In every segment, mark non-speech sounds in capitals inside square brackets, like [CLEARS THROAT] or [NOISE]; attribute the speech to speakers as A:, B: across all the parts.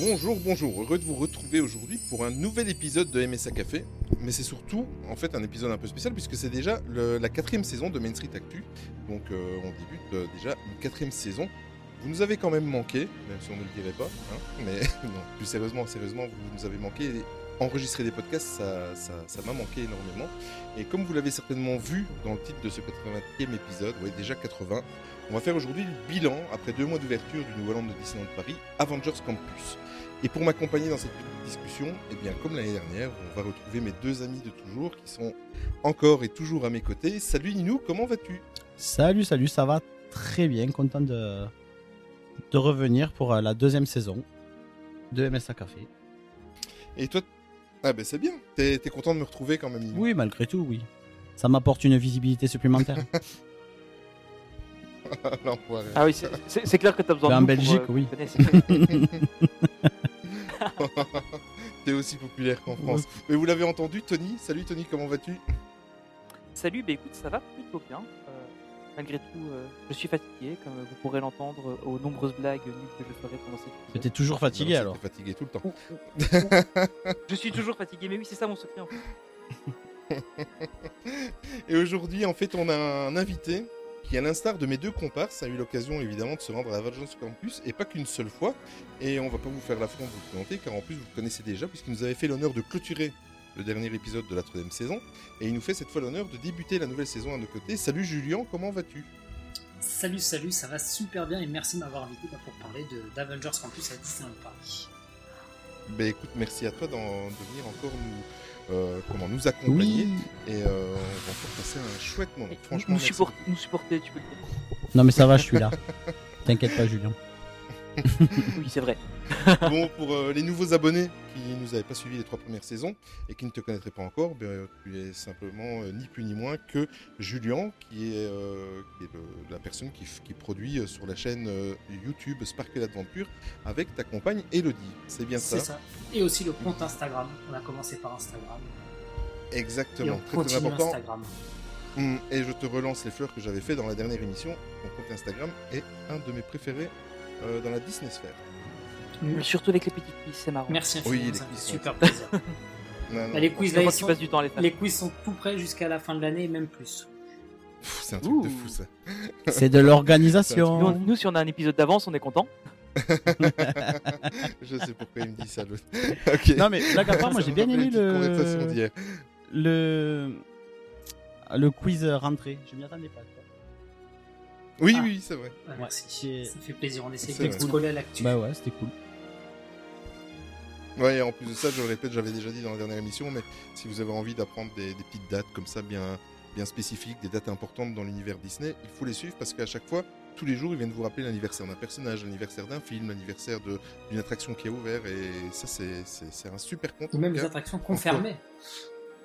A: Bonjour, bonjour, heureux de vous retrouver aujourd'hui pour un nouvel épisode de MSA Café. Mais c'est surtout, en fait, un épisode un peu spécial puisque c'est déjà la quatrième saison de Main Street Actu. Donc euh, on débute euh, déjà une quatrième saison. Vous nous avez quand même manqué, même si on ne le dirait pas. hein, mais [LAUGHS] plus sérieusement, sérieusement, vous nous avez manqué. Enregistrer des podcasts, ça ça- ça m'a manqué énormément. Et comme vous l'avez certainement vu dans le titre de ce 80e épisode, ouais, déjà 80, on va faire aujourd'hui le bilan, après deux mois d'ouverture du Nouvel An de Disneyland Paris, Avengers Campus. Et pour m'accompagner dans cette petite discussion, eh bien, comme l'année dernière, on va retrouver mes deux amis de toujours qui sont encore et toujours à mes côtés. Salut Ninou, comment vas-tu?
B: Salut, salut, ça va très bien. Content de, de revenir pour euh, la deuxième saison de MSA Café.
A: Et toi Ah ben c'est bien, t'es content de me retrouver quand même Ninou?
B: Oui, malgré tout, oui. Ça m'apporte une visibilité supplémentaire. [LAUGHS] [LAUGHS]
A: L'enfoiré.
C: Ah oui, c'est- clair que t'as besoin
B: Ben,
C: de
B: en
C: pour,
B: Belgique,
C: euh,
B: oui. [LAUGHS]
A: T'es aussi populaire qu'en France. Mais vous l'avez entendu, Tony? Salut Tony, comment vas-tu?
C: Salut, bah écoute, ça va plutôt bien. Euh, malgré tout, euh, je suis fatigué, comme vous pourrez l'entendre aux nombreuses blagues nulles que je ferai pendant cette.
B: T'étais toujours fatigué
A: Non,
B: alors
A: t'es fatigué tout le temps.
C: Ouh, ouh, ouh. [LAUGHS] Je suis toujours fatigué, mais oui, c'est ça mon secret en fait.
A: Et aujourd'hui, en fait, on a un invité qui, à l'instar de mes deux comparses, a eu l'occasion évidemment de se rendre à Avengers Campus, et pas qu'une seule fois. Et on va pas vous faire l'affront de vous présenter, car en plus vous le connaissez déjà, puisqu'il nous avait fait l'honneur de clôturer le dernier épisode de la troisième saison, et il nous fait cette fois l'honneur de débuter la nouvelle saison à nos côtés. Salut Julien, comment vas-tu?
D: Salut, salut, ça va super bien et merci de m'avoir invité bah, pour parler d'Avengers Campus à Disneyland Paris.
A: Ben écoute, merci à toi d'en- de venir encore nous, euh, comment, nous accompagner,
B: Oui.
A: et euh, on va encore passer un chouette moment. Franchement,
C: nous,
A: merci
C: support- nous supporter, tu peux le dire.
B: Non, mais ça va, je suis là. [LAUGHS] T'inquiète pas, Julien.
C: Oui, c'est vrai. [LAUGHS]
A: bon, pour euh, les nouveaux abonnés qui nous avaient pas suivi les trois premières saisons et qui ne te connaîtraient pas encore, ben, tu es simplement euh, ni plus ni moins que Julien, qui est, euh, qui est le- la personne qui, produit euh, sur la chaîne euh, YouTube Sparkle Adventure avec ta compagne Elodie. C'est bien ça,
D: C'est ça. Et aussi le compte Instagram. On a commencé par Instagram. Et
A: Exactement,
D: on
A: très très important.
D: Instagram.
A: Hum, et je te relance les fleurs que j'avais fait dans la dernière émission. Ton compte Instagram est un de mes préférés euh, dans la Disney sphère.
C: Mais Surtout avec les petites quiz, c'est marrant.
D: Merci
A: Oui,
D: infiniment,
A: les
D: ça me
A: quiz
D: fait super plaisir. [LAUGHS]
A: Non, non,
D: Bah, les quiz là, ils
C: tu
D: sont,
C: du temps les
D: les quiz sont tout prêts jusqu'à la fin de l'année et même plus.
A: C'est un truc de
C: Ouh.
A: fou ça. [LAUGHS]
B: C'est de
C: Nous,
B: l'organisation.
C: on- nous, si on a un épisode d'avance, on est content. [LAUGHS]
A: je sais pourquoi il me dit ça l'autre. ok.
B: Non, mais blague à part, moi j'ai bien aimé le... le le quiz rentrée. Je m'y attendais pas. Quoi.
A: Oui,
D: Ah.
A: oui, c'est vrai.
D: Ouais, Ça fait plaisir. On essaie de se coller à l'actu.
B: Bah ouais, c'était cool.
A: Ouais, et en plus de ça, je le répète, j'avais déjà dit dans la dernière émission, mais si vous avez envie d'apprendre des, des petites dates comme ça, bien, bien spécifiques, des dates importantes dans l'univers Disney, il faut les suivre parce qu'à chaque fois, tous les jours, ils viennent vous rappeler l'anniversaire d'un personnage, l'anniversaire d'un film, l'anniversaire de- d'une attraction qui a ouvert, et ça, c'est- un super compte.
D: Ou même les attractions confirmées.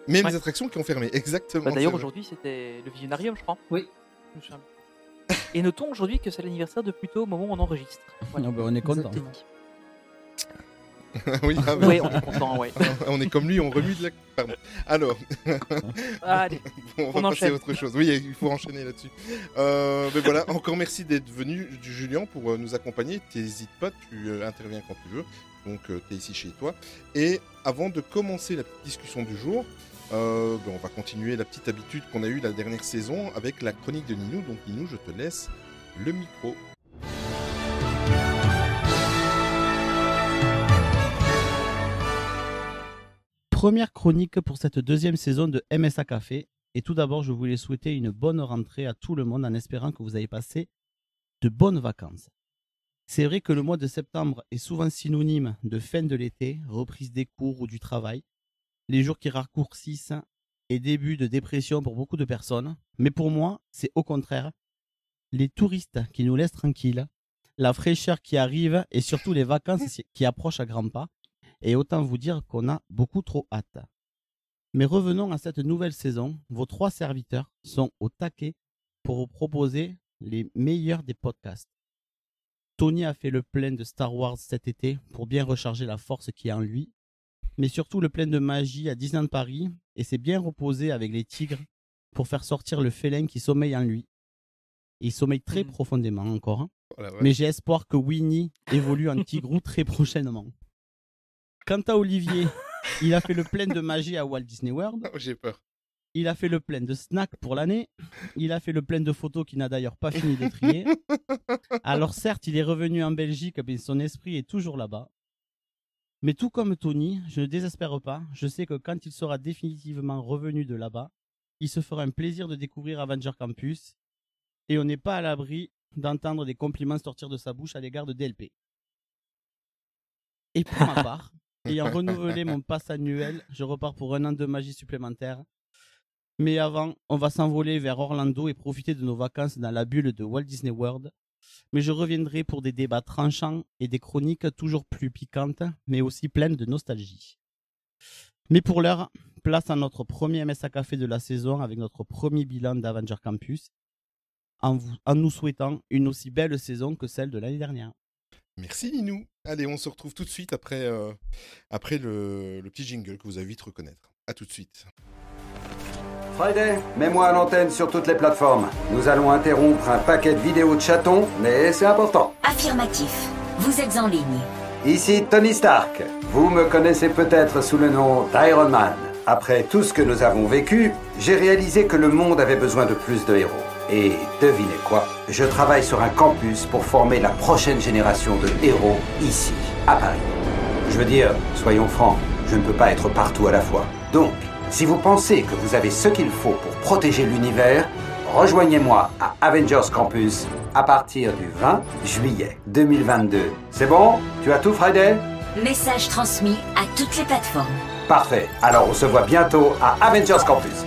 A: Même
C: Ouais.
A: les attractions qui ont fermé, exactement.
C: Bah, D'ailleurs, aujourd'hui, c'était le Visionarium, je crois.
D: Oui.
C: Et notons aujourd'hui que c'est l'anniversaire de Pluto au moment où on enregistre. Voilà.
B: Ah bah, on est content. [LAUGHS]
A: Oui, ah,
C: Ouais, on est content, ouais. [LAUGHS]
A: on est comme lui, on remue de la. Pardon. Alors, [LAUGHS]
C: Allez,
A: on va
C: On
A: passer
C: enchaîne.
A: à autre chose. Oui, il faut enchaîner là-dessus. Euh, mais voilà, encore merci d'être venu, Julien, pour euh, nous accompagner. T'hésites pas, tu euh, interviens quand tu veux. Donc, tu es ici chez toi. Et avant de commencer la petite discussion du jour, euh, ben, on va continuer la petite habitude qu'on a eue la dernière saison avec la chronique de Ninou. Donc, Ninou, je te laisse le micro.
B: Première chronique pour cette deuxième saison de MSA Café. Et tout d'abord, je voulais souhaiter une bonne rentrée à tout le monde en espérant que vous avez passé de bonnes vacances. C'est vrai que le mois de septembre est souvent synonyme de fin de l'été, reprise des cours ou du travail, les jours qui raccourcissent et début de dépression pour beaucoup de personnes. Mais pour moi, c'est au contraire les touristes qui nous laissent tranquilles, la fraîcheur qui arrive et surtout les vacances [LAUGHS] qui approchent à grands pas. Et autant vous dire qu'on a beaucoup trop hâte. Mais revenons à cette nouvelle saison. Vos trois serviteurs sont au taquet pour vous proposer les meilleurs des podcasts. Tony a fait le plein de Star Wars cet été pour bien recharger la force qui est en lui, mais surtout le plein de magie à Disneyland Paris et s'est bien reposé avec les tigres pour faire sortir le félin qui sommeille en lui. Il sommeille très
C: Mhm.
B: profondément encore, hein.
A: Voilà, ouais.
B: mais j'ai espoir que Winnie évolue en tigrou très prochainement. Quant à Olivier, il a fait le plein de magie à Walt Disney World. [LAUGHS]
A: Oh, J'ai peur.
B: Il a fait le plein de snacks pour l'année. Il a fait le plein de photos qu'il n'a d'ailleurs pas fini de trier. [LAUGHS] Alors certes, il est revenu en Belgique, mais son esprit est toujours là-bas. Mais tout comme Tony, je ne désespère pas. Je sais que quand il sera définitivement revenu de là-bas, il se fera un plaisir de découvrir Avenger Campus. Et on n'est pas à l'abri d'entendre des compliments sortir de sa bouche à l'égard de DLP. Et pour ma part, [LAUGHS] ayant renouvelé mon pass annuel, je repars pour un an de magie supplémentaire. Mais avant, on va s'envoler vers Orlando et profiter de nos vacances dans la bulle de Walt Disney World. Mais je reviendrai pour des débats tranchants et des chroniques toujours plus piquantes, mais aussi pleines de nostalgie. Mais pour l'heure, place à notre premier MSA Café de la saison avec notre premier bilan d'Avenger Campus, en, nous souhaitant une aussi belle saison que celle de l'année dernière.
A: Merci Ninou. Allez, on se retrouve tout de suite après, euh, le, petit jingle que vous allez vite reconnaître. À tout de suite.
E: Friday, mets-moi à l'antenne sur toutes les plateformes. Nous allons interrompre un paquet de vidéos de chatons, mais c'est important.
F: Affirmatif. Vous êtes en ligne.
E: Ici Tony Stark. Vous me connaissez peut-être sous le nom d'Iron Man. Après tout ce que nous avons vécu, j'ai réalisé que le monde avait besoin de plus de héros. Et devinez quoi? Je travaille sur un campus pour former la prochaine génération de héros ici, à Paris. Je veux dire, soyons francs, je ne peux pas être partout à la fois. Donc, si vous pensez que vous avez ce qu'il faut pour protéger l'univers, rejoignez-moi à Avengers Campus à partir du 20 juillet 2022. C'est bon? Tu as tout, Friday?
F: Message transmis à toutes les plateformes.
E: Parfait. Alors on se voit bientôt à Avengers Campus.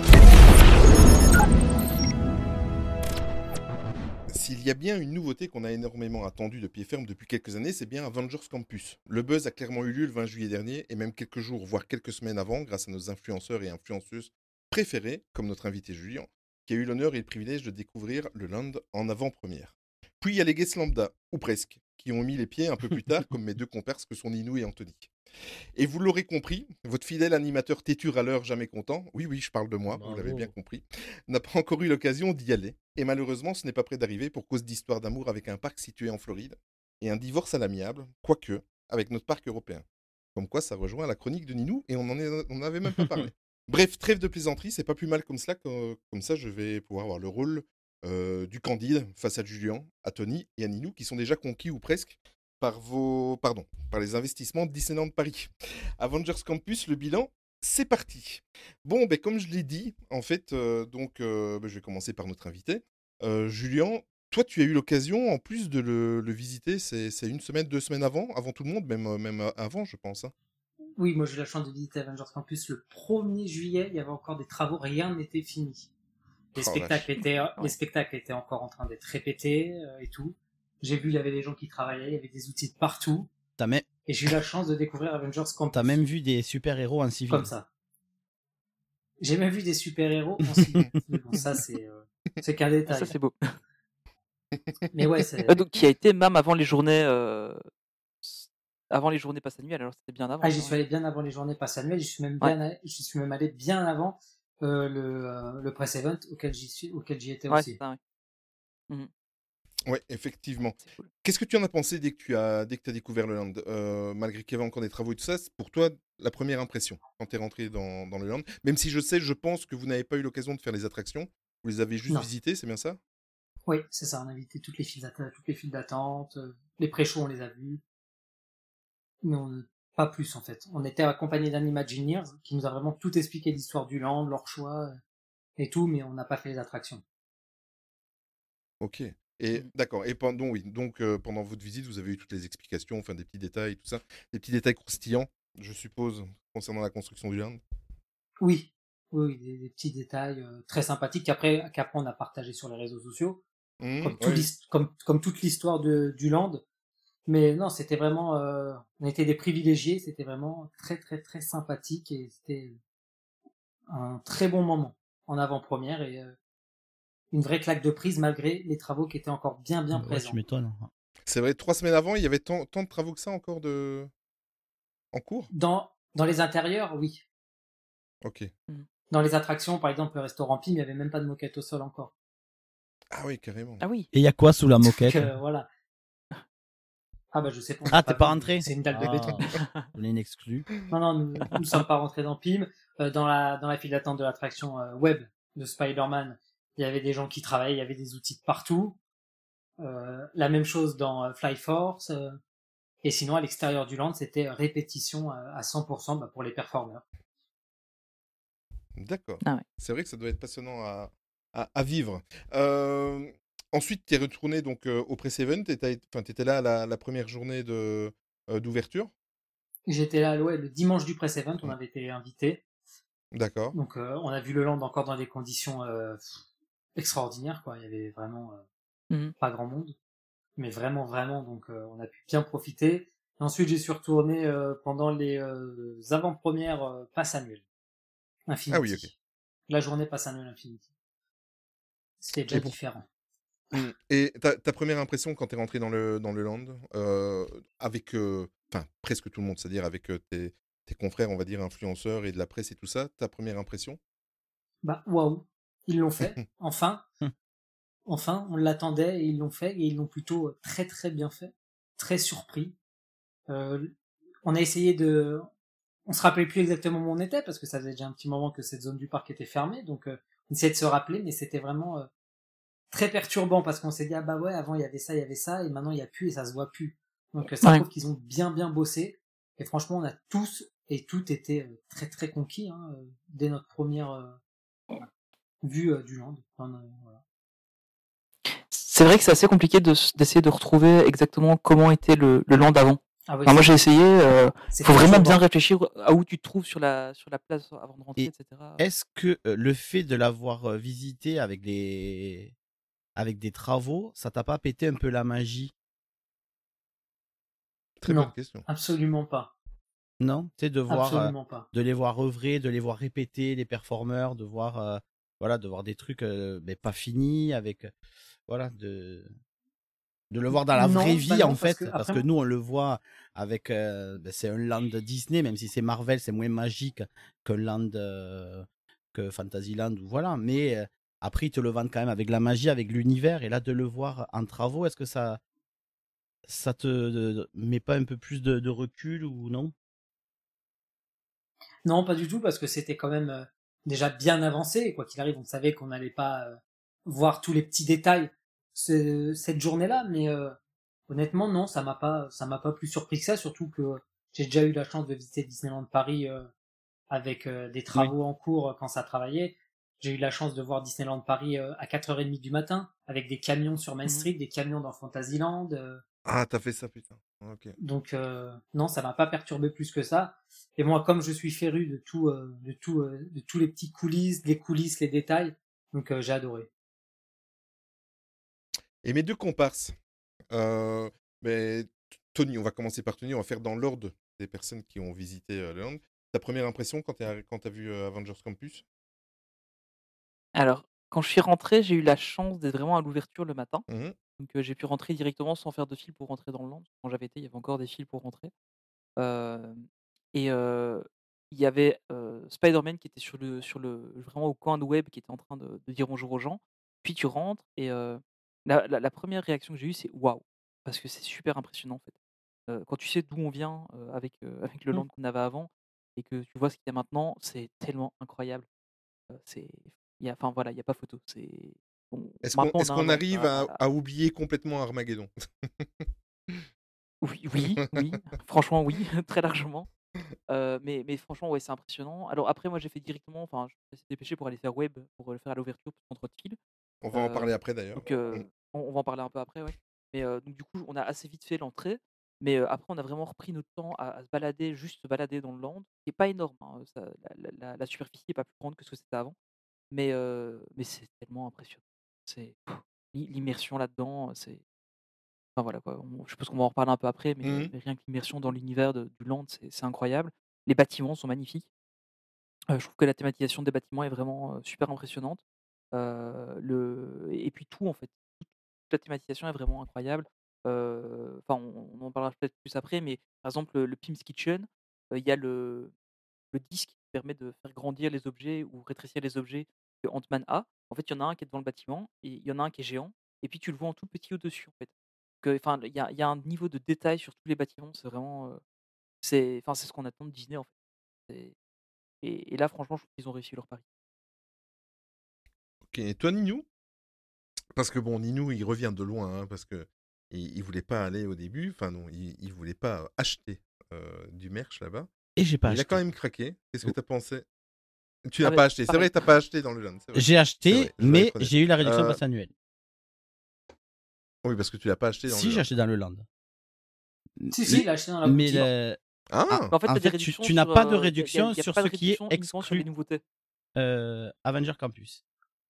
A: Y a bien une nouveauté qu'on a énormément attendue de pied ferme depuis quelques années, c'est bien Avengers Campus. Le buzz a clairement eu lieu le 20 juillet dernier, et même quelques jours, voire quelques semaines avant, grâce à nos influenceurs et influenceuses préférés, comme notre invité Julien, qui a eu l'honneur et le privilège de découvrir le land en avant-première. Puis il y a les guests lambda, ou presque, qui ont mis les pieds un peu plus tard, [LAUGHS] comme mes deux compères que sont Ninou et Anthony. Et vous l'aurez compris, votre fidèle animateur têtu à l'heure jamais content, oui oui je parle de moi, vous l'avez bien compris, n'a pas encore eu l'occasion d'y aller. Et malheureusement ce n'est pas près d'arriver pour cause d'histoire d'amour avec un parc situé en Floride et un divorce à l'amiable, quoique, avec notre parc européen. Comme quoi ça rejoint la chronique de Ninou et on n'en avait même pas parlé. [LAUGHS] Bref, trêve de plaisanterie, c'est pas plus mal comme cela, que- comme ça je vais pouvoir avoir le rôle euh, du Candide face à Julien, à Tony et à Ninou qui sont déjà conquis ou presque par vos pardon, par les investissements de Disneyland Paris. Avengers Campus, le bilan, c'est parti. Bon, ben comme je l'ai dit, en fait, euh, donc euh, ben, je vais commencer par notre invité. Euh, Julien, toi tu as eu l'occasion en plus de le, le visiter, c'est une semaine, deux semaines avant, avant tout le monde, même, euh, même avant je pense. hein.
D: Oui, moi j'ai eu la chance de visiter Avengers Campus le 1er juillet, il y avait encore des travaux, rien n'était fini. Les,
A: Oh,
D: spectacles, étaient, les spectacles étaient encore en train d'être répétés et tout. J'ai vu, il y avait des gens qui travaillaient, il y avait des outils de partout.
B: T'as même,
D: Et j'ai eu la chance de découvrir Avengers Campus.
B: t'as même vu des super-héros en civil.
D: Comme ça. J'ai même vu des super-héros en civil. [LAUGHS] Bon, ça c'est euh, c'est qu'un détail.
C: Ça, c'est beau.
D: Mais ouais, c'est...
C: Euh, donc, qui a été même avant les journées. euh, Avant les journées passe annuelles, alors c'était bien avant.
D: Ah, j'y suis allé bien avant les journées passées annuelles. J'y suis même
C: Ouais.
D: bien, allé- j'y suis même allé bien avant euh, le, euh, le press event auquel j'y suis, auquel j'y étais
C: Ouais,
D: aussi.
C: c'est ça, ouais.
A: Ouais, effectivement.
C: Cool.
A: Qu'est-ce que tu en as pensé dès que tu as, dès que as découvert le land Euh, Malgré qu'il y avait encore des travaux et tout ça, c'est pour toi, la première impression quand tu es rentré dans, dans le land? Même si je sais, je pense que vous n'avez pas eu l'occasion de faire les attractions, vous les avez juste
D: Non.
A: visitées, c'est bien ça?
D: Oui, c'est ça. On a visité toutes les files d'attente, toutes les files d'attente, euh, les pré-shows, on les a vus. Mais on, pas plus en fait. On était accompagné d'un Imagineers qui nous a vraiment tout expliqué l'histoire du land, leurs choix euh, et tout, mais on n'a pas fait les attractions.
A: Ok. Et
C: Mm.
A: d'accord. Et pendant, oui, donc euh, pendant votre visite, vous avez eu toutes les explications, enfin des petits détails, tout ça, des petits détails croustillants, je suppose, concernant la construction du land.
D: Oui, oui, des, des petits détails euh, très sympathiques qu'après qu'après on a partagé sur les réseaux sociaux.
A: Mmh,
D: comme, tout
A: ouais.
D: l'his- comme, comme toute l'histoire du land. Mais non, c'était vraiment, euh, on était des privilégiés, c'était vraiment très très très sympathique et c'était un très bon moment en avant-première et une vraie claque de prise malgré les travaux qui étaient encore bien bien
B: Ouais,
D: présents.
B: tu m'étonnes.
A: C'est vrai, trois semaines avant, il y avait tant, tant de travaux que ça encore de... en cours?
D: Dans, dans les intérieurs, oui.
A: Ok.
D: Dans les attractions, par exemple, le restaurant Pim, il n'y avait même pas de moquette au sol encore.
A: Ah oui, carrément.
C: Ah oui.
B: Et il y a quoi sous la moquette?
D: Donc, euh, voilà. Ah bah je sais pas. on
B: Ah, t'es pas rentré?
D: C'est une dalle de
B: Ah,
D: béton.
B: On est une exclue.
D: Non, non, nous ne sommes pas rentrés dans Pim. Euh, dans, la, dans la file d'attente de l'attraction euh, web de Spider-Man, il y avait des gens qui travaillaient, il y avait des outils de partout. Euh, la même chose dans euh, Fly Force. euh, et sinon, à l'extérieur du land, c'était répétition à 100% bah, pour les performeurs.
A: D'accord.
C: Ah ouais.
A: C'est vrai que ça doit être passionnant à, à, à vivre. Euh, ensuite, tu es retourné donc, euh, au Press Event. Tu étais là la, la première journée de, euh, d'ouverture?
D: J'étais là ouais, le dimanche du press event, on avait été invités.
A: D'accord.
D: Donc euh, on a vu le land encore dans des conditions pff, extraordinaires. Quoi. Il y avait vraiment euh,
C: Mhm.
D: pas grand monde. Mais vraiment, vraiment, donc euh, on a pu bien profiter. Et ensuite, j'y suis retourné euh, pendant les euh, avant-premières euh, pass annuelles. Infinity.
A: Ah oui, ok.
D: La journée pass annuelle Infinity. C'était déjà différent.
A: Mm. Et ta, ta première impression quand tu es rentré dans le, dans le land, euh, avec euh, enfin presque tout le monde, c'est-à-dire avec euh, tes, tes confrères, on va dire, influenceurs et de la presse et tout ça, ta première impression?
D: Bah, waouh, ils l'ont fait, [LAUGHS] enfin. Enfin, on l'attendait et ils l'ont fait, et ils l'ont plutôt euh, très très bien fait, très surpris. Euh, on a essayé de... On se rappelait plus exactement où on était, parce que ça faisait déjà un petit moment que cette zone du parc était fermée, donc euh, on essayait de se rappeler, mais c'était vraiment euh, très perturbant, parce qu'on s'est dit, ah bah ouais, avant il y avait ça, il y avait ça, et maintenant il y a plus, et ça se voit plus. Donc euh, ça
C: Ouais.
D: prouve qu'ils ont bien bien bossé, et franchement, on a tous et toutes été euh, très très conquis, hein, euh, dès notre première... euh, vue euh, du land. Enfin, euh, voilà.
C: C'est vrai que c'est assez compliqué de d'essayer de retrouver exactement comment était le, le land avant.
D: Ah oui,
C: Enfin, moi j'ai essayé, euh,
D: c'est
C: faut vraiment bien réfléchir à où tu te trouves sur la, sur la place avant de rentrer,
B: Et
C: etc.
B: Est-ce que euh, le fait de l'avoir euh, visité avec les avec des travaux, ça t'a pas pété un peu la magie?
A: Très
D: Non.
A: bonne question.
D: Absolument pas.
B: Non, tu sais de voir euh,
D: Absolument pas.
B: de les voir œuvrer, de les voir répéter les performeurs, de voir euh, voilà, de voir des trucs euh, mais pas finis avec voilà de de le voir dans la
D: Non,
B: vraie
D: bah
B: vie
D: non,
B: en
D: parce
B: fait.
D: que
B: parce que nous on le voit avec euh, ben, c'est un land Disney même si c'est Marvel c'est moins magique que land euh, que Fantasyland ou voilà mais euh, après ils te le vendent quand même avec la magie avec l'univers et là de le voir en travaux est-ce que ça ça te de- met pas un peu plus de, de recul ou non?
D: Non, pas du tout, parce que c'était quand même euh, déjà bien avancé. et Quoi qu'il arrive, on savait qu'on n'allait pas euh, voir tous les petits détails ce- cette journée-là, mais euh, honnêtement, non, ça m'a pas, ça m'a pas plus surpris que ça. Surtout que j'ai déjà eu la chance de visiter Disneyland Paris euh, avec euh, des travaux en cours euh, quand ça travaillait. J'ai eu la chance de voir Disneyland Paris euh, à 4h30 du matin, avec des camions sur Main
C: Mhm.
D: Street, des camions dans Fantasyland.
A: Ah, t'as fait ça, putain. Ok.
D: donc euh, non, ça m'a pas perturbé plus que ça. Et moi, comme je suis féru de tout, euh, de tout, euh, de tous les petits coulisses, les coulisses, les détails, donc euh, j'ai adoré.
A: Et mes deux comparses. Euh, mais T- Tony, on va commencer par Tony. On va faire dans l'ordre des personnes qui ont visité euh, le land. Ta première impression quand tu as vu euh, Avengers Campus?
C: Alors, quand je suis rentré, j'ai eu la chance d'être vraiment à l'ouverture le matin.
A: Mhm.
C: Donc j'ai pu rentrer directement sans faire de fil pour rentrer dans le land. Quand j'avais été, il y avait encore des fils pour rentrer. Et il y avait Spider-Man qui était sur le, sur le, vraiment au coin de web, qui était en train de, de dire bonjour aux gens. Puis tu rentres et la, la- la première réaction que j'ai eue, c'est waouh, parce que c'est super impressionnant en fait. Quand tu sais d'où on vient avec, avec le
D: Mm.
C: land qu'on avait avant et que tu vois ce qu'il y a maintenant, c'est tellement incroyable. C'est, il y a, enfin voilà, il n'y a pas photo. C'est
A: Est-ce qu'on arrive à, oublier complètement Armageddon? [LAUGHS]
C: Oui, oui, oui, franchement oui, [LAUGHS] très largement. Euh, mais, mais franchement, ouais, c'est impressionnant. Alors après, moi j'ai fait directement, enfin, je me suis dépêché pour aller faire web, pour le faire à l'ouverture, de fil.
A: On va en
C: Euh,
A: parler après d'ailleurs.
C: Euh, on, on va en parler un peu après, ouais. Mais donc du coup, on a assez vite fait l'entrée. Mais après, on a vraiment repris notre temps à, à se balader, juste se balader dans le land, qui est pas énorme. hein, ça- la, la- la- la superficie est pas plus grande que ce que c'était avant. Mais, mais c'est tellement impressionnant. C'est l'immersion là-dedans, c'est. Enfin voilà quoi. on- je suppose qu'on va en reparler un peu après, mais, euh, mais rien que l'immersion dans l'univers de- du land, c'est incroyable. Les bâtiments sont magnifiques. Heu, je trouve que la thématisation des bâtiments est vraiment, super impressionnante. Le et puis tout en fait, toute la thématisation est vraiment incroyable. Enfin on on en parlera peut-être plus après, mais par exemple, le Pim's Kitchen, il y a le le disque qui permet de faire grandir les objets ou rétrécir les objets que Ant-Man a. En fait, il y en a un qui est devant le bâtiment et il y en a un qui est géant et puis tu le vois en tout petit au-dessus en fait. Que enfin, il y a il y a un niveau de détail sur tous les bâtiments, c'est vraiment, heu, c'est enfin, c'est ce qu'on attend de Disney en fait. Et et là franchement, je trouve qu'ils ont réussi leur pari.
A: OK et toi Ninou? Parce que bon, Ninou, il revient de loin, hein, parce qu'il il voulait pas aller au début, enfin non, il il voulait pas acheter, du merch là-bas.
B: Et j'ai pas
A: Il a quand même craqué. Qu'est-ce que tu as pensé? Tu
C: Ah
A: l'as
C: beh,
A: pas acheté, c'est vrai, tu as pas acheté dans le vrai.
B: J'ai acheté, mais j'ai eu la réduction
A: Heu
B: passe annuelle.
A: Oui, parce que tu l'as pas acheté dans
B: Si,
A: le
B: j'ai
A: LAN.
B: acheté dans le land.
D: Si, si, il a acheté dans la
B: Mais
D: boutique.
B: le-
A: Ah!
C: Mais en fait,
B: en fait, tu, n'as pas de
C: a
B: réduction sur ce
C: de
B: qui est
C: uniquement sur les
B: exclu
C: nouveautés.
B: euh, Avenger Campus.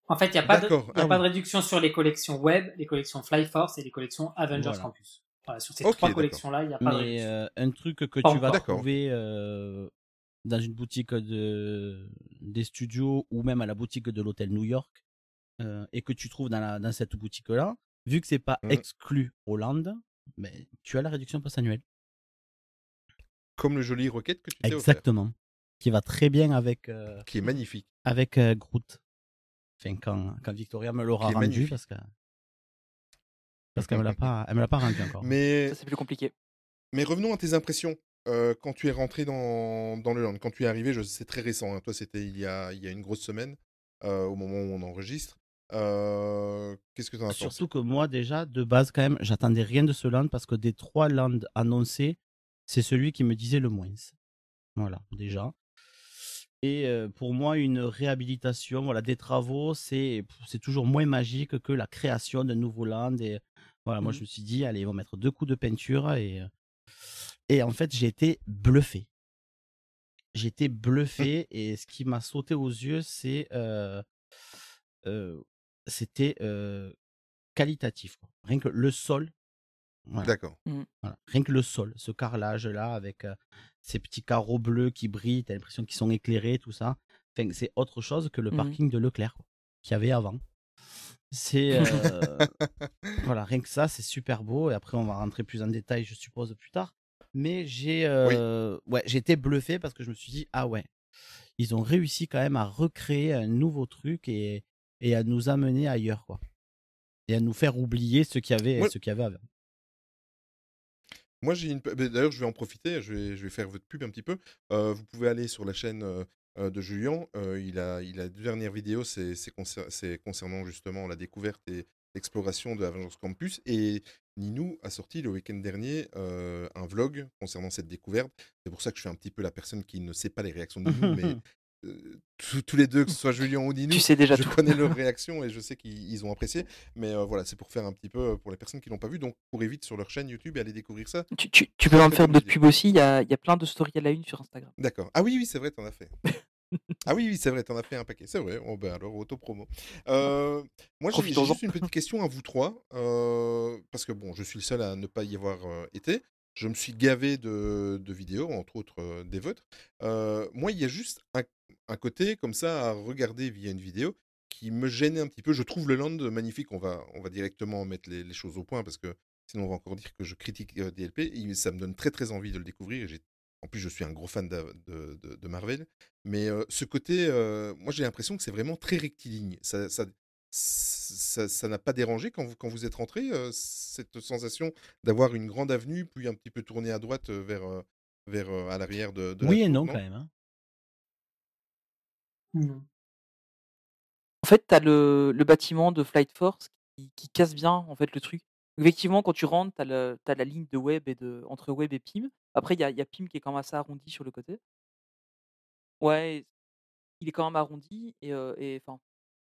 D: En fait, il n'y a, pas de, y a
A: ah
D: pas
A: oui.
D: de réduction sur les collections web, les collections Flyforce et les collections Avengers
B: Voilà.
D: Campus. Voilà, sur ces trois collections-là, il n'y a pas de
B: Mais
D: réduction.
B: euh, un truc que
D: Pas
B: tu vas trouver euh, dans une boutique de, des studios ou même à la boutique de l'hôtel New York euh, et que tu trouves dans, la, dans cette boutique-là, vu que c'est pas
A: Mmh.
B: exclu Hollande, mais tu as la réduction passe annuelle.
A: Comme le joli Rocket que tu t'es offert,
B: Exactement. Qui va très bien avec, euh,
A: qui est magnifique.
B: avec euh, Groot. Enfin, quand, quand Victoria me l'aura rendu,
A: magnifique.
B: parce que parce qu'elle me l'a pas, elle me l'a pas rendu encore.
A: Mais
C: Ça, c'est plus compliqué.
A: mais revenons à tes impressions, heu, quand tu es rentré dans dans le LAN. Quand tu es arrivé, je c'est très récent, hein, toi, c'était il y a il y a une grosse semaine, heu, au moment où on enregistre. Heu, qu'est-ce que tu en as pensé?
B: Surtout que moi, déjà, de base, quand même, j'attendais rien de ce land parce que des trois lands annoncés, c'est celui qui me disait le moins. Voilà, déjà. Et euh, pour moi, une réhabilitation, voilà, des travaux, c'est toujours moins magique que la création d'un nouveau land. Et voilà, moi,
C: Mmh
B: je me suis dit, allez, ils vont mettre deux coups de peinture. Et, euh, et en fait, j'ai été bluffé. J'ai été bluffé. et ce qui m'a sauté aux yeux, c'est. euh, euh, c'était euh, qualitatif. quoi. Rien que le sol. Voilà,
A: D'accord.
C: Mmh.
B: voilà. Rien que le sol, ce carrelage-là, avec euh, ces petits carreaux bleus qui brillent, t'as l'impression qu'ils sont éclairés, tout ça. Enfin, c'est autre chose que le
C: Mmh
B: parking de Leclerc quoi, qu'il y avait avant. C'est. [LAUGHS] euh, voilà, rien que ça, c'est super beau. Et après, on va rentrer plus en détail, je suppose, plus tard. Mais j'ai euh, ouais, été bluffé parce que je me suis dit, ah ouais, ils ont réussi quand même à recréer un nouveau truc et, et à nous amener ailleurs, quoi. Et à nous faire oublier ce qu'il y avait,
A: Ouais.
B: ce qu'il y avait avant.
A: Moi, j'ai une. ben, D'ailleurs, je vais en profiter. Je vais, je vais faire votre pub un petit peu. Euh, vous pouvez aller sur la chaîne euh, euh, de Julien. Euh, il a, il a deux dernières vidéos. C'est c'est concer- c'est concernant justement la découverte et l'exploration de Avengers Campus. Et Ninou a sorti le week-end dernier euh, un vlog concernant cette découverte. C'est pour ça que je suis un petit peu la personne qui ne sait pas les réactions de Ninou, mais [LAUGHS] euh, tous les deux, que ce soit Julien ou Ninou,
C: Tu sais déjà
A: je
C: tout.
A: connais leurs [LAUGHS] réactions et je sais qu'ils ils ont apprécié. Mais euh, voilà, c'est pour faire un petit peu pour les personnes qui l'ont pas vu. Donc, courez vite sur leur chaîne YouTube et allez découvrir ça.
C: Tu, tu, tu peux
A: très
C: faire
A: idée.
C: pubs aussi. Il y a, y a plein de stories à la une sur Instagram.
A: D'accord. Ah oui, oui, c'est vrai, t'en as fait. [LAUGHS] ah oui, oui, c'est vrai, t'en as fait un paquet. C'est vrai. Oh, ben alors, auto-promo. Euh, moi, j'ai juste une petite [LAUGHS] question à vous trois. euh, parce que bon, je suis le seul à ne pas y avoir euh, été. Je me suis gavé de, de vidéos, entre autres des vôtres. Moi, il y a juste un, un côté comme ça à regarder via une vidéo qui me gênait un petit peu. Je trouve le land magnifique. On va, on va directement mettre les, les choses au point parce que sinon on va encore dire que je critique DLP. Et ça me donne très très envie de le découvrir. Et j'ai- en plus, je suis un gros fan de, de- de- de Marvel. Mais euh, ce côté, euh, moi j'ai l'impression que c'est vraiment très rectiligne. Ça, ça, ça, ça n'a pas dérangé quand vous, quand vous êtes rentré, euh, cette sensation d'avoir une grande avenue, puis un petit peu tourner à droite vers, vers à l'arrière de, de la
B: Oui et
A: tour,
B: non, quand même. hein.
D: Non.
C: En fait, tu as le, le bâtiment de Flight Force qui, qui casse bien en fait le truc. Effectivement, quand tu rentres, tu as, la ligne de web et de, entre web et PIM. Après, il y a, il y a PIM qui est quand même assez arrondi sur le côté. Ouais, il est quand même arrondi et, euh, et enfin,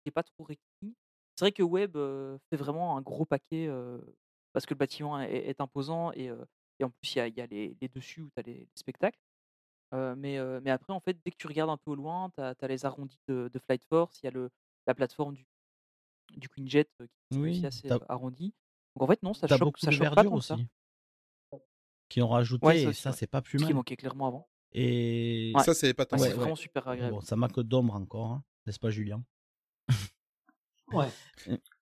C: il n'est pas trop rectiligne. C'est vrai que web euh, fait vraiment un gros paquet euh, parce que le bâtiment est, est imposant et, et en plus, il y a, il y a les, les dessus où tu as les, les spectacles. Mais, mais après, en fait, dès que tu regardes un peu au loin, tu as, les arrondis de, de Flight Force, il y a le, la plateforme du, du Queen Jet qui est aussi assez
B: t'as-
C: euh, arrondi. Donc en fait, non, ça
B: T'as
C: choque,
B: beaucoup
C: ça
B: de
C: choque pas
B: verdure
C: tant que ça.
B: aussi. Qui ont rajouté,
C: Ouais, ça
B: et
C: aussi,
B: ça,
C: ouais.
B: c'est pas plus
C: Ce qui
B: mal.
C: manquait clairement avant.
B: Et
C: Ouais.
A: Ça, c'est pas
C: Ouais, c'est vraiment super agréable.
B: Bon, ça manque d'ombre encore, hein, n'est-ce pas, Julien?
D: Ouais.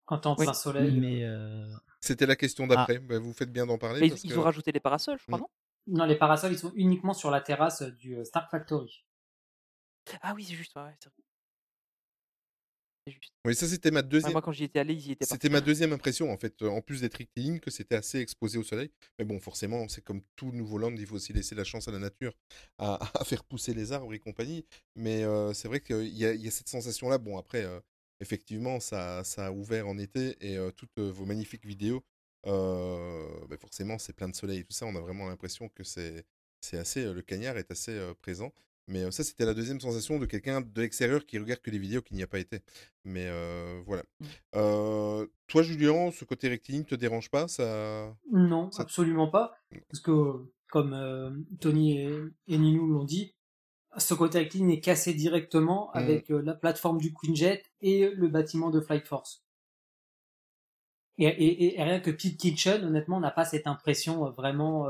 D: Quand t'es en
C: Oui.
D: plein soleil.
B: Mais euh,
A: C'était la question
B: Ah.
A: d'après. Bah, vous faites bien d'en parler.
C: Mais ils,
A: parce
C: ils
A: que-
C: ont rajouté les parasols, je crois,
A: Mm.
C: non?
D: Non, les parasols, ils sont uniquement sur la terrasse du euh, Stark Factory.
C: Ah oui, c'est juste, ouais, ouais, c'est vrai. Juste.
A: Oui, ça, c'était ma
C: Ouais,
A: deuxième.
C: moi, quand j'y étais allé, ils y étaient
A: C'était ma deuxième impression en fait, en plus d'être rectiligne, que c'était assez exposé au soleil. Mais bon, forcément, c'est comme tout nouveau land, il faut aussi laisser la chance à la nature à, [LAUGHS] à faire pousser les arbres et compagnie. Mais euh, c'est vrai qu'il y, a- il y a cette sensation-là. Bon, après, euh, effectivement, ça, ça a ouvert en été et euh, toutes vos magnifiques vidéos, bah, forcément, c'est plein de soleil et tout ça. On a vraiment l'impression que c'est c'est assez, le cagnard est assez présent. Mais ça, c'était la deuxième sensation de quelqu'un de l'extérieur qui regarde que les vidéos qui n'y a pas été. Mais euh, voilà.
C: Mmh.
A: Euh, toi, Julien, ce côté rectiligne te dérange pas? Ça...
D: Non,
A: Ça-
D: absolument pas. Parce que, comme euh, Tony et, et Ninou l'ont dit, ce côté rectiligne est cassé directement
A: Mm.
D: avec la plateforme du Quinjet et le bâtiment de Flight Force. Et, et- et rien que Pip Kitchen, honnêtement, on n'a pas cette impression vraiment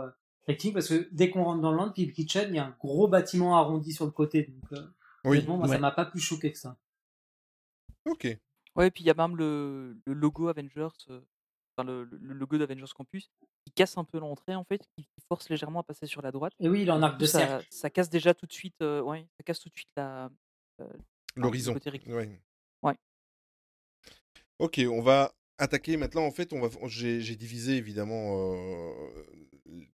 D: euh, parce que dès qu'on rentre dans le land, Pip Kitchen, il y a un gros bâtiment arrondi sur le côté. Donc, euh,
A: Oui.
D: honnêtement, moi,
B: Ouais.
D: ça m'a pas plus choqué que ça.
A: Ok.
C: Ouais, et puis il y a même le, le logo Avengers, euh, enfin le, le logo d'Avengers Campus, qui casse un peu l'entrée en fait, qui, qui force légèrement à passer sur la droite.
D: Et oui, il est en
C: Du
D: arc de
C: ça,
D: cercle.
C: ça casse déjà tout de suite, euh, ouais, ça casse tout de suite la, euh,
A: L'horizon. Ouais.
C: Ouais.
A: Ok, on va attaquer maintenant. En fait, on va, j'ai, j'ai divisé évidemment euh,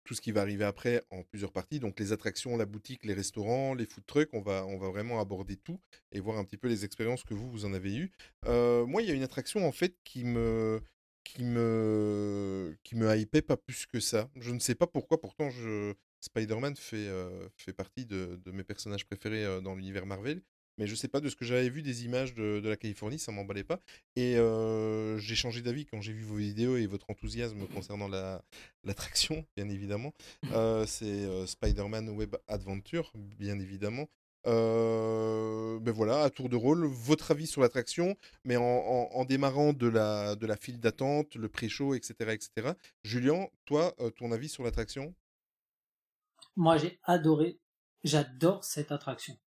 A: tout ce qui va arriver après en plusieurs parties. Donc les attractions, la boutique, les restaurants, les food trucks. On va, on va vraiment aborder tout et voir un petit peu les expériences que vous, vous en avez eues. Euh, moi, il y a une attraction en fait qui me, qui me, qui me hypait pas plus que ça. Je ne sais pas pourquoi. Pourtant, je, Spider-Man fait, euh, fait partie de, de mes personnages préférés euh, dans l'univers Marvel. Mais je sais pas, de ce que j'avais vu des images de, la Californie, ça m'emballait pas. Et j'ai changé d'avis quand j'ai vu vos vidéos et votre enthousiasme concernant la- l'attraction, bien évidemment. C'est euh, Spider-Man Web Adventure, bien évidemment. Ben voilà, à tour de rôle, votre avis sur l'attraction, mais en, démarrant de la, de la file d'attente, le pré-show, etc., etc. Julien, toi, ton avis sur l'attraction?
D: Moi, j'ai adoré, j'adore cette attraction.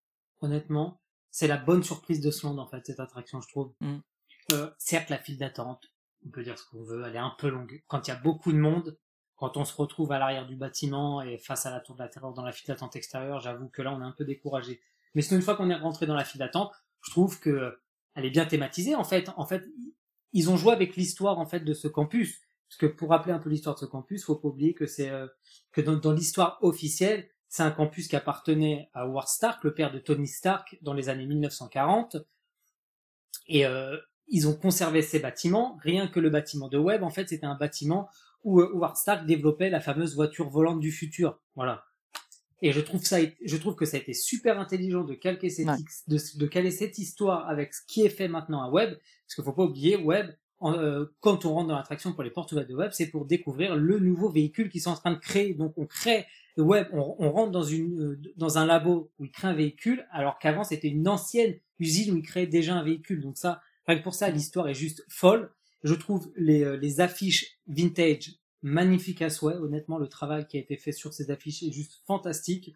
D: Honnêtement, c'est la bonne surprise de ce monde, en fait, cette attraction, je trouve.
C: Mm.
D: Euh, certes, la file d'attente, on peut dire ce qu'on veut, elle est un peu longue. Quand il y a beaucoup de monde, quand on se retrouve à l'arrière du bâtiment et face à la tour de la terreur dans la file d'attente extérieure, j'avoue que là, on est un peu découragé. Mais sinon, une fois qu'on est rentré dans la file d'attente, je trouve que elle est bien thématisée, en fait. En fait, ils ont joué avec l'histoire, en fait, de ce campus. Parce que pour rappeler un peu l'histoire de ce campus, faut pas oublier que c'est euh, que dans, dans l'histoire officielle, c'est un campus qui appartenait à Howard Stark, le père de Tony Stark, dans les années 1940. Et euh, ils ont conservé ces bâtiments. Rien que le bâtiment de Webb, en fait, c'était un bâtiment où euh, Howard Stark développait la fameuse voiture volante du futur. Voilà. Et je trouve ça, je trouve que ça a été super intelligent de calquer cette,
C: Ouais.
D: de, de caler cette histoire avec ce qui est fait maintenant à Webb, parce qu'il faut pas oublier Webb. Euh, quand on rentre dans l'attraction pour les portes ouvertes de Webb, c'est pour découvrir le nouveau véhicule qu'ils sont en train de créer. Donc on crée Webb, on, on rentre dans une euh, dans un labo où ils créent un véhicule, alors qu'avant c'était une ancienne usine où ils créaient déjà un véhicule. Donc ça, rien pour ça, l'histoire est juste folle. Je trouve les, euh, les affiches vintage magnifiques à souhait. Honnêtement, le travail qui a été fait sur ces affiches est juste fantastique.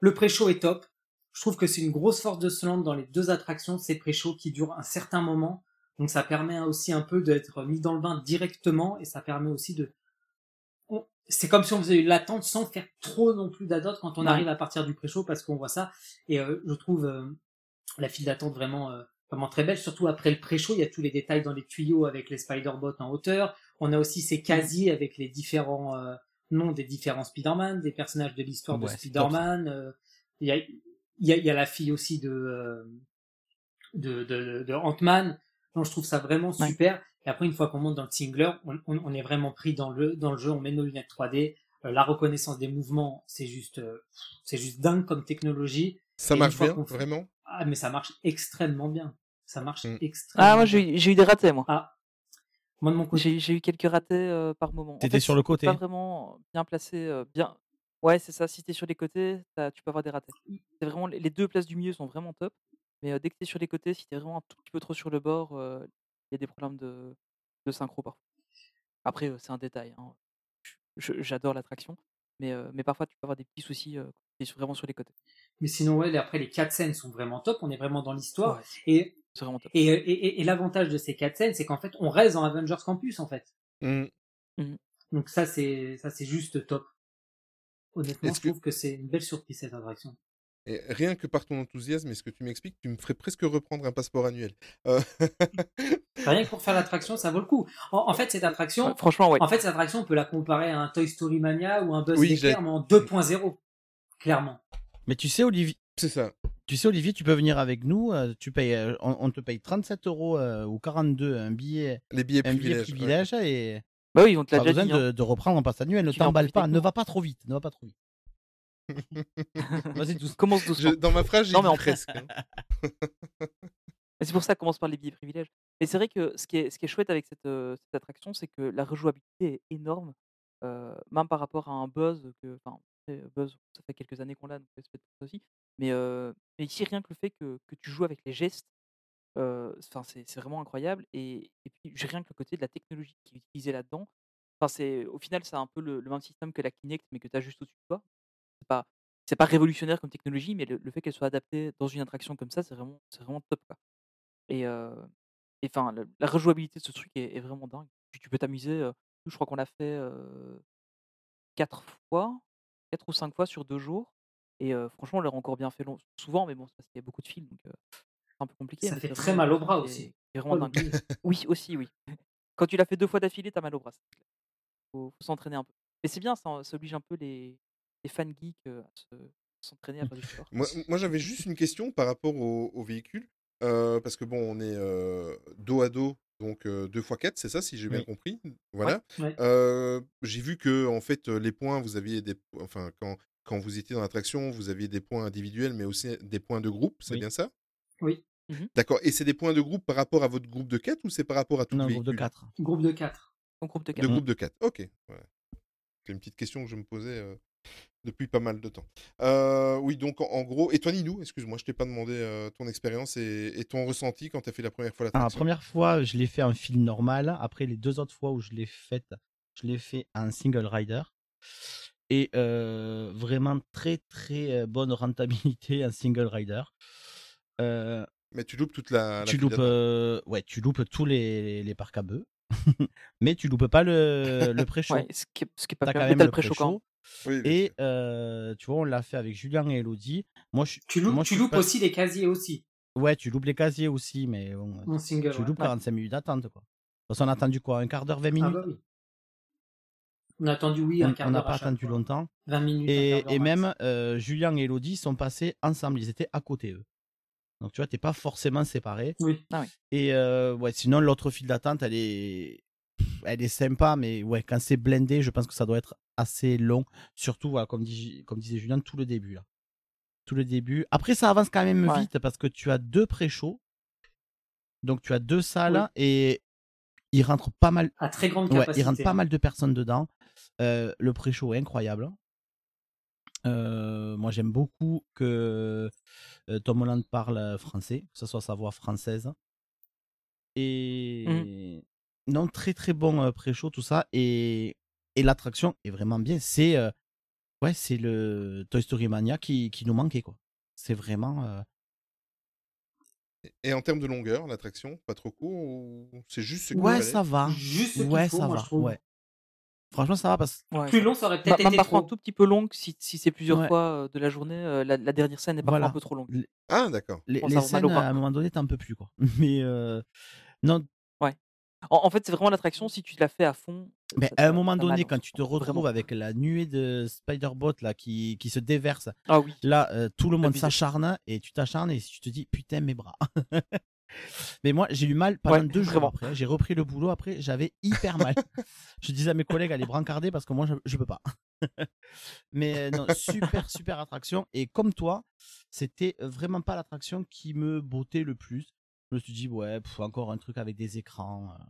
D: Le pré-show est top. Je trouve que c'est une grosse force de ce land dans les deux attractions, ces pré-shows qui durent un certain moment. Donc ça permet aussi un peu d'être mis dans le bain directement et ça permet aussi de... on- C'est comme si on faisait l'attente sans faire trop non plus d'attente quand on
C: Ouais.
D: arrive à partir du pré-show parce qu'on voit ça. Et euh, je trouve euh, la file d'attente vraiment euh, vraiment très belle. Surtout après le pré-show, il y a tous les détails dans les tuyaux avec les Spider-Bots en hauteur. On a aussi ces casiers avec les différents noms des différents Spider-Man, des personnages de l'histoire de
B: Ouais,
D: Spider-Man. Il y, a, il y, a, il y a la fille aussi de de, de, de Ant-Man. Donc je trouve ça vraiment
C: Ouais.
D: super. Et après, une fois qu'on monte dans le Singler, on, on, on est vraiment pris dans le dans le jeu. On met nos lunettes 3D. Euh, la reconnaissance des mouvements, c'est juste euh, c'est juste dingue comme technologie.
A: Ça
D: Et
A: marche bien, vraiment?
D: Ah, mais ça marche extrêmement bien. Ça marche
A: Mm.
D: extrêmement
C: Ah, moi
D: bien.
C: j'ai eu- des ratés, moi.
D: Ah, moi de mon côté.
C: J'ai eu quelques ratés euh, par moment. En
B: T'étais
C: fait,
B: sur le côté.
C: Pas vraiment bien placé, euh, bien. Ouais, c'est ça. Si t'es sur les côtés, tu peux avoir des ratés. C'est vraiment les les deux places du milieu sont vraiment top, mais euh, dès que t'es sur les côtés, si t'es vraiment un tout petit peu trop sur le bord, euh, il y a des problèmes de, de synchro parfois. Après, euh, c'est un détail. hein. Je- J'adore l'attraction. Mais, euh, mais parfois, tu peux avoir des petits soucis euh, quand t'es sur- vraiment sur les côtés.
D: Mais sinon, ouais, après, les quatre scènes sont vraiment top. On est vraiment dans l'histoire.
C: Ouais,
D: Et,
C: c'est vraiment top.
D: et, et, et- et l'avantage de ces quatre scènes, c'est qu'en fait, on reste dans Avengers Campus, en fait.
A: Hmm.
D: Donc ça, c'est ça, c'est juste top. Honnêtement,
A: Est-ce
D: je
A: que-
D: trouve que c'est une belle surprise cette attraction.
A: Et rien que par ton enthousiasme et ce que tu m'expliques, tu me ferais presque reprendre un passeport annuel. Euh, [LAUGHS]
D: Rien que pour faire l'attraction, ça vaut le coup. En, en fait, cette attraction,
C: Ouais, franchement, ouais.
D: en fait, cette attraction, on peut la comparer à un Toy Story Mania ou un Buzz
A: Oui,
D: Lightyear, mais en 2.0, clairement.
B: Mais tu sais, Olivier,
A: c'est ça.
B: tu sais, Olivier, tu peux venir avec nous. euh, tu payes, euh, on, on te paye 37 euros euh, ou 42 un billet,
A: Les billets
B: un billet
A: privilèges. ouais.
B: privilège et
C: Bah oui, on te
B: pas
C: l'a déjà
B: besoin
C: dit. hein.
B: de, reprendre un pass annuel. Ne
C: en
B: t'emballe pas, ne va pas trop vite, ne va pas trop vite. [LAUGHS] Vas-y.
C: Commence doucement.
A: Je- dans ma phrase, j'ai
C: Non,
A: dit
C: mais en-
A: presque. hein. [LAUGHS]
C: C'est pour ça qu'on commence par les billets privilèges. Mais c'est vrai que ce qui est, ce qui est chouette avec cette, euh, cette attraction, c'est que la rejouabilité est énorme, euh, même par rapport à un Buzz que, enfin, après, Buzz, ça fait quelques années qu'on l'a, donc c'est peut-être pour ça aussi. Mais, euh, mais ici, rien que le fait que, que tu joues avec les gestes, euh, c'est c'est vraiment incroyable. Et, et puis, rien que le côté de la technologie qui est utilisée là-dedans. Enfin, c'est, au final, c'est un peu le, le même système que la Kinect, mais que tu as juste au-dessus de toi. C'est pas, c'est pas révolutionnaire comme technologie, mais le, le fait qu'elle soit adaptée dans une attraction comme ça, c'est vraiment, c'est vraiment top. Quoi. Et enfin, la, la rejouabilité de ce truc est, est vraiment dingue. Tu, tu peux t'amuser. je crois qu'on l'a fait quatre fois, quatre ou cinq fois sur deux jours. Et euh, franchement, on l'a encore bien fait long- souvent, mais bon, c'est parce qu'il y a beaucoup de films, donc euh, c'est un peu compliqué.
D: Ça fait
C: c'est
D: très mal au bras aussi.
C: qui est vraiment dingue. Oui, aussi, oui. Quand tu l'as fait deux fois d'affilée, t'as mal au bras. c'est. Faut, faut s'entraîner un peu. Mais c'est bien, ça, ça oblige un peu les, les fans geeks euh, à se- s'entraîner à faire du sport.
A: Moi, moi, j'avais juste une question par rapport au, au véhicule. euh, parce que bon, on est euh, dos à dos, donc 2 x 4, c'est ça, si j'ai bien compris? Voilà.
D: Ouais.
A: Euh, j'ai vu que, en fait, euh, les points, vous aviez des. Enfin, quand, quand vous étiez dans l'attraction, vous aviez des points individuels, mais aussi des points de groupe, c'est
B: Oui.
A: bien ça?
D: Oui,
A: D'accord. Et c'est des points de groupe par rapport à votre groupe de 4 ou c'est par rapport à tout
B: Non,
A: le
B: groupe de
A: véhicule?
B: 4.
D: groupe de 4.
C: Donc, groupe de
A: De
C: quatre.
A: groupe de 4. Ok. C'est une petite question que je me posais euh, depuis pas mal de temps. Euh, oui, donc en, en gros, et toi Ninou, excuse-moi, je t'ai pas demandé euh, ton expérience et, et ton ressenti quand tu as fait la première fois
B: Ah, la
A: l'attraction.
B: première fois, je l'ai fait en fil normal. Après, les deux autres fois où je l'ai fait, je l'ai fait en single rider. Et euh, vraiment très très bonne rentabilité en single rider. Euh,
A: Mais tu loupes toute la. la
B: tu loupes, euh, ouais, tu loupes tous les, les parcs à bœufs, [LAUGHS] mais tu loupes pas le, le [LAUGHS] pré-show.
C: Ouais, ce qui est, ce qui est pas
B: quand même le
C: pré-show.
A: Oui,
B: Et euh, tu vois, on l'a fait avec Julien et Elodie. Moi, je,
D: Tu loupes,
B: moi,
D: tu loupes
B: pas-
D: aussi les casiers aussi,
B: Ouais, tu loupes les casiers aussi, mais bon,
D: en single.
B: tu
D: ouais.
B: loupes
D: Ouais.
B: 45 minutes d'attente, quoi. Parce qu'on a attendu quoi Un quart d'heure, 20
D: Ah
B: minutes?
D: bah oui. On a attendu, oui, un quart
B: on n'a
D: d'heure.
B: pas attendu
D: fois.
B: longtemps.
D: 20 minutes.
B: Et,
D: d'heure
B: et même euh, Julien et Elodie sont passés ensemble, ils étaient à côté eux. Donc tu vois, t'es pas forcément séparés.
D: Oui.
C: Ah oui.
B: Et euh, ouais, sinon l'autre file d'attente, elle est, elle est sympa, mais ouais, quand c'est blindé, je pense que ça doit être assez long. Surtout, voilà, comme, disait Julien, tout le début là. Tout le début. Après, ça avance quand même
C: Ouais.
B: vite parce que tu as deux pré-shows. Donc tu as deux salles
D: Oui.
B: et il rentre pas mal.
D: À très grande
B: Ouais, il rentre pas mal de personnes dedans. Euh, le pré-show est incroyable. Euh, moi, j'aime beaucoup que euh, Tom Holland parle français, que ce soit sa voix française. Et non, très très bon pré-show, tout ça. Et, et l'attraction est vraiment bien. C'est euh, ouais, c'est le Toy Story Mania qui, qui nous manquait, quoi. C'est vraiment. euh,
A: Et en termes de longueur, l'attraction, pas trop court ou c'est juste ce
B: Ouais, ça va.
D: Juste ce qu'il
B: Ouais,
D: faut,
B: ça
D: moi,
B: va. Ouais. Franchement, ça va parce
C: Ouais,
D: Plus long, ça aurait peut-être
C: Même
D: été
C: parfois un tout petit peu longue si, si c'est plusieurs
B: Ouais.
C: fois euh, de la journée. la, la dernière scène est parfois
B: Voilà.
C: un peu trop longue.
A: Ah, d'accord.
B: les, les scènes, à un moment donné, t'en peux plus, quoi. [LAUGHS] Mais euh, non,
C: En, en fait, c'est vraiment l'attraction si tu la fais à fond.
B: Mais à un moment donné, quand
C: hein,
B: tu te retrouves avec la nuée de Spider-Bot là, qui, qui se déverse,
C: Ah oui.
B: là, euh, tout le monde s'acharne et tu t'acharnes et tu te dis putain, mes bras. [LAUGHS] Mais moi, j'ai eu mal pendant
C: Ouais,
B: deux jours
C: vraiment.
B: après. J'ai repris le boulot après, j'avais hyper mal. [LAUGHS] je disais à mes collègues, allez brancarder parce que moi, je, je peux pas. [LAUGHS] Mais euh, non, super, super attraction. Et comme toi, c'était vraiment pas l'attraction qui me bottait le plus. Je me suis dit, ouais, pff, encore un truc avec des écrans. euh,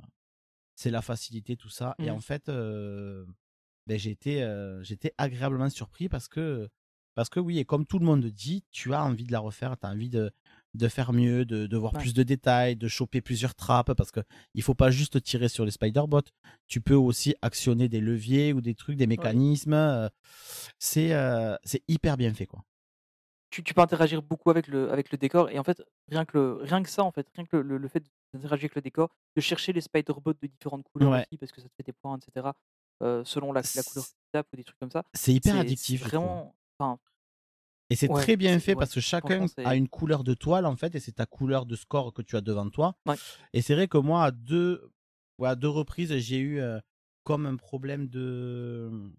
B: c'est la facilité, tout ça. Et
C: Mhm.
B: en fait, euh, ben, été, euh, j'étais agréablement surpris parce que, parce que oui, et comme tout le monde dit, tu as envie de la refaire, tu as envie de, de faire mieux, de, de voir
C: Ouais.
B: plus de détails, de choper plusieurs trappes, parce que il faut pas juste tirer sur les spider-bots. Tu peux aussi actionner des leviers ou des trucs, des mécanismes. C'est euh, c'est hyper bien fait, quoi.
C: Tu, tu peux interagir beaucoup avec le, avec le décor. Et en fait, rien que, le, rien que ça, en fait, rien que le, le fait d'interagir avec le décor, de chercher les spider-bots de différentes couleurs
B: Ouais.
C: aussi, parce que ça te fait des points, etc. euh, selon la, la couleur tapes ou des trucs comme ça.
B: C'est hyper addictif,
C: Vraiment. Enfin,
B: Et c'est
C: Ouais,
B: très bien fait
C: ouais,
B: parce que chacun a une couleur de toile en fait et c'est ta couleur de score que tu as devant toi. Et c'est vrai que moi à deux, à deux reprises j'ai eu euh, comme un problème de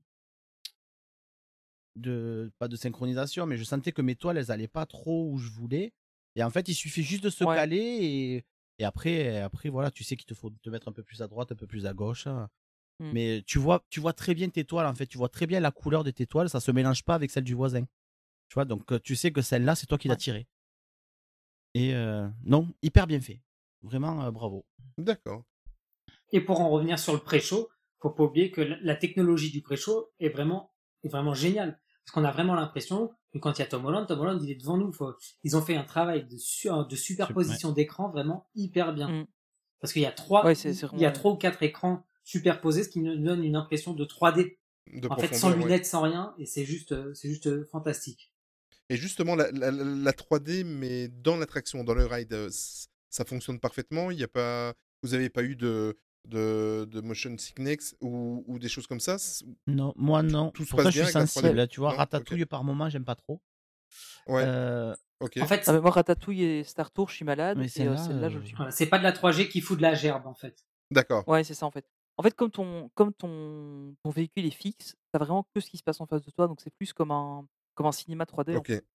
B: de pas de synchronisation mais je sentais que mes toiles elles allaient pas trop où je voulais et en fait il suffit juste de se
C: Ouais.
B: caler et, et après après voilà tu sais qu'il te faut te mettre un peu plus à droite un peu plus à gauche hein.
C: Mm.
B: mais tu vois tu vois très bien tes toiles en fait tu vois très bien la couleur de tes toiles ça se mélange pas avec celle du voisin tu vois donc tu sais que celle-là c'est toi qui l'as
C: Ouais.
B: tirée et euh, non hyper bien fait vraiment euh, bravo
A: D'accord.
D: Et pour en revenir sur le pré-show, faut pas oublier que la la technologie du pré-show est vraiment, est vraiment géniale. Parce qu'on a vraiment l'impression que quand il y a Tom Holland, Tom Holland, il est devant nous. Faut- ils ont fait un travail de, su- de superposition d'écran vraiment hyper bien.
C: Mm.
D: Parce qu'il y a trois,
C: Ouais,
D: il y a trois ou quatre écrans superposés, ce qui nous donne une impression de 3D.
A: De
D: en fait, sans
A: ouais.
D: lunettes, sans rien, et c'est juste, c'est juste euh, fantastique.
A: Et justement, la, la- la- la 3D, mais dans l'attraction, dans le ride, euh, ça fonctionne parfaitement. Il y a pas, vous n'avez pas eu de, de, de motion sickness ou, ou des choses comme ça
B: non moi non
A: tout se
B: pour ça je suis
A: avec la 3D?
B: sensible tu vois
A: Non?
B: Ratatouille par moment j'aime pas trop
A: Ouais.
B: Euh,
A: Ok.
D: En fait,
C: Ah, mais moi, Ratatouille et Star Tour, je suis malade.
B: Mais
C: euh,
B: celle-là,
C: je
B: euh,
C: suis.
D: voilà, c'est pas de la 3G qui fout de la gerbe, en fait.
A: D'accord.
C: Ouais, c'est ça en fait. En fait, comme ton, comme ton, ton véhicule est fixe, t'as vraiment que ce qui se passe en face de toi, donc c'est plus comme un, comme un cinéma 3D. en
A: Ok.
C: fait.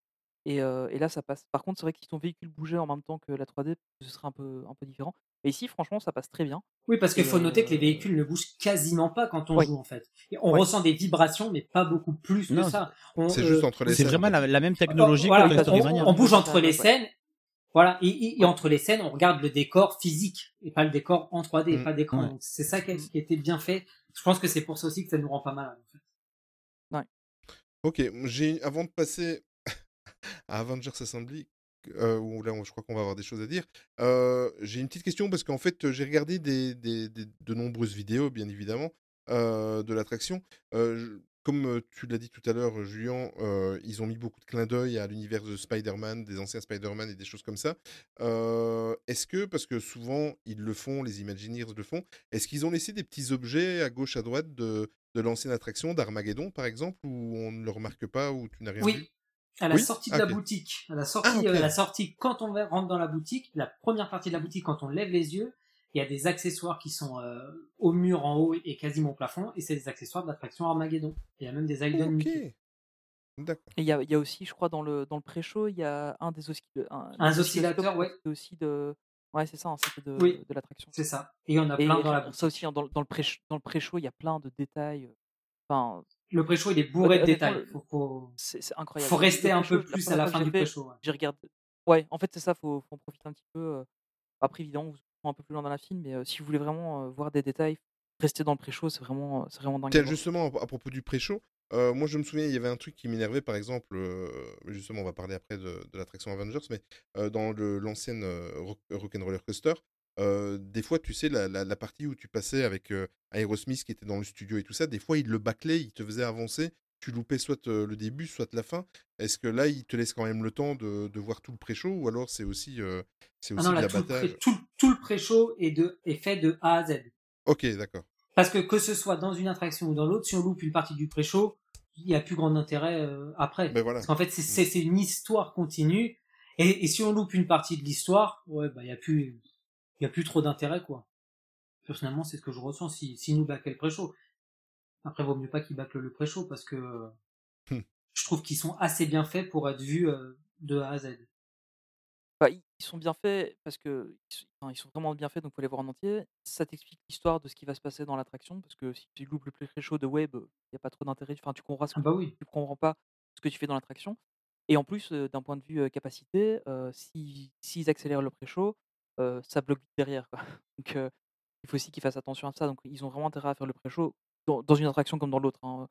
C: Et, euh, et là, ça passe. Par contre, c'est vrai que si ton véhicule bougeait en même temps que la 3D, ce serait un peu, un peu différent. Mais ici, franchement, ça passe très bien.
D: Oui, parce qu'il faut noter que les véhicules ne bougent quasiment pas quand on
C: Ouais.
D: joue, en fait. Et on
C: Ouais.
D: ressent des vibrations, mais pas beaucoup plus que ça.
A: C'est
D: euh,
A: juste entre les
B: c'est vraiment la, la même technologie
D: voilà,
B: que
C: on-
D: on, on bouge entre les scènes. Voilà, et, et- et entre les scènes, on regarde le décor physique et pas le décor en 3D, et
A: Mm.
D: pas d'écran.
B: Ouais.
D: C'est ça qui, a-
C: Mm.
D: qui était bien fait. Je pense que c'est pour ça aussi que ça nous rend pas mal. En fait.
A: Ok, j'ai avant de passer à Avengers Assembly, euh, où là je crois qu'on va avoir des choses à dire, euh, j'ai une petite question parce qu'en fait j'ai regardé des, des- des- de nombreuses vidéos, bien évidemment, euh, de l'attraction. Euh, comme tu l'as dit tout à l'heure, Julien, ils ont mis beaucoup de clins d'œil à l'univers de Spider-Man, des anciens Spider-Man et des choses comme ça. Est-ce que, parce que souvent ils le font, les Imagineers le font, est-ce qu'ils ont laissé des petits objets à gauche, à droite de, de l'ancienne attraction d'Armageddon, par exemple, où on ne le remarque pas, où tu n'as rien vu?
D: À la
A: Oui
D: sortie de la boutique, à la sortie,
A: Ah, ok.
D: euh, à la sortie, quand on rentre dans la boutique, la première partie de la boutique, quand on lève les yeux, il y a des accessoires qui sont euh, au mur en haut et quasiment au plafond, et c'est des accessoires de l'attraction Armageddon. Il y a même des icons
A: Ok.
D: Mickey.
A: D'accord.
C: Et il y a, il y a aussi, je crois, dans le, dans le pré-show, il y a un des oscillateurs. Un,
D: oscillateur, ouais.
C: aussi de. Ouais, c'est ça, hein, c'était de,
D: Oui.
C: de l'attraction.
D: C'est ça. Et il y en a
C: Et
D: plein dans la
C: ça
D: boutique.
C: aussi, hein, dans, le- dans le pré dans le pré-show, il y a plein de détails. euh, Enfin,
D: Le pré-show, il est bourré de détails. Faut, faut-
C: c'est incroyable.
D: faut
C: Le
D: rester un peu
C: la
D: plus à la fin du pré-show. ouais.
C: J'ai regardé. Ouais, en fait, c'est ça, faut, faut en profiter un petit peu. euh. Après, évidemment, vous serez un peu plus loin dans la film, mais euh, si vous voulez vraiment euh, voir des détails, restez dans le pré-show, c'est vraiment, euh, c'est vraiment dingue.
A: Tiens, justement, à propos du pré-show, euh, moi je me souviens, il y avait un truc qui m'énervait, par exemple, euh, justement, on va parler après de, de l'attraction Avengers, mais euh, dans l'ancienne euh, Rock- Rock'n'Roller Coaster, euh, des fois, tu sais, la, la- la partie où tu passais avec euh, Aerosmith qui était dans le studio et tout ça, des fois, il le bâclait, il te faisait avancer, tu loupais soit euh, le début, soit la fin. Est-ce que là, il te laisse quand même le temps de, de voir tout le pré-show, ou alors c'est aussi, c'est
D: Ah
A: aussi
D: non,
A: de
D: là, tout le,
A: l'abattage
D: pré, tout, tout le pré-show est, de- est fait de A à Z.
A: Ok, d'accord.
D: Parce que que ce soit dans une attraction ou dans l'autre, si on loupe une partie du pré-show, il n'y a plus grand intérêt après.
A: Ben voilà.
D: Parce qu'en fait, c'est- c'est une histoire continue. Et, et si on loupe une partie de l'histoire, ouais, bah, il n'y a plus, il y a plus trop d'intérêt, quoi. Personnellement, c'est ce que je ressens si, si nous baquait le pré-show. Après, vaut mieux pas qu'ils bâclent le pré-show parce que euh,
A: Hmm.
D: je trouve qu'ils sont assez bien faits pour être vus euh, de A à Z.
C: Bah, ils sont bien faits parce que ils sont, enfin, ils sont vraiment bien faits, donc faut les voir en entier. Ça t'explique l'histoire de ce qui va se passer dans l'attraction, parce que si tu loupes le pré-show de web, il n'y a pas trop d'intérêt. Enfin, tu comprends ce
D: Ah bah oui.
C: tu comprends pas ce que tu fais dans l'attraction. Et en plus, euh, d'un point de vue euh, capacité, euh, si- s'ils accélèrent le pré-show, ça bloque derrière. [LAUGHS] Donc, il faut aussi qu'ils fassent attention à ça. Donc, ils ont vraiment intérêt à faire le pré-show dans, une attraction comme dans l'autre. hein.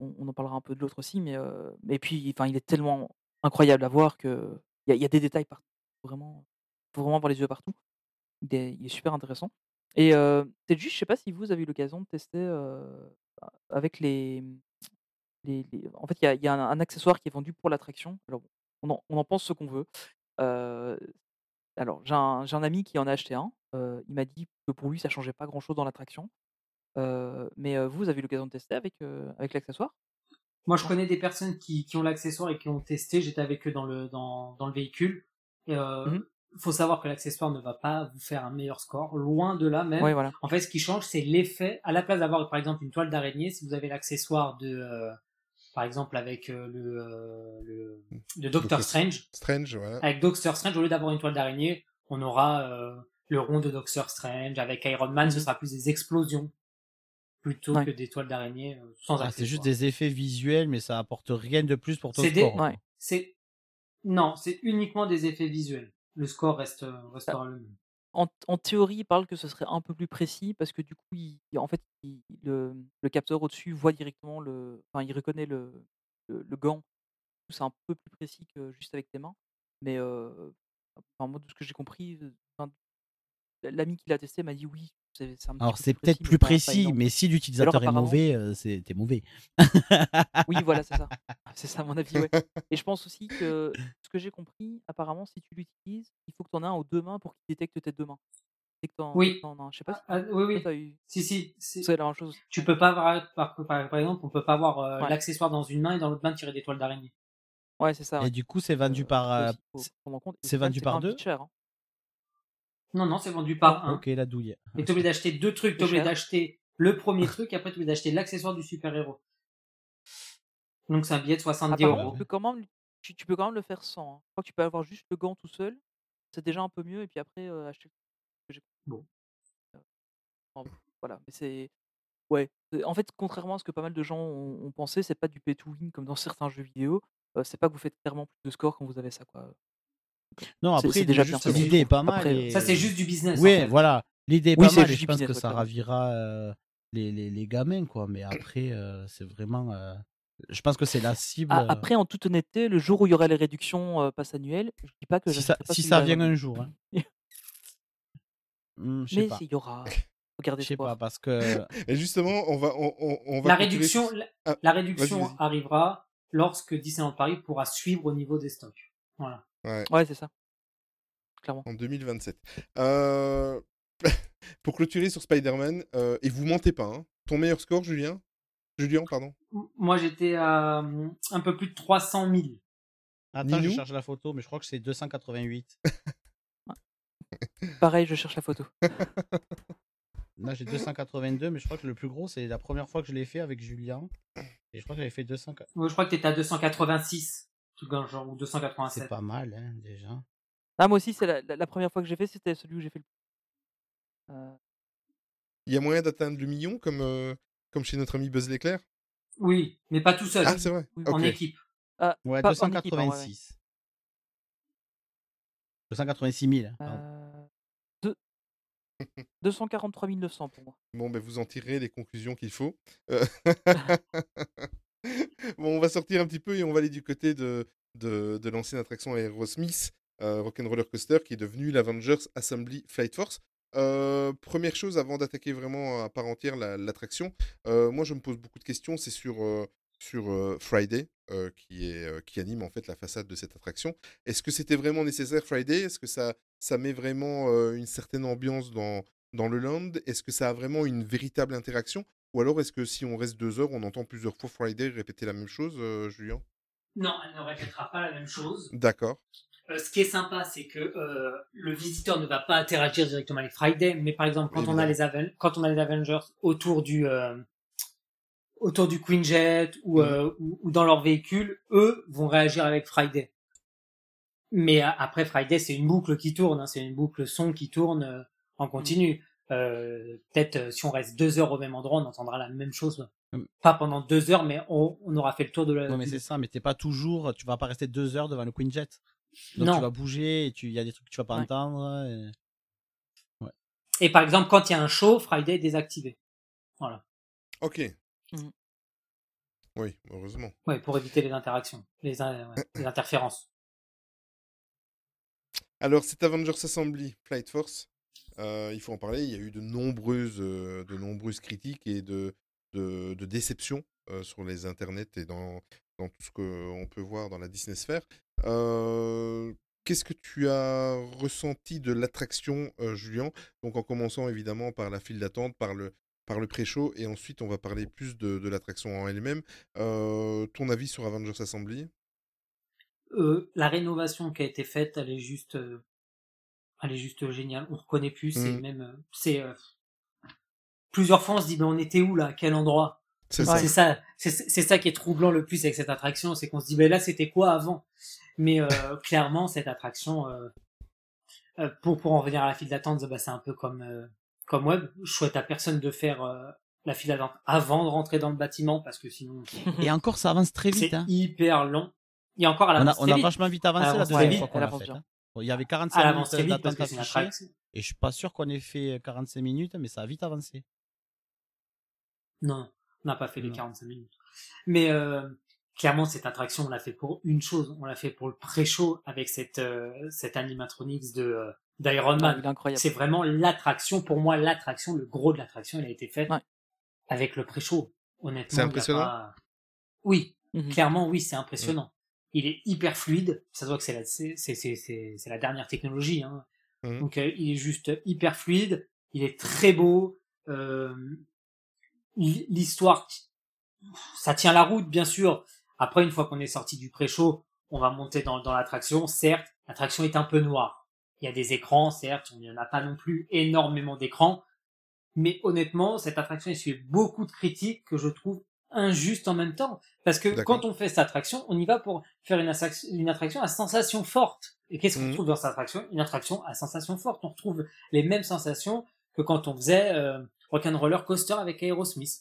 C: On, en parlera un peu de l'autre aussi, mais euh, et puis, il est tellement incroyable à voir que il y, a- des détails partout. vraiment, faut vraiment avoir les yeux partout. Il est, super intéressant. Et peut-être juste, je sais pas si vous avez eu l'occasion de tester avec les, En fait, il y a, un, accessoire qui est vendu pour l'attraction. Alors, on en, pense ce qu'on veut. Alors, j'ai un, j'ai un ami qui en a acheté un. euh, il m'a dit que pour lui, ça changeait pas grand-chose dans l'attraction. Euh, mais euh, vous, vous avez eu l'occasion de tester avec, euh, avec l'accessoire?
D: Moi, je connais des personnes qui, qui ont l'accessoire et qui ont testé. J'étais avec eux dans le, dans, dans le véhicule. Et
C: Mhm.
D: faut savoir que l'accessoire ne va pas vous faire un meilleur score. Loin de là même.
C: Ouais, voilà.
D: En fait, ce qui change, c'est l'effet. À la place d'avoir, par exemple, une toile d'araignée, si vous avez l'accessoire de, euh, par exemple, avec euh, le, euh, le, de Doctor
A: Doctor
D: Strange,
A: Strange, voilà.
D: avec Doctor Strange, au lieu d'avoir une toile d'araignée, on aura euh, le rond de Doctor Strange. Avec Iron Man, ce
C: Mhm.
D: sera plus des explosions plutôt
C: Ouais.
D: que des toiles d'araignée euh, sans
B: Ah, c'est juste des effets visuels, mais ça apporte rien de plus pour ton
D: C'est des-
B: score.
C: Ouais.
D: C'est non, c'est uniquement des effets visuels. Le score reste
C: Bah,
D: restera le même.
C: En, théorie, il parle que ce serait un peu plus précis parce que du coup, il, en fait, le, capteur au-dessus voit directement le. Enfin, il reconnaît le, le, gant. C'est un peu plus précis que juste avec tes mains. Mais euh, enfin, de ce que j'ai compris, euh, l'ami qui l'a testé m'a dit oui, c'est c'est un petit
B: Alors
C: peu
B: c'est peut-être plus précis, mais si
C: Alors,
B: l'utilisateur est
C: apparemment-
B: mauvais, euh, c'est t'es mauvais.
C: Oui, voilà, c'est ça. [LAUGHS] C'est ça, à mon avis, ouais. Et je pense aussi que, ce que j'ai compris, apparemment, si tu l'utilises, il faut que tu en aies un aux deux mains pour qu'il détecte tes deux mains. Dès que t'en-
D: Oui.
C: t'en as un. Je sais pas si
D: Ah, oui, oui.
C: toi, t'as eu.
D: Si si, si.
C: C'est la même chose.
D: Tu peux pas avoir par, par, par exemple, on peut pas avoir euh,
C: Ouais.
D: l'accessoire dans une main et dans l'autre main tirer des toiles d'araignée.
C: Ouais, c'est ça.
B: Et
C: ouais.
B: du coup, c'est vendu
C: Euh,
B: par. euh, c'est-
C: en final,
B: vendu
C: c'est
B: par deux?
C: cher. hein.
D: Non non, c'est vendu par un.
B: Ok, la douille.
D: Et t'es obligé d'acheter deux trucs. T'es obligé d'acheter le premier truc et après t'es obligé d'acheter l'accessoire du super héros. Donc c'est un billet de 70
C: Apparemment,
D: euros.
C: tu peux, quand même, tu, tu peux quand même le faire sans. hein. Je crois que tu peux avoir juste le gant tout seul. C'est déjà un peu mieux. Et puis après, euh, acheter. ce que j'ai-
D: Bon.
C: Euh, voilà. Mais c'est. Ouais. En fait, contrairement à ce que pas mal de gens ont, ont pensé, c'est pas du pay to win comme dans [LAUGHS] certains jeux vidéo. Euh, c'est pas que vous faites clairement plus de score quand vous avez ça, quoi.
B: Non, après,
C: c'est déjà
B: juste l'idée est pas mal.
C: Après,
B: et-
D: Ça c'est juste du business. en
B: Oui,
D: fait.
B: voilà. L'idée est
C: Oui,
B: pas
C: c'est
B: mal et je pense que ça ravira euh, les, les, les gamins, quoi. Mais après, euh, c'est vraiment. euh, Je pense que c'est la cible.
C: Ah,
B: euh,
C: après, en toute honnêteté, le jour où il y aura les réductions euh, pass annuelles, je dis pas que
B: si ça,
C: pas
B: si ça vient
C: avant.
B: un jour. Hein. [LAUGHS] Sais
C: Mais
B: pas.
C: s'il y aura. [LAUGHS]
B: Je sais pas, parce que. [LAUGHS]
A: Et justement, on va, on, on, on va
D: La réduction, la,
A: Ah,
D: la
A: vas-y,
D: réduction
A: vas-y.
D: arrivera lorsque Disneyland Paris pourra suivre au niveau des stocks. Voilà.
A: Ouais,
C: Ouais, c'est ça. Clairement.
A: en 2027. Euh, [LAUGHS] Pour clôturer sur Spider-Man, euh, et vous mentez pas, hein, ton meilleur score, Julien? Julien, pardon?
D: Moi j'étais à un peu plus de 300 000.
B: Attends, je cherche la photo, mais je crois que c'est 288.
C: Pareil, je cherche la photo. [LAUGHS]
B: Là, j'ai 282, mais je crois que le plus gros, c'est la première fois que je l'ai fait avec Julien. Et je crois que j'avais fait 200.
D: Moi, je crois que t'étais à 286. Truc dans le genre, ou
B: C'est
D: 287.
B: pas mal, hein, déjà.
C: Ah, moi aussi, c'est la, la- la première fois que j'ai fait, c'était celui où j'ai fait le. Euh,
A: Il y a moyen d'atteindre le million comme, euh, comme chez notre ami Buzz l'éclair?
D: Oui, mais pas tout seul.
A: Ah, c'est vrai.
C: oui,
D: en
A: Ok.
D: équipe.
C: ah,
B: Ouais,
C: en équipe, hein, ouais, ouais.
B: 286. 286 000. hein, pardon.
C: Euh, deux- 243 900 pour moi.
A: Bon, ben vous en tirerez les conclusions qu'il faut. [LAUGHS] [LAUGHS] [LAUGHS] [LAUGHS] Bon, on va sortir un petit peu et on va aller du côté de, de, l'ancienne attraction Aerosmith, euh, Rock'n'Roller Coaster, qui est devenu l'Avengers Assembly Flight Force. Euh, première chose, avant d'attaquer vraiment à part entière la- l'attraction, euh, moi je me pose beaucoup de questions, c'est sur, sur Friday, qui, est, qui anime en fait la façade de cette attraction. Est-ce que c'était vraiment nécessaire Friday? Est-ce que ça, ça met vraiment une certaine ambiance dans, dans le land? Est-ce que ça a vraiment une véritable interaction? Ou alors est-ce que si on reste deux heures, on entend plusieurs fois Friday répéter la même chose, euh, Julien?
D: Non, elle ne répétera pas la même chose.
A: D'accord.
D: Euh, ce qui est sympa, c'est que euh, le visiteur ne va pas interagir directement avec Friday, mais par exemple, quand on a les Aven quand on a les Avengers autour du autour du Queen Jet ou, euh, ou, ou dans leur véhicule, eux vont réagir avec Friday. Mais après Friday, c'est une boucle qui tourne, hein, c'est une boucle son qui tourne euh, en continu. Euh, Peut-être euh, si on reste deux heures au même endroit, on entendra la même chose.
B: Hum.
D: Pas pendant deux heures, mais on, on aura fait le tour de la.
B: Non, mais c'est ça, mais t'es pas toujours. Tu vas pas rester deux heures devant le Queen Jet. Donc
D: Non.
B: tu vas bouger et tu- il y a des trucs que tu vas pas
C: Ouais.
B: entendre. et-
D: Et par exemple, quand il y a un show, Friday est désactivé. Voilà.
A: Ok.
C: Mhm.
A: Oui, heureusement.
D: Ouais, pour éviter les interactions, les, ouais, [CLEARS THROAT] les interférences.
A: Alors, cet Avengers Assembly Flight Force, euh, il faut en parler. Il y a eu de nombreuses, euh, de nombreuses critiques et de, de, de déceptions euh, sur les internets et dans, dans tout ce qu'on peut voir dans la Disney sphère. Euh, Qu'est-ce que tu as ressenti de l'attraction, Julien? Donc, en commençant évidemment par la file d'attente, par le, par le pré-show, et ensuite on va parler plus de, de l'attraction en elle-même. Ton avis sur Avengers Assembly
D: la rénovation qui a été faite, elle est juste, elle est juste géniale. On reconnaît plus, c'est
A: Mhm.
D: même, euh, c'est euh, plusieurs fois on se dit, ben on était où là, à quel endroit?
A: C'est ça.
D: C'est ça, c'est c'est ça qui est troublant le plus avec cette attraction, c'est qu'on se dit, ben là c'était quoi avant? Mais euh, [LAUGHS] clairement cette attraction, euh, euh, pour pour en revenir à la file d'attente, bah, c'est un peu comme euh, comme web. Je souhaite à personne de faire euh, la file d'attente avant de rentrer dans le bâtiment parce que sinon [LAUGHS]
B: Et encore, ça avance très vite.
D: c'est
B: Hein.
D: hyper long. Et encore, elle
B: On a,
D: avance
B: on a
D: vite.
B: vachement vite avancé la deuxième fois qu'on l'a fait. hein. Il y avait 45
D: Elle
B: minutes d'attente affichée.
D: attraction.
B: Et je suis pas sûr qu'on ait fait 45 minutes, mais ça a vite avancé.
D: Non, on n'a pas fait les
B: Non.
D: 45 minutes. Mais euh, clairement, cette attraction, on l'a fait pour une chose. On l'a fait pour le pré-show avec cette, euh, cette animatronics de euh, d'Iron
C: Ah,
D: Man. C'est vraiment l'attraction. Pour moi, l'attraction, le gros de l'attraction, elle a été faite
C: Ouais.
D: avec le pré-show. Honnêtement,
A: C'est impressionnant
D: pas- Oui,
C: Mhm.
D: clairement, oui, c'est impressionnant. Il est hyper fluide. Ça se voit que c'est la, c'est, c'est, c'est, c'est- c'est la dernière technologie. Hein.
A: Mhm.
D: Donc, euh, il est juste hyper fluide. Il est très beau. Euh, L'histoire, ça tient la route, bien sûr. Après, une fois qu'on est sorti du pré-show, on va monter dans, dans l'attraction. Certes, l'attraction est un peu noire. Il y a des écrans, certes, il n'y en a pas non plus énormément d'écrans. Mais honnêtement, cette attraction essuie beaucoup de critiques que je trouve injustes en même temps. Parce que quand on fait cette attraction, on y va pour faire une, attraction- une attraction à sensation forte. Et qu'est-ce qu'on
A: Mhm.
D: retrouve dans cette attraction? Une attraction à sensation forte. On retrouve les mêmes sensations que quand on faisait euh, Rock'n'Roller Coaster avec Aerosmith.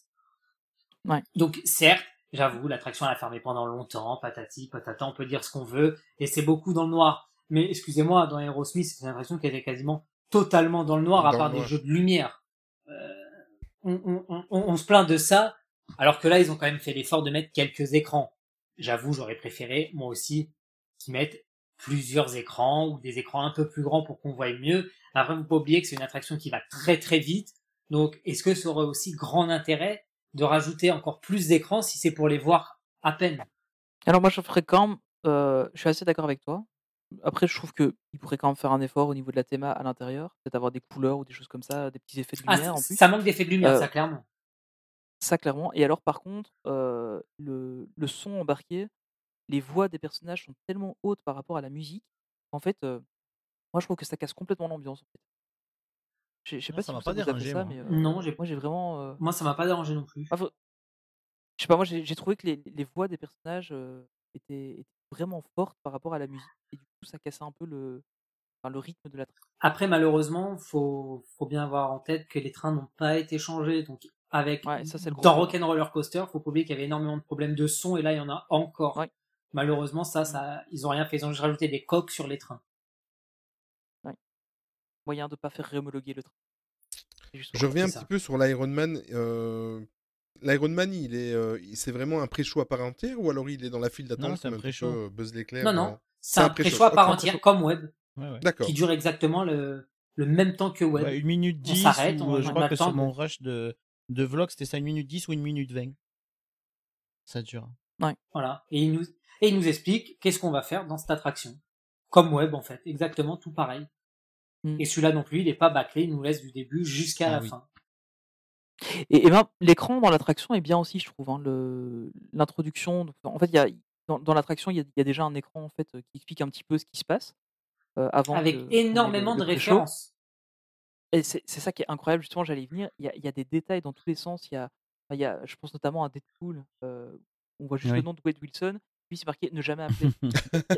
C: Ouais.
D: Donc certes, j'avoue, l'attraction elle a fermé pendant longtemps, patati, patata, on peut dire ce qu'on veut, et c'est beaucoup dans le noir. Mais excusez-moi, dans Aerosmith, c'est une attraction qui était quasiment totalement dans le noir, à part des jeux de lumière. Euh, on, on- on- on se plaint de ça, alors que là, ils ont quand même fait l'effort de mettre quelques écrans. J'avoue, j'aurais préféré, moi aussi, qu'ils mettent plusieurs écrans ou des écrans un peu plus grands pour qu'on voie mieux. Après, vous pas oublier que c'est une attraction qui va très très vite. Donc, est-ce que ça aurait aussi grand intérêt de rajouter encore plus d'écrans si c'est pour les voir à peine?
C: Alors moi, je ferais quand même. euh, je suis assez d'accord avec toi. Après, je trouve que il pourrait quand même faire un effort au niveau de la théma à l'intérieur, peut-être avoir des couleurs ou des choses comme ça, des petits effets de
D: Ah,
C: lumière en plus.
D: ça manque d'effets de lumière,
C: Euh,
D: ça clairement.
C: Ça, clairement. Et alors, par contre, euh, le, le son embarqué, les voix des personnages sont tellement hautes par rapport à la musique, en fait, euh, moi, je trouve que ça casse complètement l'ambiance. En fait. Je je sais pas
B: ça
C: si
B: m'a
C: vous,
B: pas
C: ça vous a fait
B: dérangé,
C: ça,
B: moi.
C: mais euh,
D: Non, j'ai-
C: moi, j'ai vraiment. euh,
D: Moi, ça m'a pas dérangé non plus.
C: ah, faut- Je sais pas, moi, j'ai j'ai trouvé que les, les voix des personnages euh, étaient, étaient vraiment fortes par rapport à la musique. Et du coup, ça cassait un peu le, enfin, le rythme de la.
D: Après, malheureusement, faut, faut bien avoir en tête que les trains n'ont pas été changés. Donc, avec,
C: Ouais, ça, c'est le
D: dans. Rock'n'Roller Coaster, faut pas oublier qu'il y avait énormément de problèmes de son et là, il y en a encore.
C: Ouais.
D: Malheureusement, ça,
C: Mm.
D: ça, ils ont rien fait. Ils ont juste rajouté des coques sur les trains.
C: Moyen de pas faire réhomologuer le train.
A: Je reviens un petit peu sur l'Iron Man. Euh... L'Iron Man, il est, euh, c'est vraiment un pré-show à part entière ou alors il est dans la file d'attente
B: Non, c'est un pré-show.
A: Buzz l'éclair
D: Non, non. C'est un
A: pré-show.
D: pré-show à part entière, comme Web,
B: Ouais, ouais.
A: D'accord.
D: qui dure exactement le, le même temps que Web.
B: Ouais, une minute
D: On
B: 10,
D: s'arrête,
B: ou,
D: on-
B: je
D: on
B: crois que
D: attend
B: sur mon rush de, de vlog, c'était ça, une minute 10 ou une minute 20. Ça dure.
D: Voilà. Et il nous, et il nous explique qu'est-ce qu'on va faire dans cette attraction. Comme Web, en fait. Exactement tout pareil.
C: Mm.
D: Et celui-là non plus, il est pas bâclé, il nous laisse du début jusqu'à
B: Ah
D: la
B: oui.
D: fin.
C: Et, et ben, l'écran dans l'attraction est bien aussi, je trouve. hein, le- L'introduction, en fait, il y a, dans, dans l'attraction, il y, a, il y a déjà un écran en fait qui explique un petit peu ce qui se passe euh, avant.
D: Avec énormément de références.
C: Et c'est ça qui est incroyable, justement, j'allais y venir. Il y a, il y a des détails dans tous les sens. Il y a, enfin, il y a je pense notamment à Deadpool. euh, on voit juste
B: Oui.
C: le nom de Wade Wilson. Puis c'est marqué ne jamais appeler.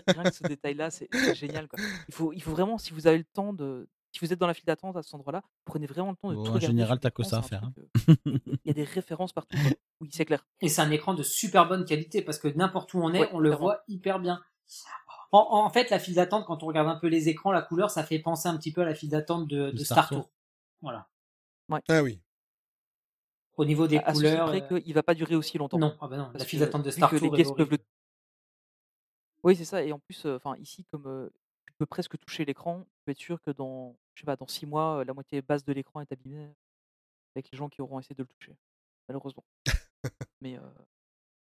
C: Rien que ce [LAUGHS] détail-là, c'est génial. Quoi. Il, faut, il faut vraiment, si vous avez le temps de. Si vous êtes dans la file d'attente à cet endroit-là, prenez vraiment le temps de
B: Bon,
C: tout
B: en général, t'as que ça à faire,
C: truc, euh, Il y a des [LAUGHS] références partout. Oui, c'est clair.
D: Et c'est un écran de super bonne qualité parce que n'importe où on est,
C: Ouais,
D: on le voit hyper bien. En, en fait, la file d'attente, quand on regarde un peu les écrans, la couleur, ça fait penser un petit peu à la file d'attente de, de Star
B: Star
D: Tour.
B: Tour.
D: Voilà.
A: Ah oui.
D: Au niveau des
C: À, à
D: couleurs.
C: près
D: euh,
C: qu'il va pas durer aussi longtemps.
D: Non, ah bah non, la file d'attente de Star
C: que les
D: Tour est
C: guests peuvent le Oui, c'est ça. Et en plus, euh, enfin, ici, comme euh, tu peux presque toucher l'écran, tu peux être sûr que dans, je sais pas, dans 6 mois, la moitié basse de l'écran est abîmée avec les gens qui auront essayé de le toucher, malheureusement. [LAUGHS] Mais,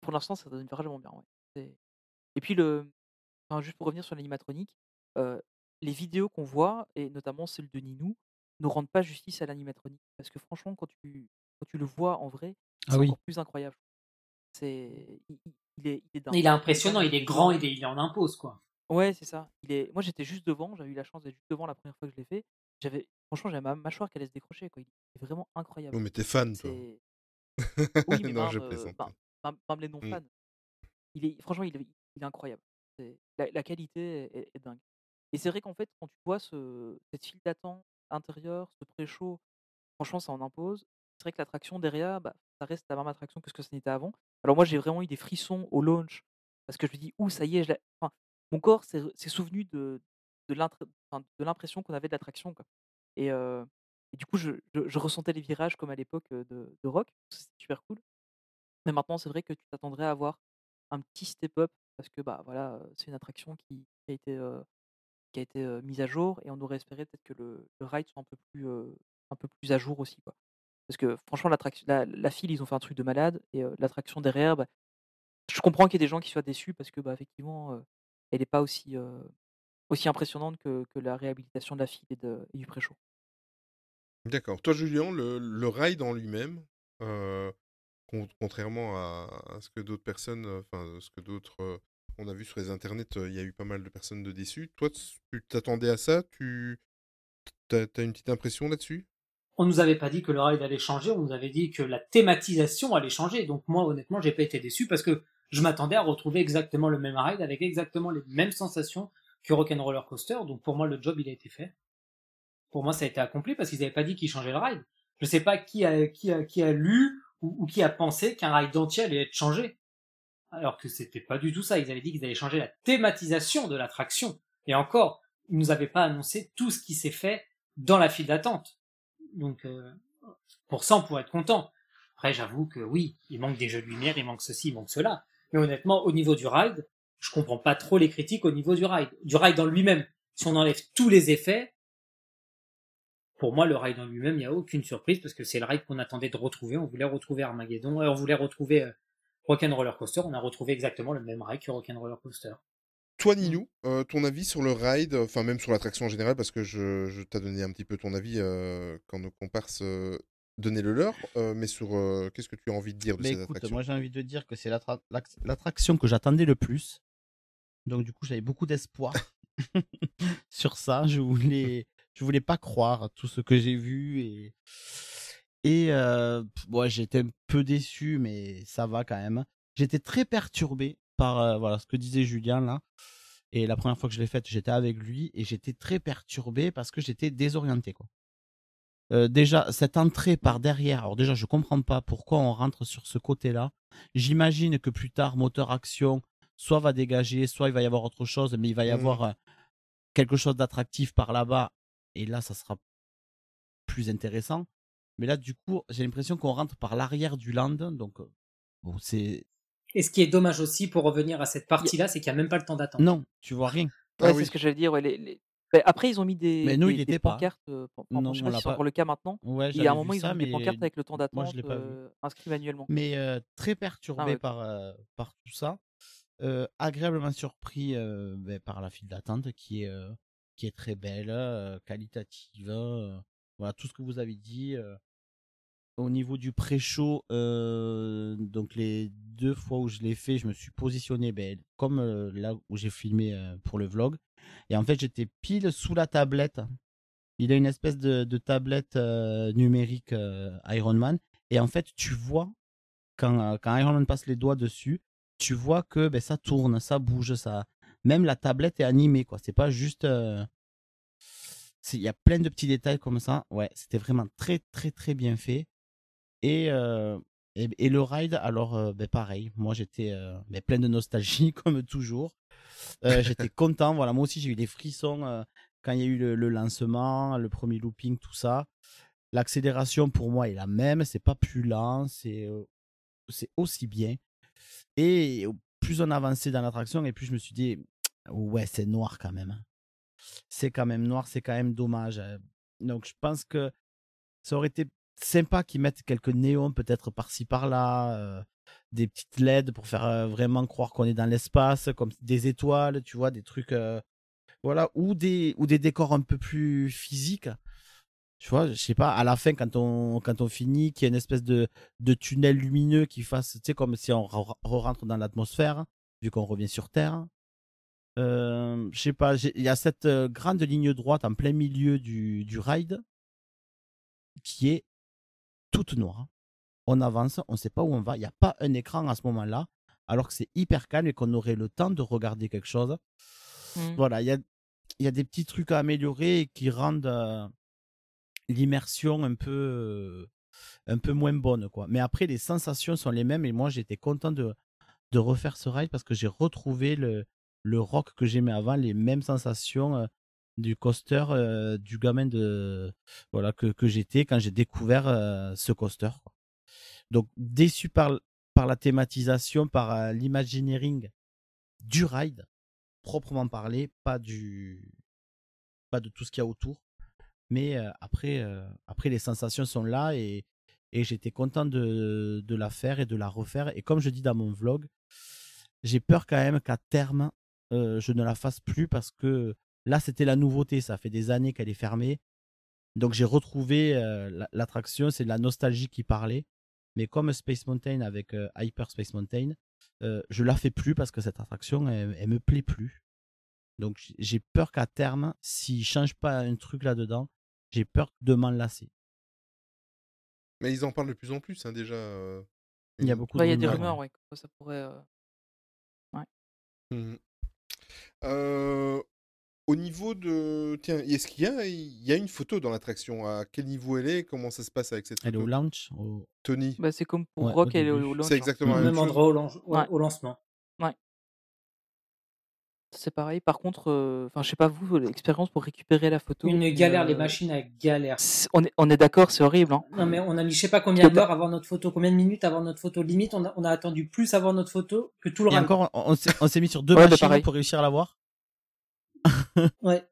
C: pour l'instant, ça donne vraiment bien, ouais. C'est et puis le enfin, juste pour revenir sur l'animatronique, les vidéos qu'on voit et notamment celle de Ninou, ne rendent pas justice à l'animatronique. Parce que franchement, quand tu quand tu le vois en vrai,
B: Ah
C: c'est
B: oui.
C: encore plus incroyable. C'est il est il est dingue.
D: Il est impressionnant, il est grand, il, est, il en impose, quoi.
C: Ouais, c'est ça. Il est moi, j'étais juste devant, j'avais eu la chance d'être juste devant la première fois que je l'ai fait. J'avais franchement, j'avais ma mâchoire qui allait se décrocher, quoi. Il est vraiment incroyable.
A: Oh, mais t'es fan, toi.
C: C'est [LAUGHS] oui, mais
A: non,
C: même,
A: je
C: heu,
A: plaisante.
C: même même même les non
A: Mmh.
C: fans. Il est franchement, il est il est incroyable. La qualité est dingue. Et c'est vrai qu'en fait, quand tu vois ce cette file d'attente intérieure, ce pré-show, franchement, ça en impose. C'est vrai que l'attraction derrière, bah, ça reste la même attraction que ce que ça n'était avant. Alors moi, j'ai vraiment eu des frissons au launch parce que je me dis: «Ouh, ça y est, je l'ai» enfin, mon corps s'est souvenu de de l'impression qu'on avait de l'attraction. Et et du coup, je ressentais les virages comme à l'époque, de de Rock. C'était super cool. Mais maintenant, c'est vrai que tu t'attendrais à avoir un petit step up parce que, bah, voilà, c'est une attraction qui a été, qui a été, mise à jour et on aurait espéré peut-être que le ride soit un peu plus, un peu plus à jour aussi, quoi. Parce que franchement, la file, ils ont fait un truc de malade et l'attraction derrière, bah, je comprends qu'il y ait des gens qui soient déçus parce que, bah, effectivement, elle est pas aussi, aussi impressionnante que que la réhabilitation de la file et du pré-show.
A: D'accord. Toi, Julien, le le ride en lui-même, contrairement à ce que d'autres personnes, heu, enfin, ce que d'autres, heu, on a vu sur les internets, heu, il y a eu pas mal de personnes de déçues. Toi, tu t'attendais à ça? Tu tu as une petite impression là-dessus?
D: On nous avait pas dit que le ride allait changer, on nous avait dit que la thématisation allait changer. Donc moi, honnêtement, j'ai pas été déçu parce que je m'attendais à retrouver exactement le même ride avec exactement les mêmes sensations que Rock'n'Roller Coaster. Donc pour moi, le job, il a été fait. Pour moi, ça a été accompli parce qu'ils avaient pas dit qu'ils changeaient le ride. Je sais pas qui a, qui a lu ou, qui a pensé qu'un ride entier allait être changé. Alors que c'était pas du tout ça. Ils avaient dit qu'ils allaient changer la thématisation de l'attraction. Et encore, ils nous avaient pas annoncé tout ce qui s'est fait dans la file d'attente. Donc, euh, pour ça, on pourrait être content. Après, j'avoue que oui, il manque des jeux de lumière, il manque ceci, il manque cela. Mais honnêtement, au niveau du ride, je comprends pas trop les critiques au niveau du ride. Du ride en lui-même. Si on enlève tous les effets, pour moi, le ride en lui-même, il n'y a aucune surprise parce que c'est le ride qu'on attendait de retrouver. On voulait retrouver Armageddon, et on voulait retrouver euh, Rock'n'Roller Coaster. On a retrouvé exactement le même ride que Rock'n'Roller Coaster.
A: Toi, Ninou, heu, ton avis sur le ride, enfin même sur l'attraction en général, parce que je je t'ai donné un petit peu ton avis, heu, quand nos comparses, heu, donnaient le leur, mais sur, qu'est-ce que tu as envie de dire de
B: Mais
A: cette
B: écoute,
A: attraction?
B: moi j'ai envie de dire que c'est l'attraction que j'attendais le plus. Donc du coup, j'avais beaucoup d'espoir [LAUGHS] [LAUGHS] sur ça. Je voulais je voulais pas croire à tout ce que j'ai vu et et ouais, j'étais un peu déçu, mais ça va quand même. J'étais très perturbé par, heu, voilà, ce que disait Julien là et la première fois que je l'ai faite, j'étais avec lui et j'étais très perturbé parce que j'étais désorienté, quoi. Heu, déjà, cette entrée par derrière, alors déjà, je comprends pas pourquoi on rentre sur ce côté-là. J'imagine que plus tard, moteur action, soit va dégager, soit il va y avoir autre chose, mais il va y
A: Mmh.
B: avoir, heu, quelque chose d'attractif par là-bas et là, ça sera plus intéressant. Mais là, du coup, j'ai l'impression qu'on rentre par l'arrière du land, donc bon, c'est
D: Et ce qui est dommage aussi, pour revenir à cette partie-là, c'est qu'il n'y a même pas le temps d'attente.
B: non, tu vois rien.
A: Ah oui.
C: c'est ce que j'allais dire, ouais, les les beh, après ils ont mis des
B: Mais nous,
C: des
B: il était pas.
C: pancartes, enfin,
B: Non,
C: je sais pas si c'est
B: pas
C: encore le cas maintenant.
B: ouais,
C: Il y a un moment,
B: vu
C: ils ont
B: ça,
C: mis des pancartes avec le temps
B: moi, je
C: d'attente,
B: l'ai pas vu.
C: heu, inscrit manuellement.
B: Mais très
C: Ah
B: perturbé
C: ouais.
B: par, par tout ça. Agréablement surpris, beh, par la file d'attente qui est, qui est très belle, heu, qualitative, heu, voilà tout ce que vous avez dit, heu. Au niveau du pré-show, donc les 2 fois où je l'ai fait, je me suis positionné, beh, comme, là où j'ai filmé, pour le vlog et en fait, j'étais pile sous la tablette. Il a une espèce de tablette, numérique, Iron Man et en fait, tu vois quand, quand Iron Man passe les doigts dessus, tu vois que, beh, ça tourne, ça bouge, ça même la tablette est animée, quoi. C'est pas juste, c'est il y a plein de petits détails comme ça. Ouais, c'était vraiment très, très, très bien fait et heu et le ride alors, heu, beh, pareil, moi j'étais, beh, plein de nostalgie [LAUGHS] comme toujours. J'étais [LAUGHS] content, voilà, moi aussi j'ai eu des frissons, quand il y a eu le le lancement, le 1er looping, tout ça. L'accélération pour moi est la même, c'est pas plus lent, c'est, c'est aussi bien et plus on avançait dans l'attraction et plus je me suis dit: «Ouais, c'est noir quand même, hein». c'est quand même noir, c'est quand même dommage. Donc je pense que ça aurait été sympa qu'ils mettent quelques néons peut-être par-ci par-là, des petites LED pour faire vraiment croire qu'on est dans l'espace, comme des étoiles, tu vois, des trucs, voilà, ou des ou des décors un peu plus physiques. Tu vois, je sais pas, à la fin, quand on, quand on finit, qu'il y ait une espèce de, de tunnel lumineux qui fasse, tu sais, comme si on re- rentre dans l'atmosphère, vu qu'on revient sur Terre. Euh, je sais pas, il y a cette euh, grande ligne droite en plein milieu du, du ride qui est toute noire. On avance, on sait pas où on va, il n'y a pas un écran à ce moment-là, alors que c'est hyper calme et qu'on aurait le temps de regarder quelque chose.
C: Mmh.
B: Voilà, il y a, y a des petits trucs à améliorer et qui rendent euh, l'immersion un peu, euh, un peu moins bonne. Quoi. Mais après, les sensations sont les mêmes et moi, j'étais content de, de refaire ce ride parce que j'ai retrouvé le, le rock que j'aimais avant, les mêmes sensations euh, du coaster, euh, du gamin de, voilà, que, j'étais quand j'ai découvert euh, ce coaster. Donc, déçu par, la thématisation, par l'imagineering du ride, proprement parlé, pas du pas de tout ce qu'il y a autour. Mais après, après, les sensations sont là et, et j'étais content de, de la faire et de la refaire. Et comme je dis dans mon vlog, j'ai peur quand même qu'à terme, euh, je ne la fasse plus parce que là, c'était la nouveauté. Ça fait des années qu'elle est fermée. Donc j'ai retrouvé euh, la- l'attraction, c'est de la nostalgie qui parlait. Mais comme Space Mountain avec euh, Hyper Space Mountain, euh, je la fais plus parce que cette attraction, elle, elle me plaît plus. Donc j'ai peur qu'à terme, s'ils ne changent pas un truc là-dedans, j'ai peur de m'en lasser.
A: Mais ils en parlent de plus en plus, hein, déjà. euh,
B: Il y a beaucoup
C: Ouais,
B: de
C: il y a des
B: rumeurs, ouais.
C: ça pourrait. euh, Ouais.
A: Mhm. Euh, au niveau de. Tiens, est-ce qu'il y a, il y a une photo dans l'attraction? À quel niveau elle est? Comment ça se passe avec cette
B: Elle est
A: photo?
B: au launch. au-
A: Tony?
C: Bah, c'est comme pour
B: Ouais,
C: Rock, elle est au launch.
A: C'est
C: hein.
A: exactement la
D: même
A: même chose.
D: endroit au, lan- au-
C: Ouais.
D: au lancement.
C: Ouais. C'est pareil. Par contre, euh, enfin, je sais pas vous, l'expérience pour récupérer la photo.
D: Une galère, les
C: euh,
D: machines avec galère.
C: On est, on est d'accord, c'est horrible. Hein.
D: Non mais on a mis je sais pas combien d'heures avant notre photo, combien de minutes avant notre photo. Limite, on a, on a attendu plus avant notre photo que tout le
B: Et
D: run.
B: encore, on, on s'est on s'est mis sur deux
C: Ouais, bah,
B: machines
C: pareil.
B: pour réussir à l'avoir. [LAUGHS]
D: Ouais.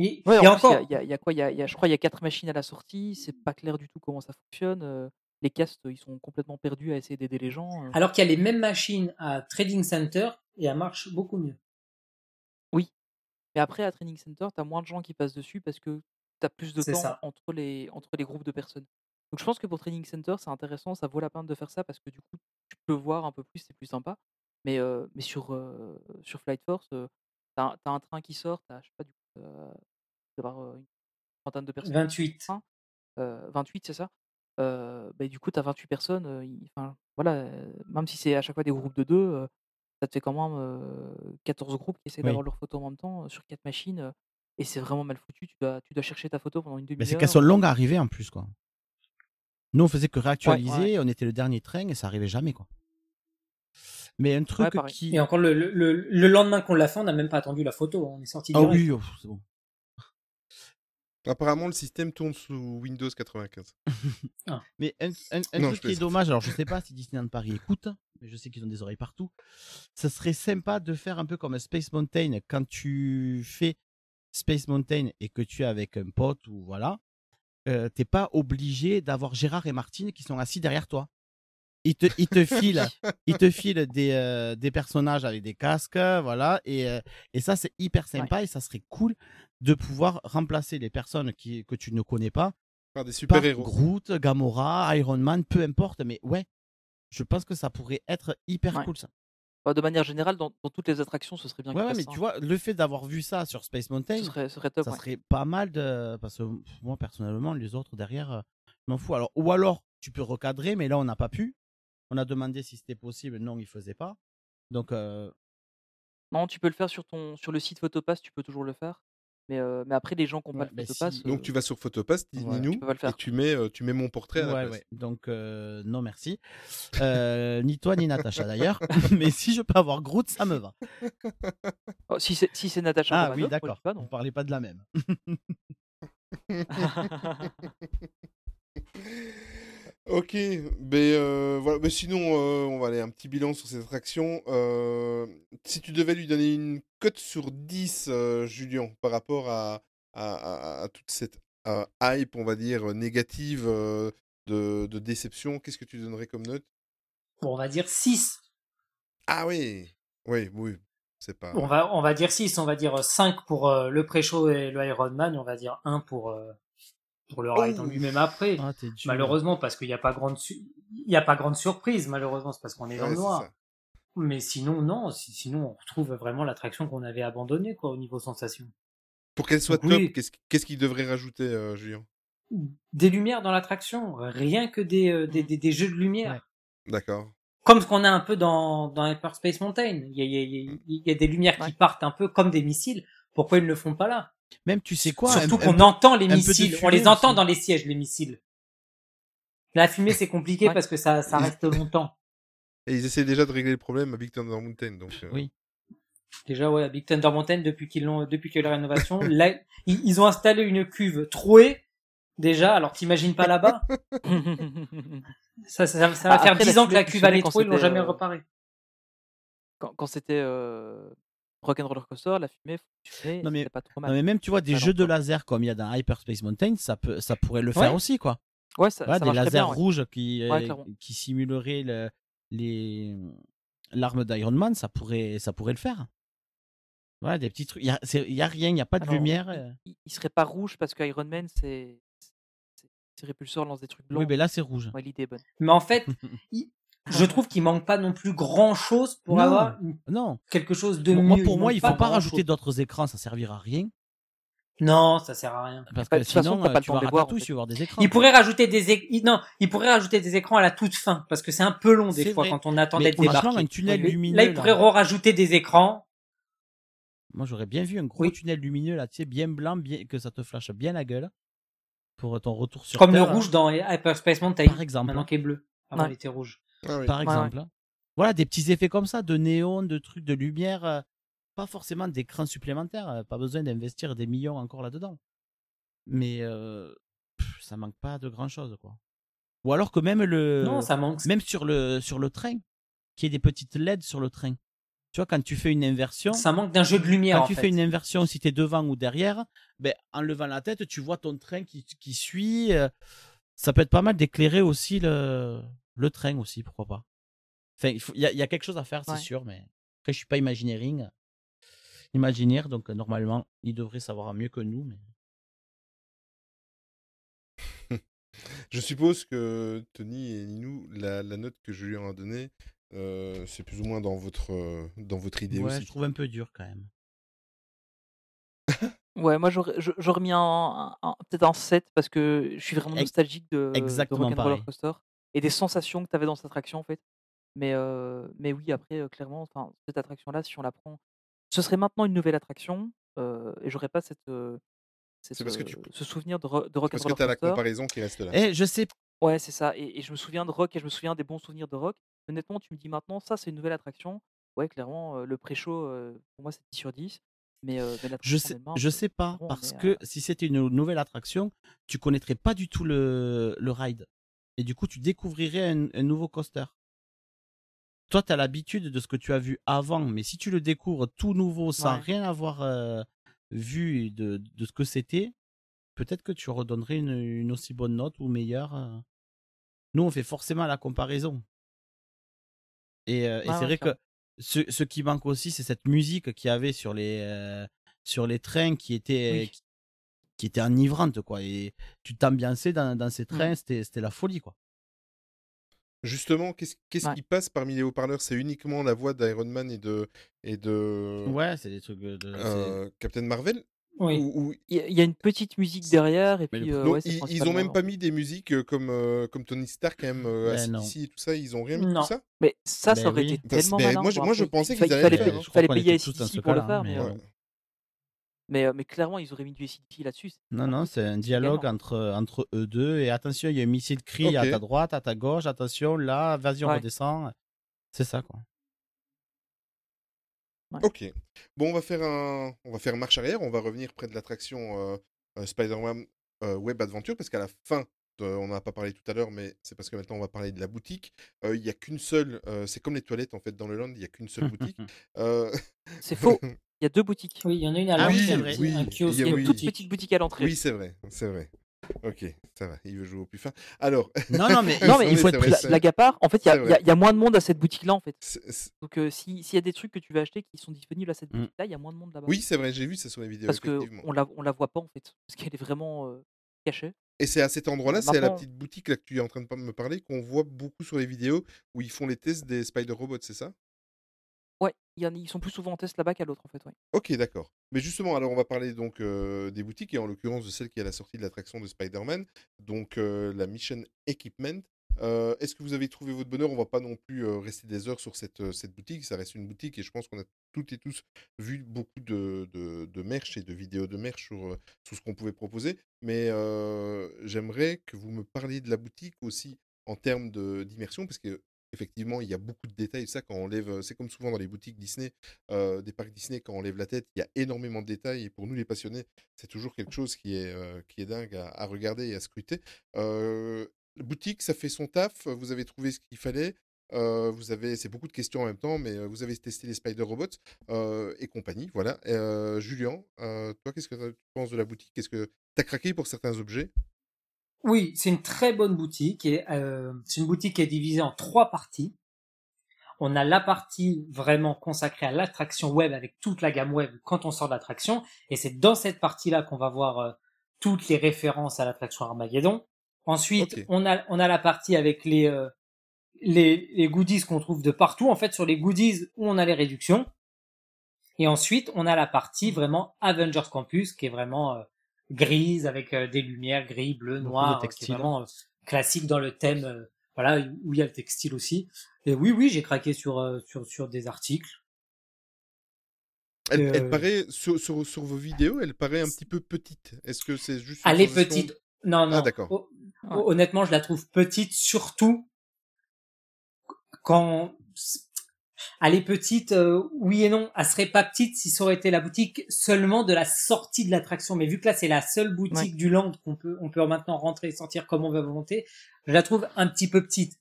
D: Et,
C: Ouais,
D: et
C: en plus, il y
D: encore,
C: a- il y, a, il y a quoi il y a, y a- Je crois qu'il y a quatre machines à la sortie. C'est pas clair du tout comment ça fonctionne. euh, Les castes, ils sont complètement perdus à essayer d'aider les gens. euh.
D: alors qu'il y a les mêmes machines à Trading Center et elles marchent beaucoup mieux.
C: Mais après, à Training Center, tu as moins de gens qui passent dessus parce que tu as plus de temps
D: ça.
C: entre les, entre les groupes de personnes. Donc je pense que pour Training Center, c'est intéressant, ça vaut la peine de faire ça parce que du coup, tu peux voir un peu plus, c'est plus sympa. Mais, euh, mais sur, euh, sur Flight Force, tu as, un train qui sort, tu as, je sais pas, du coup, une trentaine de personnes.
D: 28.
C: train. Euh, 28, c'est ça? Bah, du coup, tu as 28 personnes. Enfin, voilà, même si c'est à chaque fois des groupes de deux, ça te fait quand même euh, 14 groupes qui essaient
B: Oui.
C: d'avoir leur photo en même temps euh, sur quatre machines. euh, et c'est vraiment mal foutu. Tu dois, tu dois chercher ta photo pendant une
B: Mais
C: demi-heure.
B: c'est qu'elles sont longues à arriver en plus, quoi. Nous, on faisait que réactualiser,
C: ouais.
B: on était le dernier train et ça arrivait jamais, quoi. Mais un truc
C: pareil.
B: qui.
D: Et encore le, le, le, le lendemain qu'on l'a fait, on n'a même pas attendu la photo. On est sorti
B: Ah
D: direct.
B: oui, oh, c'est bon.
A: Apparemment, le système tourne sous Windows 95.
B: Mais un, un- un
A: Non,
B: truc qui est dommage, alors je sais [LAUGHS] pas si Disneyland Paris écoute, mais je sais qu'ils ont des oreilles partout. Ça serait sympa de faire un peu comme Space Mountain quand tu fais Space Mountain et que tu es avec un pote ou voilà. euh, T'es pas obligé d'avoir Gérard et Martine qui sont assis derrière toi. Ils te, ils te filent, ils te [LAUGHS] filent des, euh, des personnages avec des casques, voilà. Et, euh, et ça, c'est hyper sympa et ça serait cool de pouvoir remplacer les personnes qui, que tu ne connais pas
A: Par des super-héros.
B: Groot, Gamora, Iron Man, peu importe, mais ouais, je pense que ça pourrait être hyper
C: Ouais.
B: cool ça.
C: Bah, de manière générale, dans, dans toutes les attractions, ce serait bien
B: Ouais, ouais, mais tu
C: hein.
B: vois, le fait d'avoir vu ça sur Space Mountain,
C: Ce serait, ce serait top.
B: ça
C: ouais.
B: serait pas mal de. Parce que moi, personnellement, les autres derrière, euh, je m'en fous. Alors, ou alors, tu peux recadrer, mais là, on n'a pas pu. On a demandé si c'était possible, non, il faisait pas. Donc, euh,
C: Non, tu peux le faire sur, ton, sur le site Photopass, tu peux toujours le faire. Mais, euh, mais après, les gens qui n'ont
B: Ouais,
C: pas le
B: bah,
C: Photopass.
B: si-
A: Donc, tu vas sur Photopass, dis-nous,
C: faire.
A: et tu mets, euh, tu mets mon portrait à la
B: ouais,
A: place.
B: ouais. Donc, euh, non, merci. Euh, [LAUGHS] ni toi, ni Natacha d'ailleurs. [LAUGHS] mais si je peux avoir Groot, ça me va.
C: Oh, si c'est si c'est Natacha
B: Ah oui, d'accord. On
C: non.
B: parlait pas de la même. [LAUGHS]
A: Ok, mais euh, voilà. Mais sinon, euh, on va aller un petit bilan sur cette attraction. Euh, si tu devais lui donner une cote sur 10, euh, Julien, par rapport à, à, à- à toute cette hype, on va dire, négative de, de déception, qu'est-ce que tu donnerais comme note?
D: Bon, on va dire 6.
A: Ah oui, oui, oui, c'est pas.
D: On va, on va dire 6, on va dire 5 pour le pré-show et le Ironman, on va dire 1 pour, pour le ride en
A: Oh.
D: lui-même après.
B: Ah.
D: Malheureusement, parce qu'il n'y a pas grande, su- il y a pas grande surprise, malheureusement, c'est parce qu'on est dans
A: Ouais,
D: le noir.
A: ça.
D: Mais sinon, non, si- sinon, on retrouve vraiment l'attraction qu'on avait abandonnée, quoi, au niveau sensation.
A: Pour qu'elle soit
D: Donc
A: top,
D: oui.
A: qu'est-ce qu'il devrait rajouter, euh, Julien?
D: Des lumières dans l'attraction, rien que des, euh, des, des, des jeux de lumière.
A: D'accord.
D: Comme ce qu'on a un peu dans, dans Hyperspace Mountain. Il y a, il y a- il y a- il y a des lumières qui partent un peu comme des missiles. Pourquoi ils ne le font pas là?
B: Même, tu sais quoi
D: Surtout qu'on entend les missiles. On les entend
B: aussi.
D: dans les sièges, les missiles. La fumée, c'est compliqué
C: Ouais.
D: parce que ça, ça reste longtemps.
A: Et ils essaient déjà de régler le problème à Big Thunder Mountain, donc. euh,
B: Oui.
D: Déjà, ouais, à Big Thunder Mountain, depuis qu'ils l'ont, depuis qu'il y a eu la rénovation, là, ils, ils ont installé une cuve trouée. Déjà, alors t'imagines pas là-bas? Ça, ça, ça va
C: Ah,
D: faire
C: après,
D: 10
C: la
D: ans que la cuve
C: quand
D: trouée, ils l'ont jamais
C: euh,
D: reparée.
C: Quand, quand c'était euh, Rock'n'Roller Coaster, la fumée, fumée
B: Non, mais-
C: pas trop mal.
B: Non, mais même, tu vois, des jeux de laser comme il y a dans Hyperspace Mountain, ça, peut, ça pourrait le faire
D: Ouais.
B: aussi, quoi.
C: Ouais, ça,
B: Voilà,
C: ça
B: des lasers
C: bien, ouais.
B: rouges qui,
C: Ouais,
B: euh, qui simuleraient le- les l'arme d'Iron Man, ça pourrait, ça pourrait le faire. Ouais, des petits trucs. Il y a, c'est- il y a rien, il n'y a pas de
C: Alors,
B: lumière.
C: il-
B: euh.
C: Il, il serait pas rouge parce que Iron Man, c'est. c'est- Ses répulseurs lancent des trucs blancs.
B: Oui, mais là, c'est rouge.
C: Ouais, l'idée est bonne.
D: Mais en fait, [LAUGHS] il- je trouve qu'il manque pas non plus grand chose pour
B: Non,
D: avoir une-
B: Non.
D: quelque chose de
B: Moi,
D: mieux.
B: moi, pour
D: Il
B: moi, il faut pas rajouter d'autres écrans, ça servira à rien.
D: Non, ça sert à rien.
B: Parce
C: Bah,
B: que
C: de toute façon,
B: sinon,
C: t'as
B: euh,
C: pas
B: tu vas
C: voir, en fait.
B: tu vas voir des écrans.
D: Il pourrait rajouter des il- non, il pourrait rajouter des écrans à la toute fin parce que c'est un peu long des fois
B: vrai.
D: quand on attend d'être débarqué.
B: un tunnel lumineux,
D: Là, il pourrait rajouter des écrans.
B: Moi, j'aurais bien vu un gros
D: Oui.
B: tunnel lumineux, là, tu sais, bien blanc, bien, que ça te flashe bien la gueule. Pour ton retour sur
D: Comme le
B: hein.
D: rouge dans Hyperspace Mountain.
B: Par exemple.
D: Maintenant qu'il est bleu. Avant,
C: Ouais.
D: il était rouge.
A: Ah oui.
B: par
C: Ouais,
B: exemple. hein. Voilà, des petits effets comme ça, de néon, de trucs, de lumière, euh, pas forcément d'écran supplémentaires, euh, pas besoin d'investir des millions encore là-dedans. Mais euh, pff, ça manque pas de grand chose, quoi. Ou alors que même le,
D: Non, ça manque.
B: même sur le sur le train, qu'il y ait des petites LED sur le train. Tu vois, quand tu fais une inversion,
D: Ça manque d'un jeu de lumière.
B: quand
D: en
B: tu
D: fait.
B: fais une inversion, si tu es devant ou derrière, ben, en levant la tête, tu vois ton train qui, qui suit. euh, ça peut être pas mal d'éclairer aussi le, le train aussi, pourquoi pas. Enfin, il faut- y, a, il y a quelque chose à faire, c'est
C: Ouais.
B: sûr, mais après, je suis pas imagineering, imaginaire, donc euh, normalement, il devrait savoir mieux que nous. Mais... [LAUGHS]
A: Je suppose que Tony et Ninou, la, la note que je lui ai donnée, euh, c'est plus ou moins dans votre, euh, dans votre idée
B: Ouais,
A: aussi.
B: je trouve un peu dur quand même. [LAUGHS]
C: Ouais, moi j'aurais je- j'aurais mis un, un- un- peut-être un 7 parce que je suis vraiment nostalgique de, de
B: exactement
C: Rock'n'Roller
B: pareil.
C: Coaster et des sensations que tu avais dans cette attraction en fait. Mais, euh, mais oui, après, euh, clairement, enfin, cette attraction-là, si on la prend, ce serait maintenant une nouvelle attraction euh, et j'aurais pas cette, cette,
A: C'est parce que tu-
C: ce souvenir de, Ro- de
A: Parce que tu as la comparaison qui reste là.
B: Eh, je sais,
C: Ouais, c'est ça. Et, et je me souviens de Rock et je me souviens des bons souvenirs de Rock. Honnêtement, tu me dis maintenant, ça, c'est une nouvelle attraction. Ouais, clairement, le pré-show, pour moi, c'est 10 sur 10. Mais, euh, mais
B: je sais, je sais pas,
C: bon,
B: parce que si c'était une nouvelle attraction, tu connaîtrais pas du tout le, le ride. Et du coup, tu découvrirais un, un nouveau coaster. Toi, tu as l'habitude de ce que tu as vu avant, mais si tu le découvres tout nouveau, sans
C: Ouais.
B: rien avoir euh, vu de, de ce que c'était, peut-être que tu redonnerais une, une aussi bonne note ou meilleure. euh. Nous, on fait forcément la comparaison. Et, euh, et c'est
C: ouais,
B: vrai que ce, ce qui manque aussi, c'est cette musique qu'il y avait sur les, sur les trains qui était,
C: Oui.
B: Qui, était enivrante, quoi. Et tu t'ambiançais dans, dans ces
C: Mm.
B: trains, c'était c'était la folie, quoi.
A: Justement, qu'est-ce qu'est-ce
C: Ouais.
A: qui passe parmi les haut-parleurs? C'est uniquement la voix d'Iron Man et de, et de
B: Ouais, c'est des trucs de. de-
A: euh, Captain Marvel?
D: Oui.
A: Ou- ou-
C: Il y, a- il y a une petite musique derrière et puis euh,
A: Non,
C: ouais, c'est
A: ils, ils ont même pas mis des musiques euh, comme, euh, comme Tony Stark, quand même, euh,
B: Ben.
A: ACDC et tout ça. Ils ont rien mis de
D: Non.
A: tout ça?
C: Mais ça,
B: Ben
C: ça aurait
B: oui.
C: été tellement
A: ben,
C: malin.
A: moi, je- moi, je pensais
C: il
A: qu'ils
C: fa-
A: allaient
C: fallait, payer-
A: hein.
C: Fallait payer ACDC
B: ce
C: pour le faire,
B: mais, euh,
C: euh, mais, euh, mais clairement, ils auraient mis du ACDC là-dessus.
B: Non, non, c'est un dialogue
C: Également.
B: entre, entre eux deux. Et attention, il y a un missile cri à ta droite, à ta gauche. Attention, là, vas-y, on
C: Ouais.
B: redescend. C'est ça, quoi.
A: Ok. Bon, on va faire un, on va faire marche arrière. On va revenir près de l'attraction euh, euh, Spider-Man euh, Web Adventure parce qu'à la fin euh, on n'en a pas parlé tout à l'heure, mais c'est parce que maintenant on va parler de la boutique. Euh, Il n'y a qu'une seule, euh, c'est comme les toilettes en fait dans le land, il n'y a qu'une seule boutique. [LAUGHS] Euh,
C: C'est faux. [LAUGHS] [LAUGHS] Il y a deux boutiques.
D: Oui, il y en a une à
B: Ah oui,
D: l'entrée,
B: c'est vrai.
A: Oui,
D: un
A: il
D: kiosque
A: y a-
C: Il y a
A: oui.
C: une toute petite boutique à l'entrée.
A: oui, c'est vrai, c'est vrai. Ok, ça va, il veut jouer au plus fin. Alors,
B: Non, non, mais, [LAUGHS]
C: Non, mais
B: il faut être
A: vrai,
C: La,
B: précis.
C: la Gapard, en fait, il y, a- y y moins de monde à cette boutique-là, en fait.
A: c'est- c'est-
C: Donc, euh, si- s'il y a des trucs que tu veux acheter qui sont disponibles à cette
B: Mm.
C: boutique-là, il y a moins de monde là-bas.
A: oui, c'est vrai, j'ai vu ça sur les vidéos,
C: Parce qu'on la, on la voit pas, en fait. Parce qu'elle est vraiment euh, cachée.
A: Et c'est à cet endroit-là, c'est à la petite boutique là que tu es en train de me parler, qu'on voit beaucoup sur les vidéos où ils font les tests des Spider Robots, c'est ça?
C: Ils sont plus souvent en test là-bas qu'à l'autre, en fait.
A: Ok, d'accord. Mais justement, alors on va parler donc des boutiques et en l'occurrence de celle qui est à la sortie de l'attraction de Spider-Man, donc la Mission Equipment. Est-ce que vous avez trouvé votre bonheur? On va pas non plus rester des heures sur cette, cette boutique, ça reste une boutique et je pense qu'on a toutes et tous vu beaucoup de, de, de merch et de vidéos de merch sur, sur ce qu'on pouvait proposer. Mais j'aimerais que vous me parliez de la boutique aussi en termes d'immersion parce que effectivement, il y a beaucoup de détails. Ça, quand on lève, c'est comme souvent dans les boutiques Disney, des parcs Disney, quand on lève la tête, il y a énormément de détails. Et pour nous, les passionnés, c'est toujours quelque chose qui est, dingue à, regarder et à scruter. La boutique, ça fait son taf. Vous avez trouvé ce qu'il fallait. Vous avez, c'est beaucoup de questions en même temps, mais vous avez testé les Spider Robots et compagnie, voilà. Julien, toi, qu'est-ce que tu penses de la boutique? Est-ce que tu as craqué pour certains objets?
D: Oui, c'est une très bonne boutique et euh, c'est une boutique qui est divisée en trois parties. On a la partie vraiment consacrée à l'attraction web avec toute la gamme web quand on sort de l'attraction et c'est dans cette partie-là qu'on va voir euh, toutes les références à l'attraction Armageddon. Ensuite, on a on a la partie avec les euh, les, les goodies qu'on trouve de partout. En fait, sur les goodies où on a les réductions. Et ensuite, on a la partie vraiment Avengers Campus qui est vraiment euh, grise avec euh, des lumières gris, bleu, noir, euh, qui est
B: textile.
D: vraiment euh, classique dans le thème. euh, voilà où il y a le textile aussi. Et oui, oui, j'ai craqué sur euh, sur sur des articles.
A: elle,
D: Euh,
A: elle paraît, sur, sur, sur vos vidéos, elle paraît un petit peu petite. Est-ce que c'est juste une
D: Elle est petite. Non, non.
A: Ah, d'accord.
D: Ho- Honnêtement, je la trouve petite, surtout quand elle est petite. euh, oui et non. Elle serait pas petite si ça aurait été la boutique seulement de la sortie de l'attraction. Mais vu que là, c'est la seule boutique du land qu'on peut, on peut maintenant rentrer et sortir comme on veut à volonté, je la trouve un petit peu petite.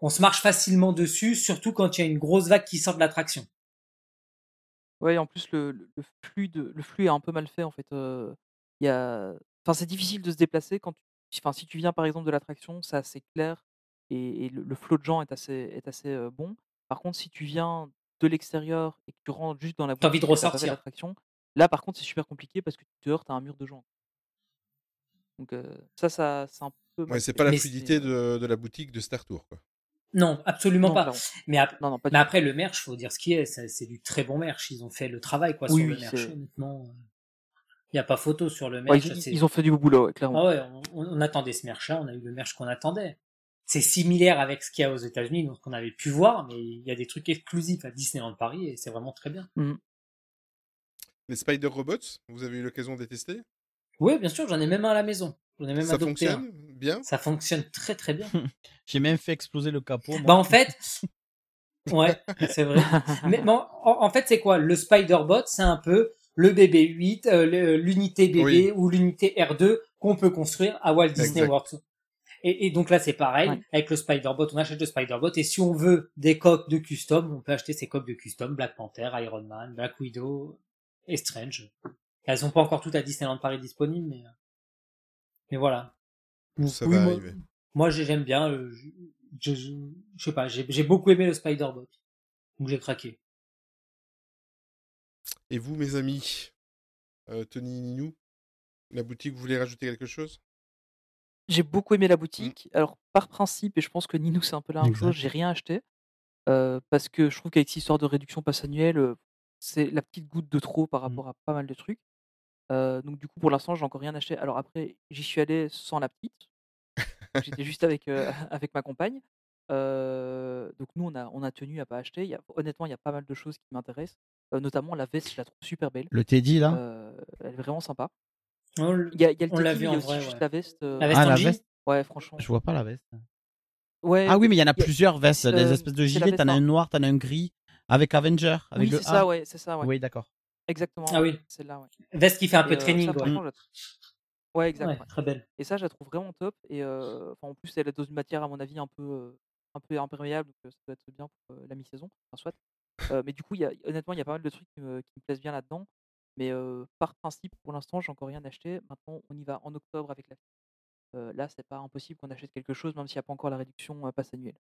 D: On se marche facilement dessus, surtout quand il y a une grosse vague qui sort de l'attraction.
C: Ouais, en plus, le, flux de, le flux est un peu mal fait, en fait. euh, Il y a... enfin, c'est difficile de se déplacer quand tu... enfin, si tu viens, par exemple, de l'attraction, c'est assez clair et, et le, le flot de gens est assez, est assez euh, bon. Par contre, si tu viens de l'extérieur et que tu rentres juste dans la
D: T'as envie de ressortir.
C: l'attraction, là, par contre, c'est super compliqué parce que tu te heurtes à un mur de gens. Donc, euh, ça, ça c'est un peu.
A: Ouais, c'est pas la
D: Mais
A: fluidité de, de la boutique de Star Tour, quoi.
D: Non, absolument
C: Non,
D: pas.
C: clairement.
D: Mais, ap-
C: Non, non, pas du
D: mais
C: tout.
D: après, le merch, faut dire ce qui est, c'est c'est du très bon merch. Ils ont fait le travail, quoi,
C: Oui,
D: sur
C: oui,
D: le merch. Honnêtement, il n'y a pas photo sur le
C: Ouais,
D: merch.
C: ils, ont fait du beau boulot, ouais, clairement.
D: Ah ouais, on, on attendait ce merch-là, on a eu le merch qu'on attendait. C'est similaire avec ce qu'il y a aux États-Unis, donc qu'on avait pu voir, mais il y a des trucs exclusifs à Disneyland Paris et c'est vraiment très bien.
A: Les Spider Robots, vous avez eu l'occasion de les tester?
D: Oui, bien sûr, j'en ai même un à la maison. J'en ai même
A: Ça
D: adopté un.
A: fonctionne bien?
D: Ça fonctionne très très bien. [LAUGHS]
B: J'ai même fait exploser le capot. moi.
D: Bah en fait, [LAUGHS] ouais, c'est vrai. [LAUGHS] Mais bon, en, en fait, c'est quoi? Le Spider-Bot, c'est un peu le BB-8, euh, l'unité BB
A: Oui.
D: ou l'unité R2 qu'on peut construire à Walt Disney
A: Exact.
D: World. Et, et donc là, c'est pareil.
C: Ouais.
D: Avec le Spider-Bot, on achète le Spider-Bot. Et si on veut des coques de custom, on peut acheter ces coques de custom. Black Panther, Iron Man, Black Widow et Strange. Elles sont pas encore toutes à Disneyland Paris disponibles, mais, euh, mais voilà. Donc,
A: Ça
D: oui,
A: va
D: moi-
A: arriver.
D: moi, j'ai- j'aime bien. euh, Je, je, je, je sais pas, j'ai j'ai beaucoup aimé le Spider-Bot. Donc j'ai craqué.
A: Et vous, mes amis, euh, Tony et Ninou, la boutique, vous voulez rajouter quelque chose?
C: J'ai beaucoup aimé
A: Mmh.
C: la boutique. Alors, par principe, et je pense que Ninou, c'est un peu la même chose, j'ai rien acheté. euh, parce que je trouve qu'avec cette histoire de réduction passe annuelle, euh, c'est la petite goutte de trop par
B: Mmh.
C: rapport à pas mal de trucs. Euh, donc, du coup, pour l'instant, j'ai encore rien acheté. Alors, après, j'y suis allé sans la petite. J'étais juste avec, [LAUGHS] euh, [LAUGHS] avec ma compagne. Euh, donc, nous, on a, on a tenu à pas acheter. Il y a, honnêtement, il y a pas mal de choses qui m'intéressent. euh, notamment, la veste, je la trouve super belle.
B: Le Teddy, là?
C: Euh, elle est vraiment sympa. Il y a, y a le
D: On l'a vu en
C: a aussi
D: vrai,
C: juste
D: ouais.
C: la veste. euh,
D: La veste
B: Ah,
D: en
B: la veste?
C: Ouais, franchement.
B: Je vois pas la veste.
C: Ouais,
B: Ah oui, mais il y en a
C: il y a-
B: plusieurs vestes, des espèces de gilets. T'en as
C: en-
B: un noir, t'en as un gris, avec Avenger, avec
C: Oui, c'est
B: A.
C: ça, ouais, c'est ça, ouais.
B: Oui, d'accord.
C: Exactement.
D: Ah oui.
C: Celle-là, ouais.
D: Veste qui fait un
C: Et,
D: peu
C: euh,
D: training,
C: ça,
D: ouais.
C: Ouais, exact.
D: Ouais,
C: ouais.
D: très belle.
C: Et ça, je la trouve vraiment top. Et euh, enfin, en plus, elle est dans une matière, à mon avis, un peu, euh, un peu imperméable, donc ça doit être bien pour euh, la mi-saison. Enfin, soit. Euh, mais du coup, il y a, honnêtement, il y a pas mal de trucs qui me, qui me plaisent bien là-dedans. Mais par principe, pour l'instant, j'ai encore rien acheté. Maintenant, on y va en octobre avec la. Euh, là, c'est pas impossible qu'on achète quelque chose, même s'il n'y a pas encore la réduction euh, passe annuelle.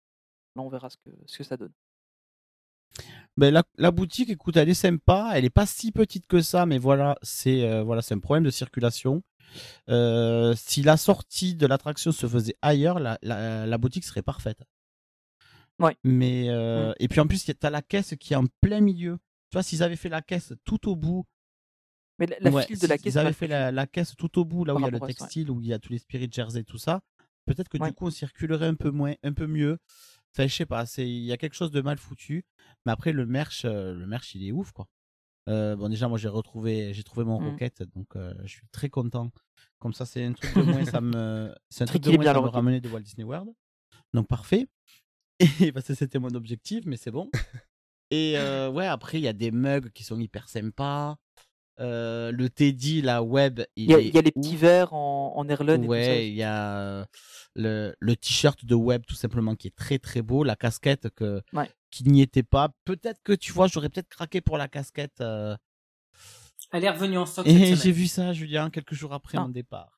C: Là, on verra ce que, ce que ça donne.
B: Ben, la, la boutique, écoute, elle est sympa. Elle est pas si petite que ça, mais voilà, c'est voilà, c'est un problème de circulation. Si la sortie de l'attraction se faisait ailleurs, la, la, la boutique serait parfaite.
C: Ouais.
B: Mais euh, et puis en plus, tu as la caisse qui est en plein milieu. Tu vois, s'ils avaient fait la caisse tout au bout.
C: Mais la, la
B: Ouais,
C: file de la caisse.
B: avaient
C: mal
B: fait la, la caisse tout au bout, là où il y a le
C: ça, ouais.
B: textile, où il y a tous les spirit jersey, tout ça, peut-être que
C: Ouais.
B: du coup on circulerait un peu moins, un peu mieux. Enfin, je sais pas, il y a quelque chose de mal foutu. Mais après le merch, euh, le merch il est ouf quoi. Euh, bon déjà moi j'ai retrouvé, j'ai trouvé mon
C: Mhm.
B: roquette, donc euh, je suis très content. Comme ça c'est un truc de moins, ça me, c'est un truc de moins, ça me
C: Rocket.
B: ramener de Walt Disney World. Donc parfait. [LAUGHS] Et parce que c'était mon objectif, mais c'est bon. [LAUGHS] Et ouais, après, il y a des mugs qui sont hyper sympas. Euh, le Teddy, la web,
C: Il y a,
B: est
C: il y a les petits verres en, en Erlen et tout ça.
B: Ouais, il y a le, le t-shirt de web tout simplement qui est très très beau. La casquette que,
C: Ouais.
B: qui n'y était pas. Peut-être que tu vois, j'aurais peut-être craqué pour la casquette. euh,
D: Elle est revenue en stock
B: Et j'ai vu ça, Julien, quelques jours après
C: Ah.
B: mon départ.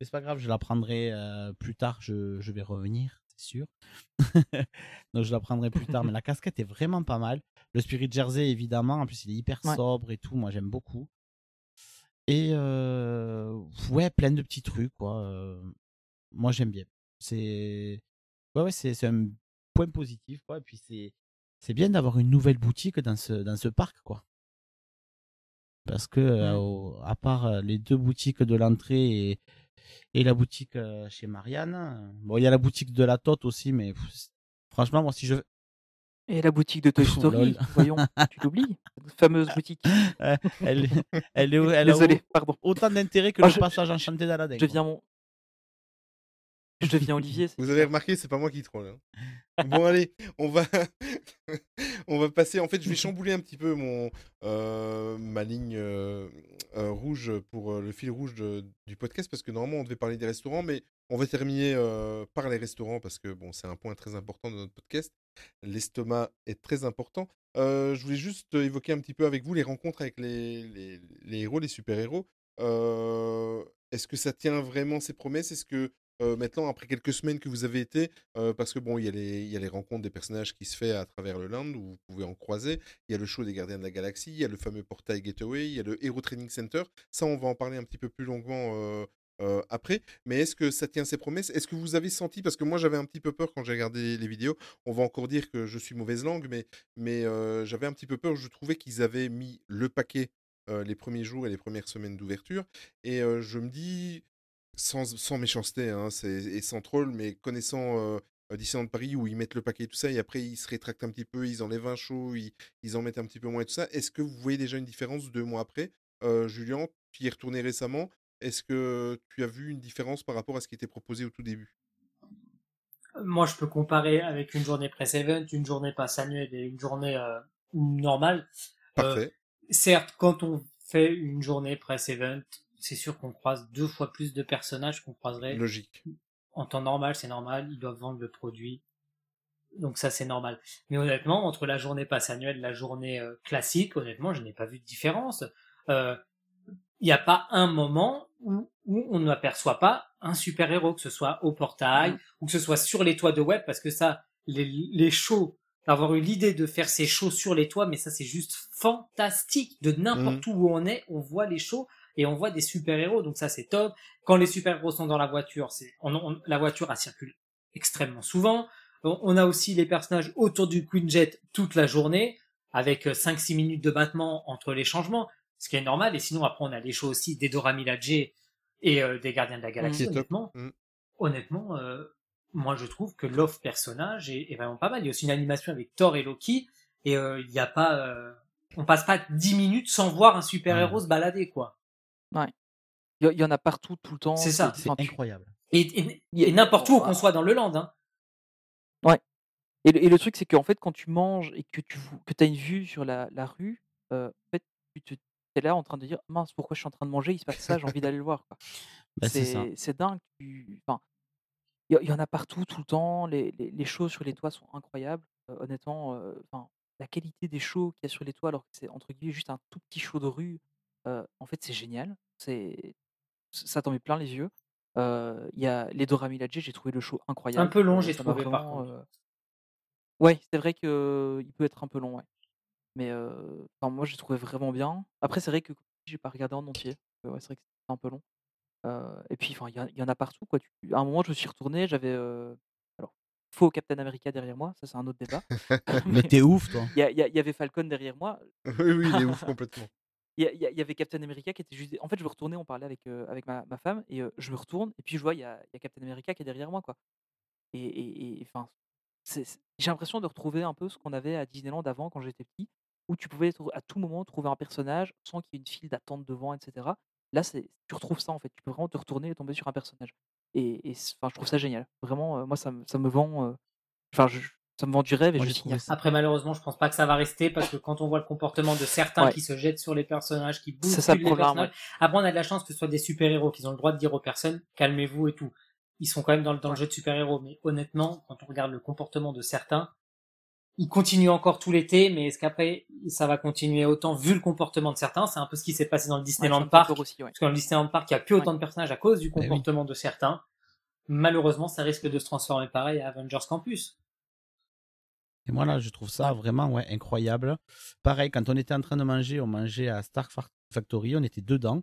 B: Mais c'est pas grave, je la prendrai euh, plus tard. Je, je vais revenir, sûr. [LAUGHS] Donc je la prendrai plus tard. Mais la casquette est vraiment pas mal. Le Spirit Jersey, évidemment. En plus, il est hyper
C: Ouais.
B: sobre et tout. Moi, j'aime beaucoup. Et euh, ouais, plein de petits trucs, quoi. Euh, moi, j'aime bien. C'est ouais, ouais, c'est un point positif, quoi. Et puis c'est c'est bien d'avoir une nouvelle boutique dans ce dans ce parc, quoi. Parce que
C: Ouais.
B: à part les deux boutiques de l'entrée et, et la boutique euh, chez Marianne, bon, il y a la boutique de la Tote aussi, mais pff, franchement, moi, si je
C: Et la boutique de Toy Story, voyons, tu l'oublies [LAUGHS] Cette fameuse boutique.
B: Euh, elle, elle, est, elle
C: Désolé, pardon.
B: autant d'intérêt que
C: Oh,
B: le
C: je-
B: passage enchanté d'Aladin.
C: Je mon. Je deviens Olivier.
A: Vous avez remarqué, c'est pas moi qui troll. hein. Bon allez, on va [LAUGHS] on va passer. En fait, je vais [LAUGHS] chambouler un petit peu mon euh, ma ligne euh, euh, rouge pour le fil rouge de- du podcast parce que normalement on devait parler des restaurants, mais on va terminer par les restaurants parce que bon, c'est un point très important de notre podcast. L'estomac est très important. Je voulais juste évoquer un petit peu avec vous les rencontres avec les, les, les héros, les super-héros. Est-ce que ça tient vraiment ses promesses? Est-ce que euh, maintenant, après quelques semaines que vous avez été, euh, parce que bon, il y, a les- rencontres des personnages qui se fait à travers le land, où vous pouvez en croiser. Il y a le show des Gardiens de la Galaxie, il y a le fameux portail Gateway, il y a le Hero Training Center. Ça, on va en parler un petit peu plus longuement euh, après. Mais est-ce que ça tient ses promesses? Est-ce que vous avez senti, parce que moi j'avais un petit peu peur quand j'ai regardé les vidéos, on va encore dire que je suis mauvaise langue, mais, j'avais un petit peu peur, je trouvais qu'ils avaient mis le paquet les premiers jours et les premières semaines d'ouverture. Et je me dis, sans, sans méchanceté hein, et sans troll, mais connaissant euh, euh, Disneyland Paris où ils mettent le paquet et tout ça, et après ils se rétractent un petit peu, ils enlèvent un show, ils, ils en mettent un petit peu moins et tout ça. Est-ce que vous voyez déjà une différence deux mois après? Euh, Julien, tu y es retourné récemment. Est-ce que tu as vu une différence par rapport à ce qui était proposé au tout début?
D: Moi, je peux comparer avec une journée press event, une journée passe annuelle et une journée euh, normale. Euh,
A: Parfait.
D: certes, quand on fait une journée press event, c'est sûr qu'on croise deux fois plus de personnages qu'on croiserait
A: Logique.
D: en temps normal, c'est normal, ils doivent vendre le produit. Donc ça, c'est normal. Mais honnêtement, entre la journée passe annuelle et la journée euh, classique, honnêtement, je n'ai pas vu de différence. Euh, Il n'y a pas un moment où, où on n'aperçoit pas un super-héros, que ce soit au portail, ou que ce soit sur les toits de web, parce que ça, les, les shows, d'avoir eu l'idée de faire ces shows sur les toits, mais ça, c'est juste fantastique. De n'importe où on est, on voit les shows et on voit des super-héros, donc ça, c'est top. Quand les super-héros sont dans la voiture, c'est, on, on- la voiture, elle circule extrêmement souvent. On, on a aussi les personnages autour du Queen Jet toute la journée, avec 5-6 minutes de battement entre les changements, ce qui est normal. Et sinon, après, on a les shows aussi des Dora Milaje et euh, des Gardiens de la Galaxie.
A: Est top.
D: Honnêtement,
A: Mm.
D: honnêtement euh, moi, je trouve que l'offre personnage est, est vraiment pas mal. Il y a aussi une animation avec Thor et Loki, et euh, il n'y a pas, euh, on passe pas 10 minutes sans voir un super-héros se balader, quoi.
C: Ouais. Il y, il en a partout, tout le temps.
D: C'est ça.
B: C'est incroyable.
D: Et,
C: Il
D: n'importe où
C: Oh,
D: qu'on
C: ah.
D: soit dans le land, hein.
C: Et le, et le truc, c'est qu'en fait, quand tu manges et que tu que as une vue sur la, la rue, euh, en fait, tu t'es là en train de dire mince pourquoi je suis en train de manger, il se passe ça, j'ai envie d'aller le voir.
B: Bah, c'est
C: dingue. tu- Enfin, il y, il en a partout tout le temps. Les, les, les shows sur les toits sont incroyables. Euh, honnêtement, euh, enfin, la qualité des shows qu'il y a sur les toits, alors que c'est entre guillemets juste un tout petit show de rue, en fait c'est génial. C'est ça t'en met plein les yeux. Il y a les Dora Milaje, j'ai trouvé le show incroyable.
D: Un peu long, j'ai
C: ça m'a
D: trouvé, par
C: vraiment,
D: contre.
C: Ouais, c'est vrai que il peut être un peu long, ouais. Mais enfin, moi, j'ai trouvé vraiment bien. Après, c'est vrai que j'ai pas regardé en entier. Ouais, c'est vrai que c'est un peu long. Et puis, enfin, il y, en- il y en a partout, quoi. Tu- À un moment, je me suis retourné, j'avais alors faux Captain America derrière moi, ça c'est un autre débat. [LAUGHS] [LAUGHS]
B: Mais t'es ouf, toi.
C: Il y, a- il y a- il y avait Falcon derrière moi.
A: Oui, oui, il est ouf [LAUGHS] complètement.
C: Il y, avait Captain America qui était juste. En fait, je me retournais, on parlait avec, avec ma, ma femme, et je me retourne, et puis je vois, il y a, y a Captain America qui est derrière moi, quoi. Et, enfin, j'ai l'impression de retrouver un peu ce qu'on avait à Disneyland avant quand j'étais petit, où tu pouvais à tout moment trouver un personnage sans qu'il y ait une file d'attente devant, etc. Là, tu retrouves ça en fait. Tu peux vraiment te retourner et tomber sur un personnage. Et, et je trouve ça génial. Vraiment, moi, ça, ça me vend. Enfin, ça me vend du rêve et
B: Moi,
C: je
B: trouvé
C: ça.
D: Après, malheureusement, je pense pas que ça va rester parce que quand on voit le comportement de certains
C: Ouais.
D: qui se jettent sur les personnages, qui
C: C'est ça le
D: bousculent les
C: problème,
D: personnages. Après, on a de la chance que ce soit des super-héros, qu'ils ont le droit de dire aux personnes, calmez-vous et tout. Ils sont quand même dans le, dans le jeu de super-héros. Mais honnêtement, quand on regarde le comportement de certains, ils continuent encore tout l'été, mais est-ce qu'après, ça va continuer autant vu le comportement de certains? C'est un peu ce qui s'est passé dans le Disneyland Park.
C: aussi, ouais.
D: Parce que dans le Disneyland Park, il n'y a plus autant de personnages à cause du
B: oui.
D: comportement de certains. Malheureusement, ça risque de se transformer pareil à Avengers Campus.
B: Et moi, là, je trouve ça vraiment ouais, incroyable. Pareil, quand on était en train de manger, on mangeait à Stark Fa- Factory, on était dedans.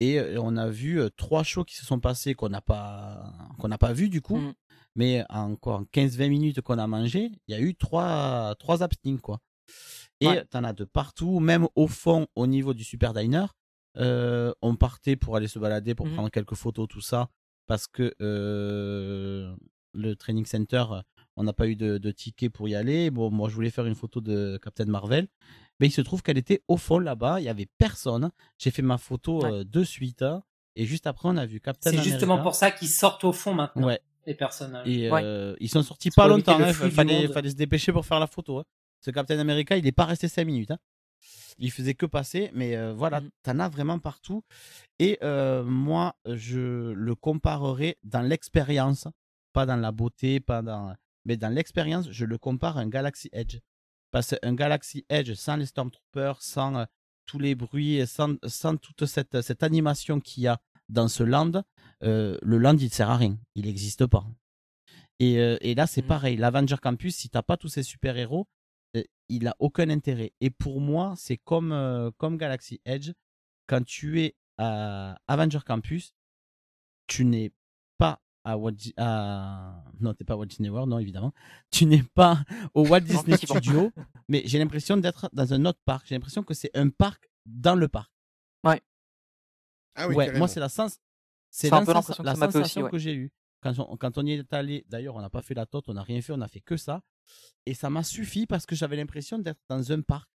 B: Et euh, on a vu euh, trois shows qui se sont passés qu'on n'a pas, qu'on n'a pas vu du coup.
C: Mm.
B: Mais en, quoi, en 15-20 minutes qu'on a mangé, il y a eu trois, trois. Quoi. Et
C: Ouais.
B: tu en as de partout, même au fond, au niveau du Super Diner. Euh, on partait pour aller se balader, pour
C: Mhm.
B: prendre quelques photos, tout ça. Parce que euh, le training center, on n'a pas eu de, de ticket pour y aller. Bon, moi, je voulais faire une photo de Captain Marvel. Mais il se trouve qu'elle était au fond là-bas. Il n'y avait personne. J'ai fait ma photo
C: Ouais.
B: euh, de suite. hein. Et juste après, on a vu Captain
D: C'est justement pour ça qu'ils sortent au fond maintenant,
B: Ouais.
D: les personnages.
B: Et
C: Ouais.
B: euh, ils sont sortis pas longtemps. Il
D: du
B: fallait, se dépêcher pour faire la photo. hein. Ce Captain America, il n'est pas resté 5 minutes. hein. Il faisait que passer. Mais euh, voilà,
C: Mhm.
B: t'en as vraiment partout. Et euh, moi, je le comparerai dans l'expérience. Pas dans la beauté, pas dans... mais dans l'expérience, je le compare à un Galaxy Edge. Parce qu'un Galaxy Edge sans les Stormtroopers, sans euh, tous les bruits, sans, sans toute cette, cette animation qu'il y a dans ce land, euh, le land, il ne sert à rien. Il n'existe pas. Et, euh, et là, c'est
C: Mhm.
B: pareil. L'Avenger Campus, si t'as pas tous ces super-héros, il a aucun intérêt. Et pour moi, c'est comme, comme Galaxy Edge. Quand tu es à Avenger Campus, tu n'es pas à Walt Di- à... Non, t'es pas à Walt Disney World, non, évidemment. Tu n'es pas au Walt [LAUGHS] Disney. Studio, mais j'ai l'impression d'être dans un autre parc. J'ai l'impression que c'est un parc dans le parc.
A: Ah oui,
B: ouais, moi, c'est la sens...
C: C'est
B: la
C: que aussi,
B: sensation
C: ouais.
B: que j'ai eue. Quand on, quand on y est allé, d'ailleurs, on n'a pas fait la tote, on n'a rien fait, on a fait que ça. Et ça m'a suffi parce que j'avais l'impression d'être dans un parc.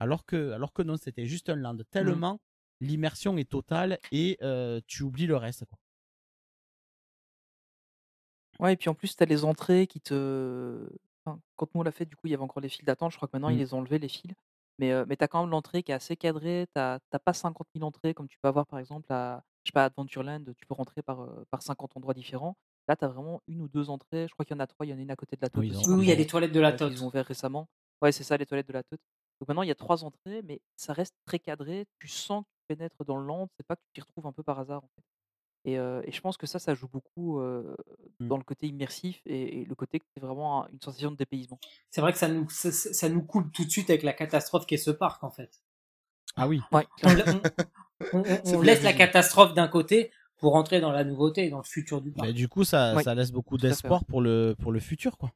B: Alors que, alors que non, c'était juste un land.
C: Mmh.
B: Tellement l'immersion est totale et euh, tu oublies le reste. Quoi.
C: Ouais, et puis en plus, tu as les entrées qui te. Enfin, quand nous on l'a fait, du coup, il y avait encore les files d'attente. Je crois que maintenant, ils
B: Mm.
C: les ont enlevés, les files. Mais, euh, mais tu as quand même l'entrée qui est assez cadrée. Tu n'as pas 50 000 entrées comme tu peux avoir, par exemple, à, je sais pas, à Adventureland. Tu peux rentrer par, euh, par 50 endroits différents. Là, tu as vraiment une ou deux entrées. Je crois qu'il y en a trois. Il y en a une à côté de la tote
B: Oui, ils
C: aussi.
B: ont-
D: Oui, il y a les toilettes de la
C: euh,
D: tote.
C: qu'ils ont ouvert récemment. Ouais, c'est ça, les toilettes de la tote. Donc maintenant, il y a trois entrées, mais ça reste très cadré. Tu sens que tu pénètres dans le land. C'est pas que tu t'y retrouves un peu par hasard, en fait. Et, et je pense que ça, ça joue beaucoup euh,
B: Mm.
C: dans le côté immersif et, et le côté que c'est vraiment un- une sensation de dépaysement.
D: C'est vrai que ça nous, ça, ça nous coupe tout de suite avec la catastrophe qu'est ce parc, en fait.
B: Ah oui.
C: Ouais, [LAUGHS]
D: On, laisse la catastrophe d'un côté pour entrer dans la nouveauté, dans le futur du parc.
B: Mais du coup, ça, laisse beaucoup d'espoir pour le, pour le futur. Quoi.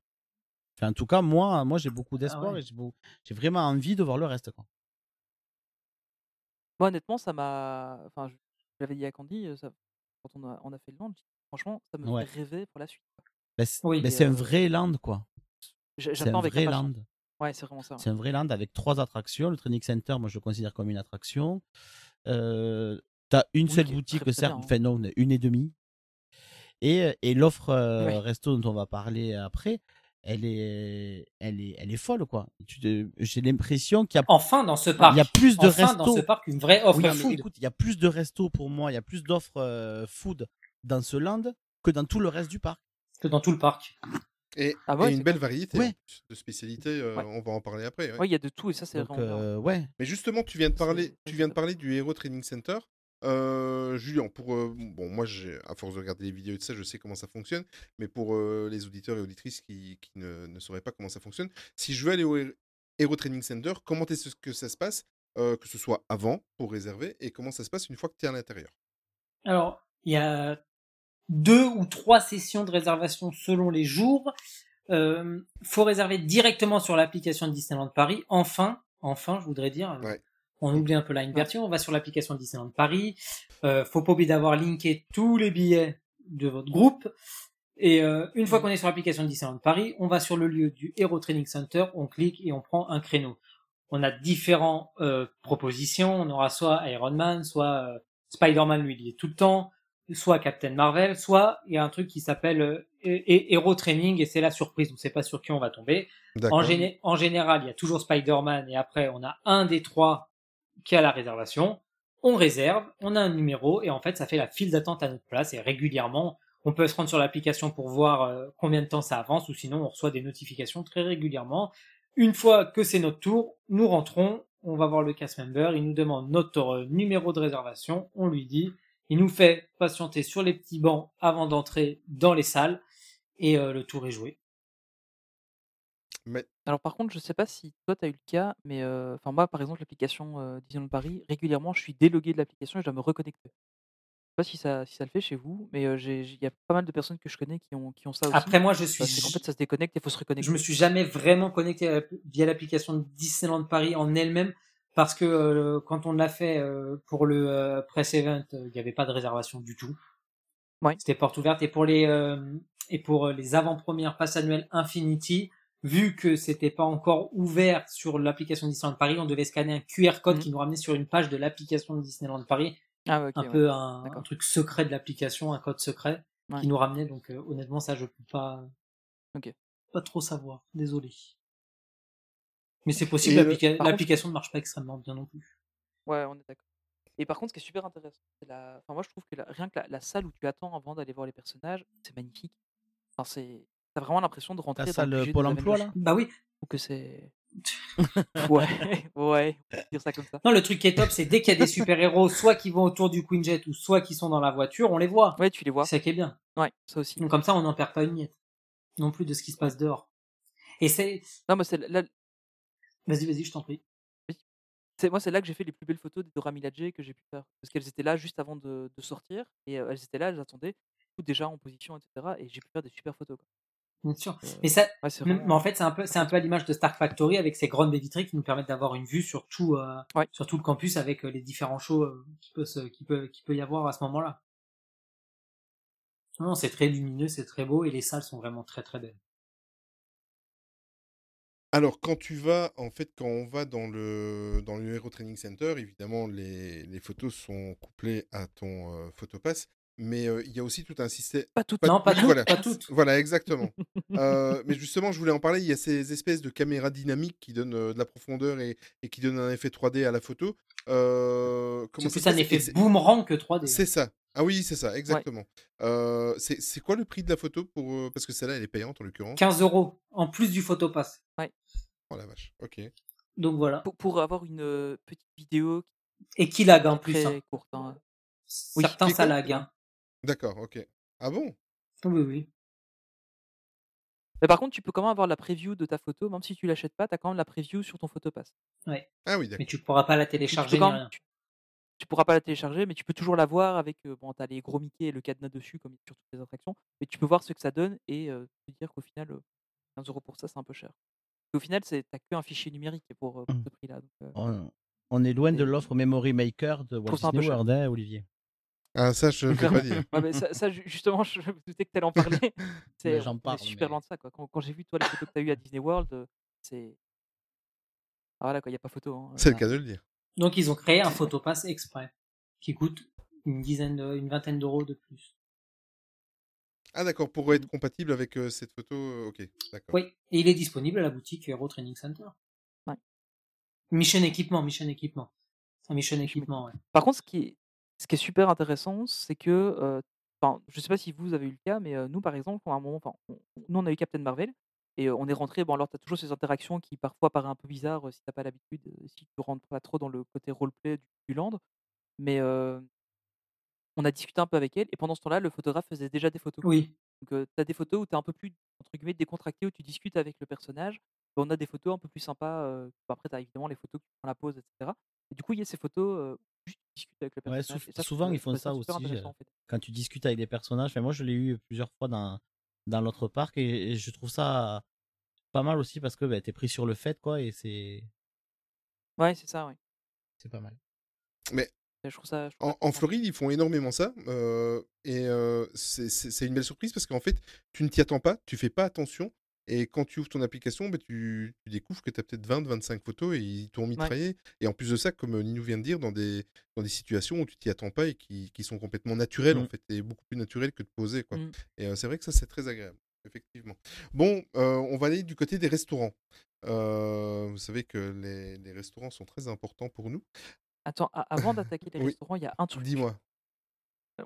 B: Enfin, en tout cas, moi, moi j'ai beaucoup d'espoir
D: ouais.
B: et j'ai vraiment envie de voir le reste. Quoi.
C: Moi, honnêtement, ça m'a. Enfin, je l'avais dit à Candy, ça... quand on a, on a fait le land, franchement, ça me
B: Ouais.
C: fait rêver pour la suite. quoi.
B: Ben, c'est
D: Oui.
B: un vrai land, quoi. C'est un
C: avec
B: vrai land.
C: Ouais, c'est vraiment ça.
B: C'est un vrai land avec trois attractions. Le Training Center, moi, je le considère comme une attraction. Euh, T'as une
C: Oui,
B: seule boutique,
C: très, très
B: certes,
C: bien, hein.
B: enfin non, une et demie. Et, et l'offre euh,
C: Ouais.
B: resto dont on va parler après, elle est, elle est, elle est folle quoi. J'ai l'impression qu'il y a
D: Enfin dans ce parc.
B: il y a plus de
D: enfin
B: restos.
D: dans ce parc une vraie offre
B: Oui,
D: food.
B: écoute, il y a plus de restos pour moi, il y a plus d'offres euh, food dans ce land que dans tout le reste du parc.
D: Que dans tout le parc.
A: Et,
C: Ah ouais,
A: et une belle variété
B: Ouais.
A: plus, de spécialités, euh,
C: Ouais.
A: on va en parler après. Ouais,
C: il y a de tout et ça, c'est vraiment
B: euh, ouais.
A: Mais justement, tu viens de parler, tu viens de parler du Hero Training Center. Euh, Julien, pour euh, bon, moi, à force de regarder les vidéos et tout ça, je sais comment ça fonctionne. Mais pour euh, les auditeurs et auditrices qui, qui ne, ne sauraient pas comment ça fonctionne, si je veux aller au Hero- Training Center, comment est-ce que ça se passe, que ce soit avant pour réserver, et comment ça se passe une fois que tu es à l'intérieur?
D: Alors, il y a deux ou trois sessions de réservation selon les jours. Euh, faut réserver directement sur l'application de Disneyland Paris. Enfin, enfin, je voudrais dire,
A: Ouais.
D: On oublie un peu la version, on va sur l'application Disneyland Paris. Euh, faut pas oublier d'avoir linké tous les billets de votre groupe. Et euh, une fois qu'on est sur l'application Disneyland Paris, on va sur le lieu du Hero Training Center, on clique et on prend un créneau. On a différentes euh, propositions. On aura soit Iron Man, soit euh, Spider-Man, lui, il y est tout le temps, soit Captain Marvel, soit il y a un truc qui s'appelle Hero Training et c'est la surprise. On ne sait pas sur qui on va tomber. En général, il y a toujours Spider-Man et après, on a un des trois qui a la réservation. On réserve, on a un numéro et en fait, ça fait la file d'attente à notre place et régulièrement, on peut se rendre sur l'application pour voir euh, combien de temps ça avance ou sinon on reçoit des notifications très régulièrement. Une fois que c'est notre tour, nous rentrons, on va voir le cast member, il nous demande notre euh, numéro de réservation, on lui dit, il nous fait patienter sur les petits bancs avant d'entrer dans les salles et euh, le tour est joué.
C: Alors par contre, je sais pas si toi tu as eu le cas, mais enfin moi par exemple l'application Disneyland Paris, régulièrement je suis délogué de l'application et je dois me reconnecter. Je sais pas si ça, si ça le fait chez vous, mais j'ai- j'ai- il y a pas mal de personnes que je connais qui ont, qui ont ça aussi.
D: Après moi, je suis
C: Euh, c'est qu'en fait ça se déconnecte et il faut se reconnecter.
D: Je me suis jamais vraiment connecté à- via l'application de Disneyland Paris en elle-même parce que quand on l'a fait pour le press event, il n'y avait pas de réservation du tout.
C: Ouais.
D: C'était porte ouverte et pour les et pour les avant-premières passes annuelles Infinity, vu que c'était pas encore ouvert sur l'application Disneyland Paris, on devait scanner un QR code
C: Mhm.
D: qui nous ramenait sur une page de l'application de Disneyland Paris,
C: Ah
D: un
C: ouais.
D: peu un, truc secret de l'application, un code secret
C: Ouais.
D: qui nous ramenait. Donc euh, honnêtement, ça je peux pas
C: Ok.
D: pas trop savoir. Désolé. Mais c'est possible,
C: contre-
D: l'application ne marche pas extrêmement bien non plus.
C: Ouais, on est d'accord. Et par contre, ce qui est super intéressant, c'est la. Enfin, moi, je trouve que la- rien que la, la salle où tu attends avant d'aller voir les personnages, c'est magnifique. Enfin, c'est. T'as vraiment l'impression de rentrer dans
B: salle,
C: le budget
B: Pôle
C: des
B: emploi,
C: Avengers.
B: là?
D: Bah oui.
C: Trouve que c'est. [LAUGHS] ouais, ouais, on peut dire ça comme ça.
D: Non, le truc qui est top, c'est dès qu'il y a des super-héros, soit qui vont autour du Queen Jet ou soit qui sont dans la voiture, on les voit.
C: Ouais, tu les vois.
D: C'est ça qui est bien.
C: Ouais, ça aussi.
D: Donc comme ça, on n'en perd pas une miette. Non plus de ce qui se passe dehors. Et c'est...
C: Non, moi, c'est là,
D: Vas-y, vas-y, je t'en prie.
C: c'est moi, c'est là que j'ai fait les plus belles photos des Dora Milaje que j'ai pu faire. Parce qu'elles étaient là juste avant de, de sortir et euh, elles étaient là, elles attendaient, tout déjà en position, etc. Et j'ai pu faire des super photos. Quoi.
D: Bien sûr.
C: Euh,
D: Mais ça,
C: ouais,
D: mais en fait, c'est un peu, c'est un peu à l'image de Stark Factory avec ses grandes baies vitrées qui nous permettent d'avoir une vue sur tout, euh,
C: Ouais.
D: sur tout le campus avec euh, les différents shows euh, qui peut se, qui peut, qui peut y avoir à ce moment-là. Non, c'est très lumineux, c'est très beau et les salles sont vraiment très très belles.
A: Alors, quand tu vas, en fait, quand on va dans le, dans le Hero Training Center, évidemment, les, les photos sont couplées à ton euh, photopass, mais euh, il y a aussi tout un système.
C: Pas toutes.
D: Non, pas
A: oui,
D: toutes,
A: voilà.
D: pas toutes.
A: Voilà, exactement. [LAUGHS] Euh, mais justement, je voulais en parler. Il y a ces espèces de caméras dynamiques qui donnent euh, de la profondeur et, et qui donnent un effet 3D à la photo. Euh,
D: C'est plus un effet boomerang que 3D.
A: C'est ça. Ah oui, c'est ça, exactement. Euh, c'est c'est quoi le prix de la photo pour parce que celle-là, elle est payante en l'occurrence?
D: 15 euros en plus du photopass.
A: Oh la vache. Ok.
D: Donc voilà.
C: Pour, pour avoir une petite vidéo
D: Et qui lag en plus.
C: très
D: hein.
C: courte. hein.
D: Certains
C: qui-
D: ça lag. Hein.
A: D'accord. Ok. Ah bon?
D: Oui, oui.
C: Mais par contre, tu peux quand même avoir la preview de ta photo, même si tu l'achètes pas, tu as quand même la preview sur ton photopass.
D: Ouais.
A: Ah oui,
D: Mais
A: d'accord.
D: tu pourras pas la
C: Donc, tu peux
D: télécharger ni
C: quand même-
D: rien.
C: tu, tu pourras pas la télécharger, mais tu peux toujours la voir avec. euh, bon, tu as les gros Mickey et le cadenas dessus, comme sur toutes les attractions. Mais tu peux voir ce que ça donne et euh, te dire qu'au final, euh, 15 euros pour ça, c'est un peu cher. Et au final, tu n'as qu'un fichier numérique pour, euh, pour
B: Mm.
C: ce prix-là. donc, euh,
B: On, on est loin de
C: C'est-
B: l'offre Memory Maker de Walt
C: trouve ça un peu
B: Disney
C: cher.
B: World, hein, Olivier.
A: Ah ça, je ne peux pas dire.
C: Ouais, mais ça, ça, ju- justement, je me doutais que tu allais en parler. [LAUGHS] C'est,
B: j'en parle,
C: super
B: mais-
C: loin de ça. Quoi. Quand, quand j'ai vu toi les photos que tu as eues à Disney World, euh, c'est. Ah voilà, quoi, il n'y a pas photo. hein.
A: C'est le cas de le dire.
D: Donc ils ont créé un photopass exprès qui coûte une dizaine, de- une vingtaine d'euros de plus.
A: Ah d'accord, pour être compatible avec euh, cette photo, euh, ok, d'accord.
D: Oui, et il est disponible à la boutique Hero Training Center.
C: Ouais.
D: Mission équipement, mission équipement. Mission équipement, ouais.
C: Par contre, ce qui est, ce qui est super intéressant, c'est que, euh, enfin, je sais pas si vous avez eu le cas, mais euh, nous, par exemple, à un moment, enfin, on- nous, on a eu Captain Marvel et euh, on est rentré. Bon, alors, tu as toujours ces interactions qui parfois paraissent un peu bizarres euh, si t'as pas l'habitude, euh, si tu rentres pas trop dans le côté roleplay du, du land. Mais euh, on a discuté un peu avec elle et pendant ce temps-là, le photographe faisait déjà des photos.
D: Oui.
C: Donc, tu as des photos où tu es un peu plus, entre guillemets, décontracté, où tu discutes avec le personnage. Et on a des photos un peu plus sympas. euh, bon, après, tu as évidemment les photos qui font la pause, etc. Et du coup, il y a ces photos euh, juste tu discutes avec le
B: Ouais,
C: personnage.
B: sou-
C: et ça, je
B: souvent ils font ça aussi.
C: intéressant, en fait.
B: Quand tu discutes avec des personnages, Enfin, moi je l'ai eu plusieurs fois dans, dans l'autre parc et, et je trouve ça pas mal aussi parce que bah, t'es pris sur le fait quoi et c'est
C: Ouais, c'est ça, ouais.
B: c'est pas mal.
A: Mais
C: je trouve ça. je trouve
A: en. Floride, ils font énormément ça. euh, et euh, c'est une belle surprise parce qu'en fait, tu ne t'y attends pas, tu fais pas attention. Et quand tu ouvres ton application, bah, tu, tu découvres que tu as peut-être 20, 25 photos et ils t'ont mitraillé. Et en plus de ça, comme Ninou vient de dire, dans des, dans des situations où tu t'y attends pas et qui, qui sont complètement naturelles, en
B: Mm.
A: fait, et beaucoup plus naturelles que de poser. Quoi.
C: Mm.
A: Et euh, c'est vrai que ça, c'est très agréable, effectivement. Bon, euh, on va aller du côté des restaurants. Euh, vous savez que les, les restaurants sont très importants pour nous.
C: Attends, avant d'attaquer les
A: Oui.
C: restaurants, il y a un truc.
A: Dis-moi.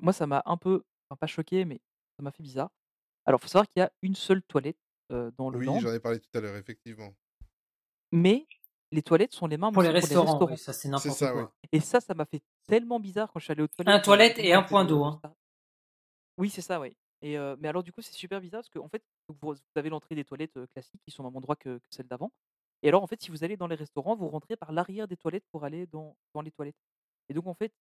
C: Moi, ça m'a un peu, enfin, pas choqué, mais ça m'a fait bizarre. Alors, faut savoir qu'il y a une seule toilette euh, dans le
A: Oui,
C: land,
A: j'en ai parlé tout à l'heure, effectivement.
C: mais les toilettes sont les mêmes
D: Pour les restaurants, oui, ça c'est n'importe quoi.
A: oui.
C: Et ça, ça m'a fait tellement bizarre quand je suis allé aux toilettes.
D: Un toilette et un point d'eau.
C: au
D: Hein.
C: Oui, c'est ça, oui. Et euh, mais alors, du coup, c'est super bizarre parce que, en fait, vous, avez l'entrée des toilettes classiques qui sont au même endroit que, que celle d'avant. Et alors, en fait, si vous allez dans les restaurants, vous rentrez par l'arrière des toilettes pour aller dans, dans les toilettes. Et donc, en fait,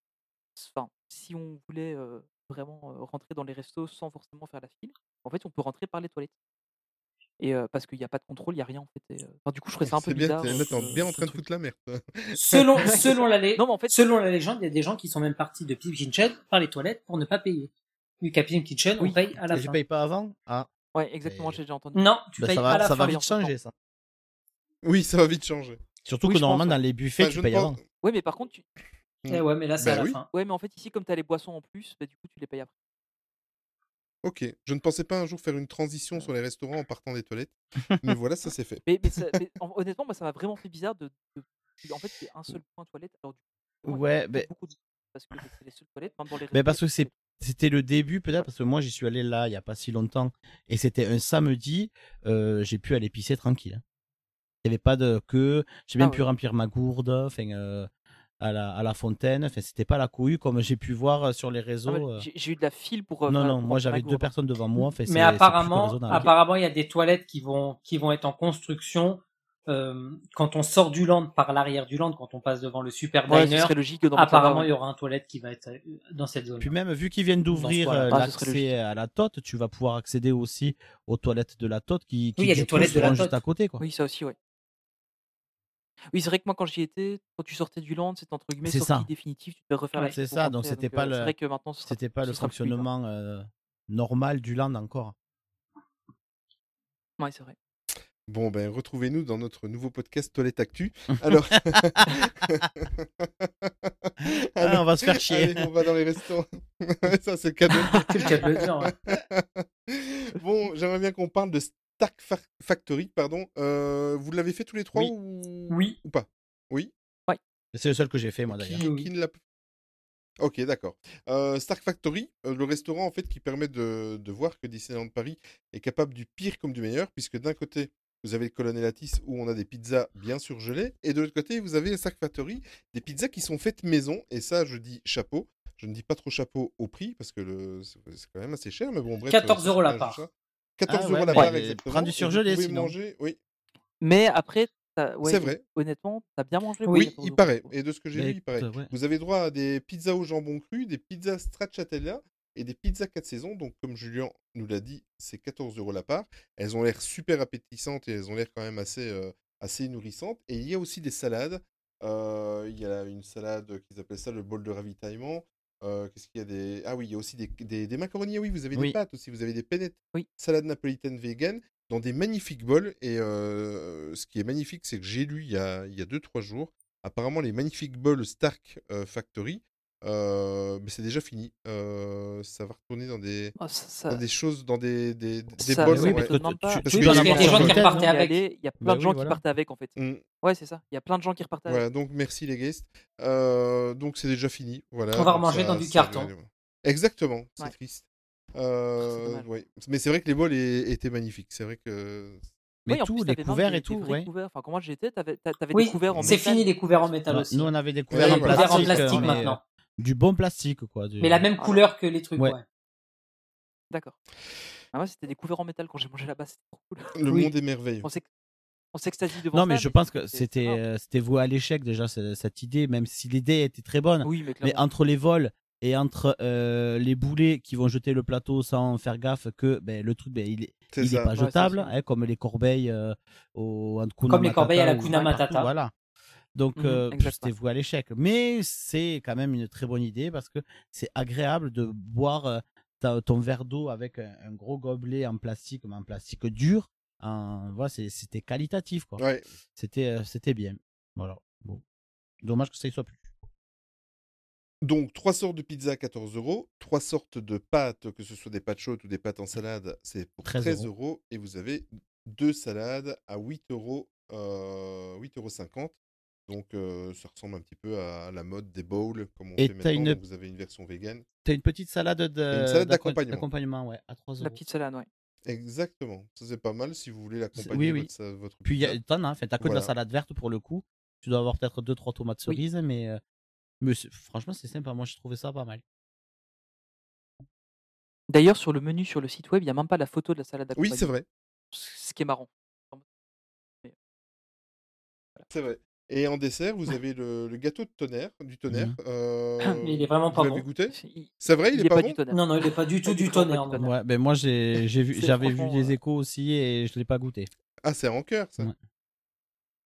C: enfin, si on voulait euh, vraiment euh, rentrer dans les restos sans forcément faire la file, en fait, on peut rentrer par les toilettes. Et euh, parce qu'il n'y a pas de contrôle, il n'y a rien en fait. et, euh, enfin, du coup, je trouvais ça un peu
A: C'est bien,
C: bizarre.
A: t'es
C: euh,
A: bien en train de foutre la merde.
D: Selon, [LAUGHS] selon,
C: ça.
D: la, lé-
C: Non, mais en fait,
D: selon la légende, il y a des gens qui sont même partis de Pimp Kitchen par les toilettes pour ne pas payer. Vu qu'à Kitchen, on
C: Oui.
D: paye à la
B: Et tu
D: fin.
B: payes pas avant? Ah,
C: ouais, exactement,
B: Et-
C: j'ai déjà entendu.
D: Non, tu
B: bah,
D: payes
B: ça
D: à
B: va,
D: la
B: ça
D: fin.
B: va vite changer ça.
A: Oui, ça va vite changer.
B: Surtout
C: Oui,
B: que normalement dans les buffets
A: Enfin,
B: tu payes
A: pense-
B: avant.
C: Ouais, mais par contre, tu...
D: Eh ouais, mais là, c'est
A: Bah
D: à la
A: oui.
D: fin.
C: ouais, mais en fait, ici, comme tu as les boissons en plus, bah, du coup, tu les payes après.
A: Ok, je ne pensais pas un jour faire une transition sur les restaurants en partant des toilettes, [LAUGHS] mais voilà, ça c'est fait.
C: Mais, mais, ça- mais [LAUGHS] hon- honnêtement, moi, ça m'a vraiment fait bizarre de. de- En fait, c'est un seul point toilette. Alors, du coup,
B: Ouais, mais-
C: beaucoup de- Parce que c'est les seules toilettes, même dans les
B: Mais parce que c'est c'était le début peut-être parce que moi j'y suis allé là il y a pas si longtemps et c'était un samedi euh, j'ai pu aller pisser tranquille. Il y avait pas de queue, j'ai même
C: Ah
B: pu remplir ma gourde enfin euh, à la à la fontaine, enfin c'était pas la cohue comme j'ai pu voir euh, sur les
C: Ah,
B: réseaux. euh.
C: J'ai j'ai eu de la file pour.
B: Non non,
C: pour
B: moi j'avais deux personnes devant moi, enfin, c'est- c'est
D: Mais apparemment,
B: lequel-
D: apparemment, il y a des toilettes qui vont, qui vont être en construction euh, quand on sort du land par l'arrière du land, quand on passe devant le super
C: Ouais,
D: diner.
C: serait logique que dans le
D: apparemment, il y aura un toilette qui va être dans cette zone.
B: Puis même vu qu'ils viennent d'ouvrir euh.
C: Ah,
B: l'accès à la tote, tu vas pouvoir accéder aussi aux toilettes de la tote qui, qui
D: Oui, il y a des toilettes de la
B: seront juste à côté quoi.
C: Oui, ça aussi, ouais. Oui, c'est vrai que moi, quand j'y étais, quand tu sortais du land, c'était entre guillemets
B: C'est
C: sortie
B: ça.
C: définitive, tu devais refaire la
B: C'est ça, donc c'était pas le
C: C'est vrai que maintenant, ce sera,
B: c'était pas
C: ce
B: le
C: sera plus bizarre.
B: fonctionnement euh, normal du land encore.
C: Ouais, c'est vrai.
A: Bon, ben retrouvez-nous dans notre nouveau podcast Toilette Actu. [LAUGHS] Alors,
B: Ah, [LAUGHS] on va se faire chier.
A: allez, on va dans les restaurants. [LAUGHS] ça, c'est le cadeau.
D: C'est le cas de le dire, ouais.
A: bon, j'aimerais bien qu'on parle de Stark Fa- Factory, pardon. Euh, vous l'avez fait tous les trois
B: Oui.
A: ou...
D: Oui.
A: ou pas? Oui?
B: C'est le seul que j'ai fait moi d'ailleurs.
A: Qui,
D: Oui.
A: qui ne l'a pas Ok, d'accord. Euh, Stark Factory, euh, le restaurant en fait qui permet de, de voir que Disneyland Paris est capable du pire comme du meilleur, puisque d'un côté, vous avez le Colonel Atis où on a des pizzas bien surgelées, et de l'autre côté, vous avez Stark Factory, des pizzas qui sont faites maison, et ça, je dis chapeau. Je ne dis pas trop chapeau au prix, parce que le... c'est quand même assez cher, mais bon, bref.
D: 14
A: ça,
D: euros la part.
A: Achat. 14
B: Ah
A: euros
B: ouais,
A: la
B: mais
A: part, exactement.
B: prends du surgelé,
A: pouvez
B: sinon.
A: manger, oui.
C: Mais après, ouais,
A: C'est vrai.
C: honnêtement, t'as bien mangé.
A: Oui,
C: pour 14
A: il
C: euros.
A: paraît. Et de ce que j'ai
B: Mais
A: vu, il paraît.
B: ouais.
A: Vous avez droit à des pizzas au jambon cru, des pizzas stracciatella et des pizzas 4 saisons. Donc, comme Julien nous l'a dit, c'est 14 euros la part. Elles ont l'air super appétissantes et elles ont l'air quand même assez, euh, assez nourrissantes. Et il y a aussi des salades. Euh, il y a une salade qu'ils appellent ça le bol de ravitaillement. Euh, Qu'est-ce qu'il y a des... Ah oui, il y a aussi des, des, des macaronis. Oui, vous avez
B: Oui.
A: des pâtes aussi. Vous avez des penettes.
C: Oui.
A: Salade napolitaine vegan dans des magnifiques bols. Et euh, ce qui est magnifique, c'est que j'ai lu il y a 2-3 jours, apparemment les magnifiques bols Stark Factory Euh, mais c'est déjà fini. Euh, ça va retourner dans des,
C: ça- ça-
A: dans des choses, dans des, des, bols.
C: oui, mais
A: ouais.
C: te demande pas.
A: Parce
C: qu'il y a des gens qui repartaient avec. Il y a plein
B: Bah
C: de gens
B: oui,
C: qui
B: voilà.
C: partaient avec en fait.
A: Mm.
C: Ouais, c'est ça. Il y a plein de gens qui repartaient avec.
A: Voilà, donc merci les guests. Euh, donc c'est déjà fini. Voilà,
D: On va remanger
A: ça-
D: dans du carton.
A: Exactement, c'est
C: Ouais.
A: triste. Euh, ouais. Mais c'est vrai que les bols étaient magnifiques. C'est vrai que.
B: Mais
C: Oui, en
B: tout,
C: plus,
B: les couverts et tout, ouais.
C: couverts. Enfin, quand moi j'étais, t'avais t'a- t'avais
D: Oui,
C: des couverts en
D: c'est
C: métal.
D: fini les couverts en métal aussi.
B: Nous, on avait des couverts en plastique,
D: plastique
B: mais,
D: maintenant.
B: Du bon plastique, quoi. du-
D: Mais la même couleur que les trucs,
B: Ouais.
D: ouais.
C: D'accord. Ah ouais, c'était des couverts en métal quand j'ai mangé là-bas, c'était trop cool.
A: Le
D: Oui.
A: monde est merveilleux.
C: On s'ex- on s'extasie devant
B: Non,
C: ça,
B: mais je pense que c'était euh, c'était voué à l'échec déjà ce- cette idée, même si l'idée était très bonne.
C: Oui, mais
B: entre les vols et entre euh, les boulets qui vont jeter le plateau sans faire gaffe que ben, le truc ben, il est, il pas
C: Ouais,
B: jetable, hein, comme les corbeilles euh, au
D: Comme les corbeilles à la
B: Matata ou
D: Hakuna
B: partout,
D: Matata.
B: Voilà. Donc
C: Mhm,
B: euh, c'était voué à l'échec. Mais c'est quand même une très bonne idée parce que c'est agréable de boire euh, ta- ton verre d'eau avec un, un gros gobelet en plastique, mais en plastique dur. En, voilà, c'était qualitatif quoi.
A: Ouais.
B: C'était euh, c'était bien. Voilà. Bon. Dommage que ça y soit plus.
A: Donc, trois sortes de pizza à 14 euros, trois sortes de pâtes, que ce soit des pâtes chaudes ou des pâtes en salade, c'est pour
B: 13
A: 13 euros. Et vous avez deux salades à 8 euros, euh, 8,50 euros. Donc, euh, ça ressemble un petit peu à la mode des bowls, comme on
B: Et
A: fait maintenant.
B: une-
A: Donc, vous avez une version vegan.
B: T'as une petite salade
A: d'accompagnement.
B: d'accompagnement, ouais, à 3 euros.
C: La petite salade, ouais.
A: Exactement. Ça, c'est pas mal si vous voulez l'accompagner
B: Oui, oui.
A: votre, votre
B: Puis y a-
A: pizza.
B: t'en as, enfin, t'as que de la
A: Voilà.
B: salade verte pour le coup. Tu dois avoir peut-être 2-3 tomates
C: Oui.
B: cerises, mais, euh, mais franchement, c'est sympa. Moi, j'ai trouvé ça pas mal.
C: D'ailleurs, sur le menu sur le site web, il n'y a même pas la photo de la salade
A: Oui, c'est
C: d'accompagnement.
A: vrai.
C: Ce qui est marrant.
A: C'est vrai. Et en dessert, vous avez le, le gâteau de tonnerre, du tonnerre. Euh,
D: Mais il est vraiment
A: vous
D: pas
A: l'avez
D: bon.
A: goûté?
C: Il-
A: C'est vrai, il, est, pas, bon
C: du? tonnerre.
D: Non, non, il est pas du tout du tonnerre. non.
C: tonnerre.
B: Ouais, ben moi, j'ai j'ai vu, j'avais vu des
C: euh,
B: échos aussi et je l'ai pas goûté.
A: Ah, c'est en cœur, ça?
B: Ouais.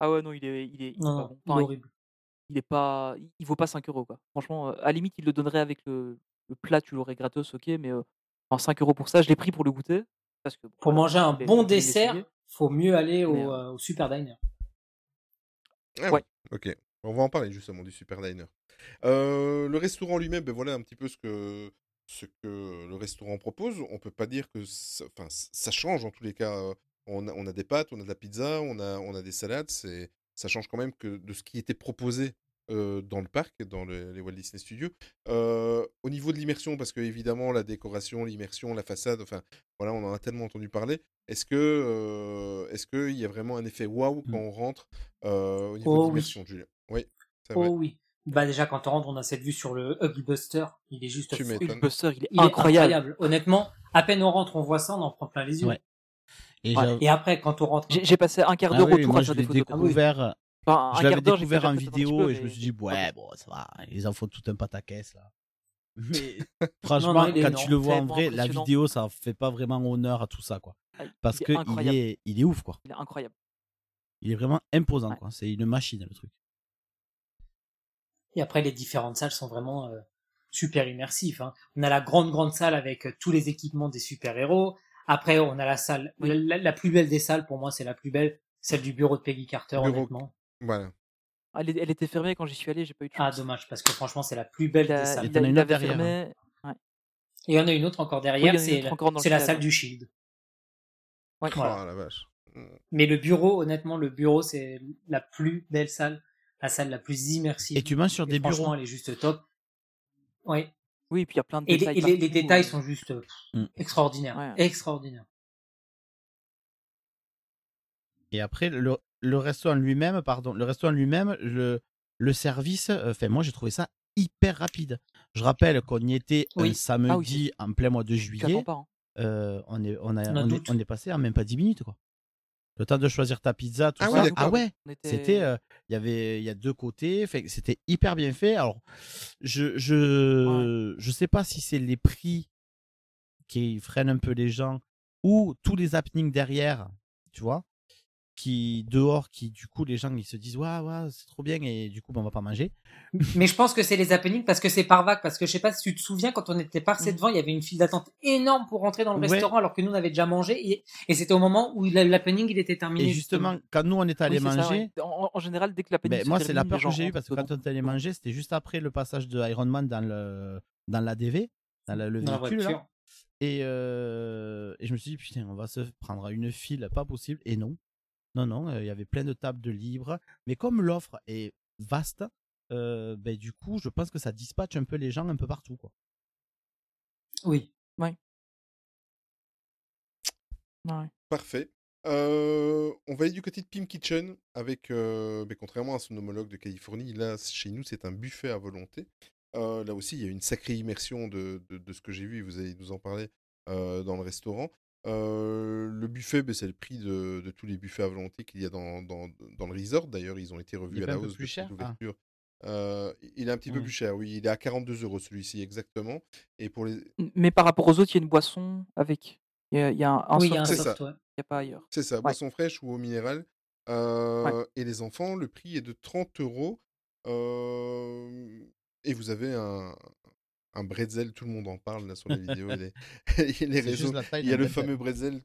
C: Ah ouais, non, il est, il est, il pas bon.
D: il
C: Enfin, il-
D: horrible.
C: il est pas, il- il vaut pas 5 euros quoi. Franchement, euh, à la limite, il le donnerait avec le, le plat, tu l'aurais gratos, ok, mais euh, enfin, 5 euros pour ça, je l'ai pris pour le goûter. Parce que, bon,
D: Pour
C: voilà,
D: manger un bon dessert, faut mieux aller au,
C: Mais, euh,
D: euh, au Super Diner.
A: Ah
C: Ouais.
A: oui, ok. On va en parler justement du Super Diner. Euh, le restaurant lui-même, ben voilà un petit peu ce que, ce que le restaurant propose. On peut pas dire que ça, enfin, ça change en tous les cas. Euh, On a, on a des pâtes, on a de la pizza, on a, on a des salades. C'est, ça change quand même que de ce qui était proposé euh, dans le parc, dans le- les Walt Disney Studios. Euh, au niveau de l'immersion, parce que évidemment la décoration, l'immersion, la façade, enfin voilà, on en a tellement entendu parler. Est-ce que, euh, est-ce qu'il y a vraiment un effet waouh quand on rentre euh, au niveau
D: Oh
A: de
D: oui.
A: l'immersion, Julien Oui,
D: Oh
A: vrai.
D: oui. Bah déjà quand on rentre, on a cette vue sur le Huggy Buster. Il est juste
A: Tu.
C: Hulkbuster, il est
D: Il
C: incroyable.
D: est incroyable. Honnêtement, à peine on rentre, on voit ça, on en prend plein les yeux.
B: Ouais. Et
C: Ouais.
B: j'avoue-
D: Et après, quand on rentre,
C: J'ai passé un quart
B: Ah
C: d'heure
B: oui,
C: autour
B: moi,
C: à faire des photos.
B: découvert,
C: Enfin,
B: je l'avais découvert en vidéo
C: peu,
B: et je me suis dit, ouais, bon, ça va, ils en font tout un pataquès là. [LAUGHS] Mais franchement,
D: non,
B: quand
D: énorme,
B: tu le vois en vrai, la vidéo, ça fait pas vraiment honneur à tout ça, quoi.
C: Ah,
B: Parce
C: il est
B: que il est, il est ouf, quoi.
C: Il est incroyable.
B: Il est vraiment imposant,
C: Ouais.
B: quoi. C'est une machine, le truc.
D: et après les différentes salles sont vraiment euh, super immersifs. hein. On a la grande grande salle avec euh, tous les équipements des super héros. Après, on a la salle,
C: Oui.
D: la, la- la plus belle des salles pour moi, c'est la plus belle, celle du bureau de Peggy Carter,
A: Bureau-
D: honnêtement.
A: Voilà.
C: Ah, Elle, était fermée quand j'y suis allé, j'ai pas eu de chance.
D: Ah dommage parce que franchement, c'est la plus belle
C: Il
D: des salles.
C: il
B: t'en
C: a-
B: a une autre derrière.
D: Et il y en a une autre encore
C: Oui, y
D: derrière,
C: en une
D: c'est la, la salle du Shield.
C: Ouais.
D: Voilà.
A: Oh la vache.
D: Mais le bureau, honnêtement, le bureau, c'est la plus belle salle, la salle la plus immersive.
B: Et tu manges sur
D: Et
B: des
D: franchement,
B: bureaux.
D: elle est juste top. Oui.
C: Oui, puis il y a plein de
D: Et les,
C: détails.
D: et les- détails
C: euh.
D: sont juste
B: Mm.
D: extraordinaires.
C: Ouais.
D: Extraordinaires.
B: Et après, le, le resto en lui-même, pardon, le lui-même, le, le service, euh, enfin, moi, j'ai trouvé ça hyper rapide. Je rappelle qu'on y était
D: Oui.
B: un samedi
C: Ah oui,
B: en plein mois de juillet. euh, on, est, on, a,
D: On a
B: on, est,
D: doute.
B: on est passé en même pas 10 minutes, quoi. Le temps de choisir ta pizza, tout
A: Ah
B: ça.
A: oui,
B: ah ouais, c'était, euh, il y avait, il y a deux côtés, c'était hyper bien fait. Alors, je, je, je sais pas si c'est les prix qui freinent un peu les gens ou tous les happenings derrière, tu vois, qui dehors, qui du coup les gens ils se disent ouais ouais c'est trop bien et du coup ben, on va pas manger.
D: Mais je pense que c'est les happenings parce que c'est par vague. Parce que je sais pas si tu te souviens, quand on était passé
C: Mm.
D: devant, il y avait une file d'attente énorme pour rentrer dans le
B: Ouais.
D: restaurant alors que nous on avait déjà mangé. Et, et c'était au moment où la- l'happening il était terminé.
B: Et justement quand nous on est allé
C: Oui, c'est ça,
B: manger,
C: ouais. en, en général, dès que la péninsule
B: ben, moi c'est la peur que j'ai eue
C: rentrent
B: parce que quand on est allé manger c'était juste après le passage de Iron Man dans le dans la DV, dans le, le
D: Dans la
B: véhicule
D: voiture.
B: Et, euh, et je me suis dit, putain, on va se prendre à une file, pas possible. Et non, non, non, euh, il y avait plein de tables de libres. Mais comme l'offre est vaste, euh, ben, du coup, je pense que ça dispatche un peu les gens un peu partout. Quoi.
D: Oui.
C: Ouais. Ouais.
A: Parfait. Euh, on va aller du côté de Pim Kitchen avec, euh, ben, contrairement à son homologue de Californie, là chez nous c'est un buffet à volonté. Euh, là aussi il y a une sacrée immersion de, de- de ce que j'ai vu, vous allez nous en parler euh, dans le restaurant. Euh, le buffet, ben, c'est le prix de, de tous les buffets à volonté qu'il y a dans, dans, dans le resort. D'ailleurs, ils ont été revus
B: est
A: à la hausse
B: plus cher? Ah.
A: Euh, il est un petit peu
B: Mm.
A: plus cher, oui. Il est à 42 euros celui-ci exactement. Et pour les,
C: Mais par rapport aux autres, il y a une boisson avec? Il y a, il y a un,
D: Oui, il y a un
C: soft
A: C'est
D: soft,
A: ça.
D: ouais.
C: qu'il n'y a pas ailleurs.
A: C'est ça,
C: Ouais.
A: boisson fraîche ou eau minérale. Euh, Et les enfants, le prix est de 30 euros. Euh, Et vous avez un, un bretzel, tout le monde en parle là, sur les [LAUGHS] vidéos et les, et les réseaux. Il y a le
B: bretzel.
A: fameux bretzel.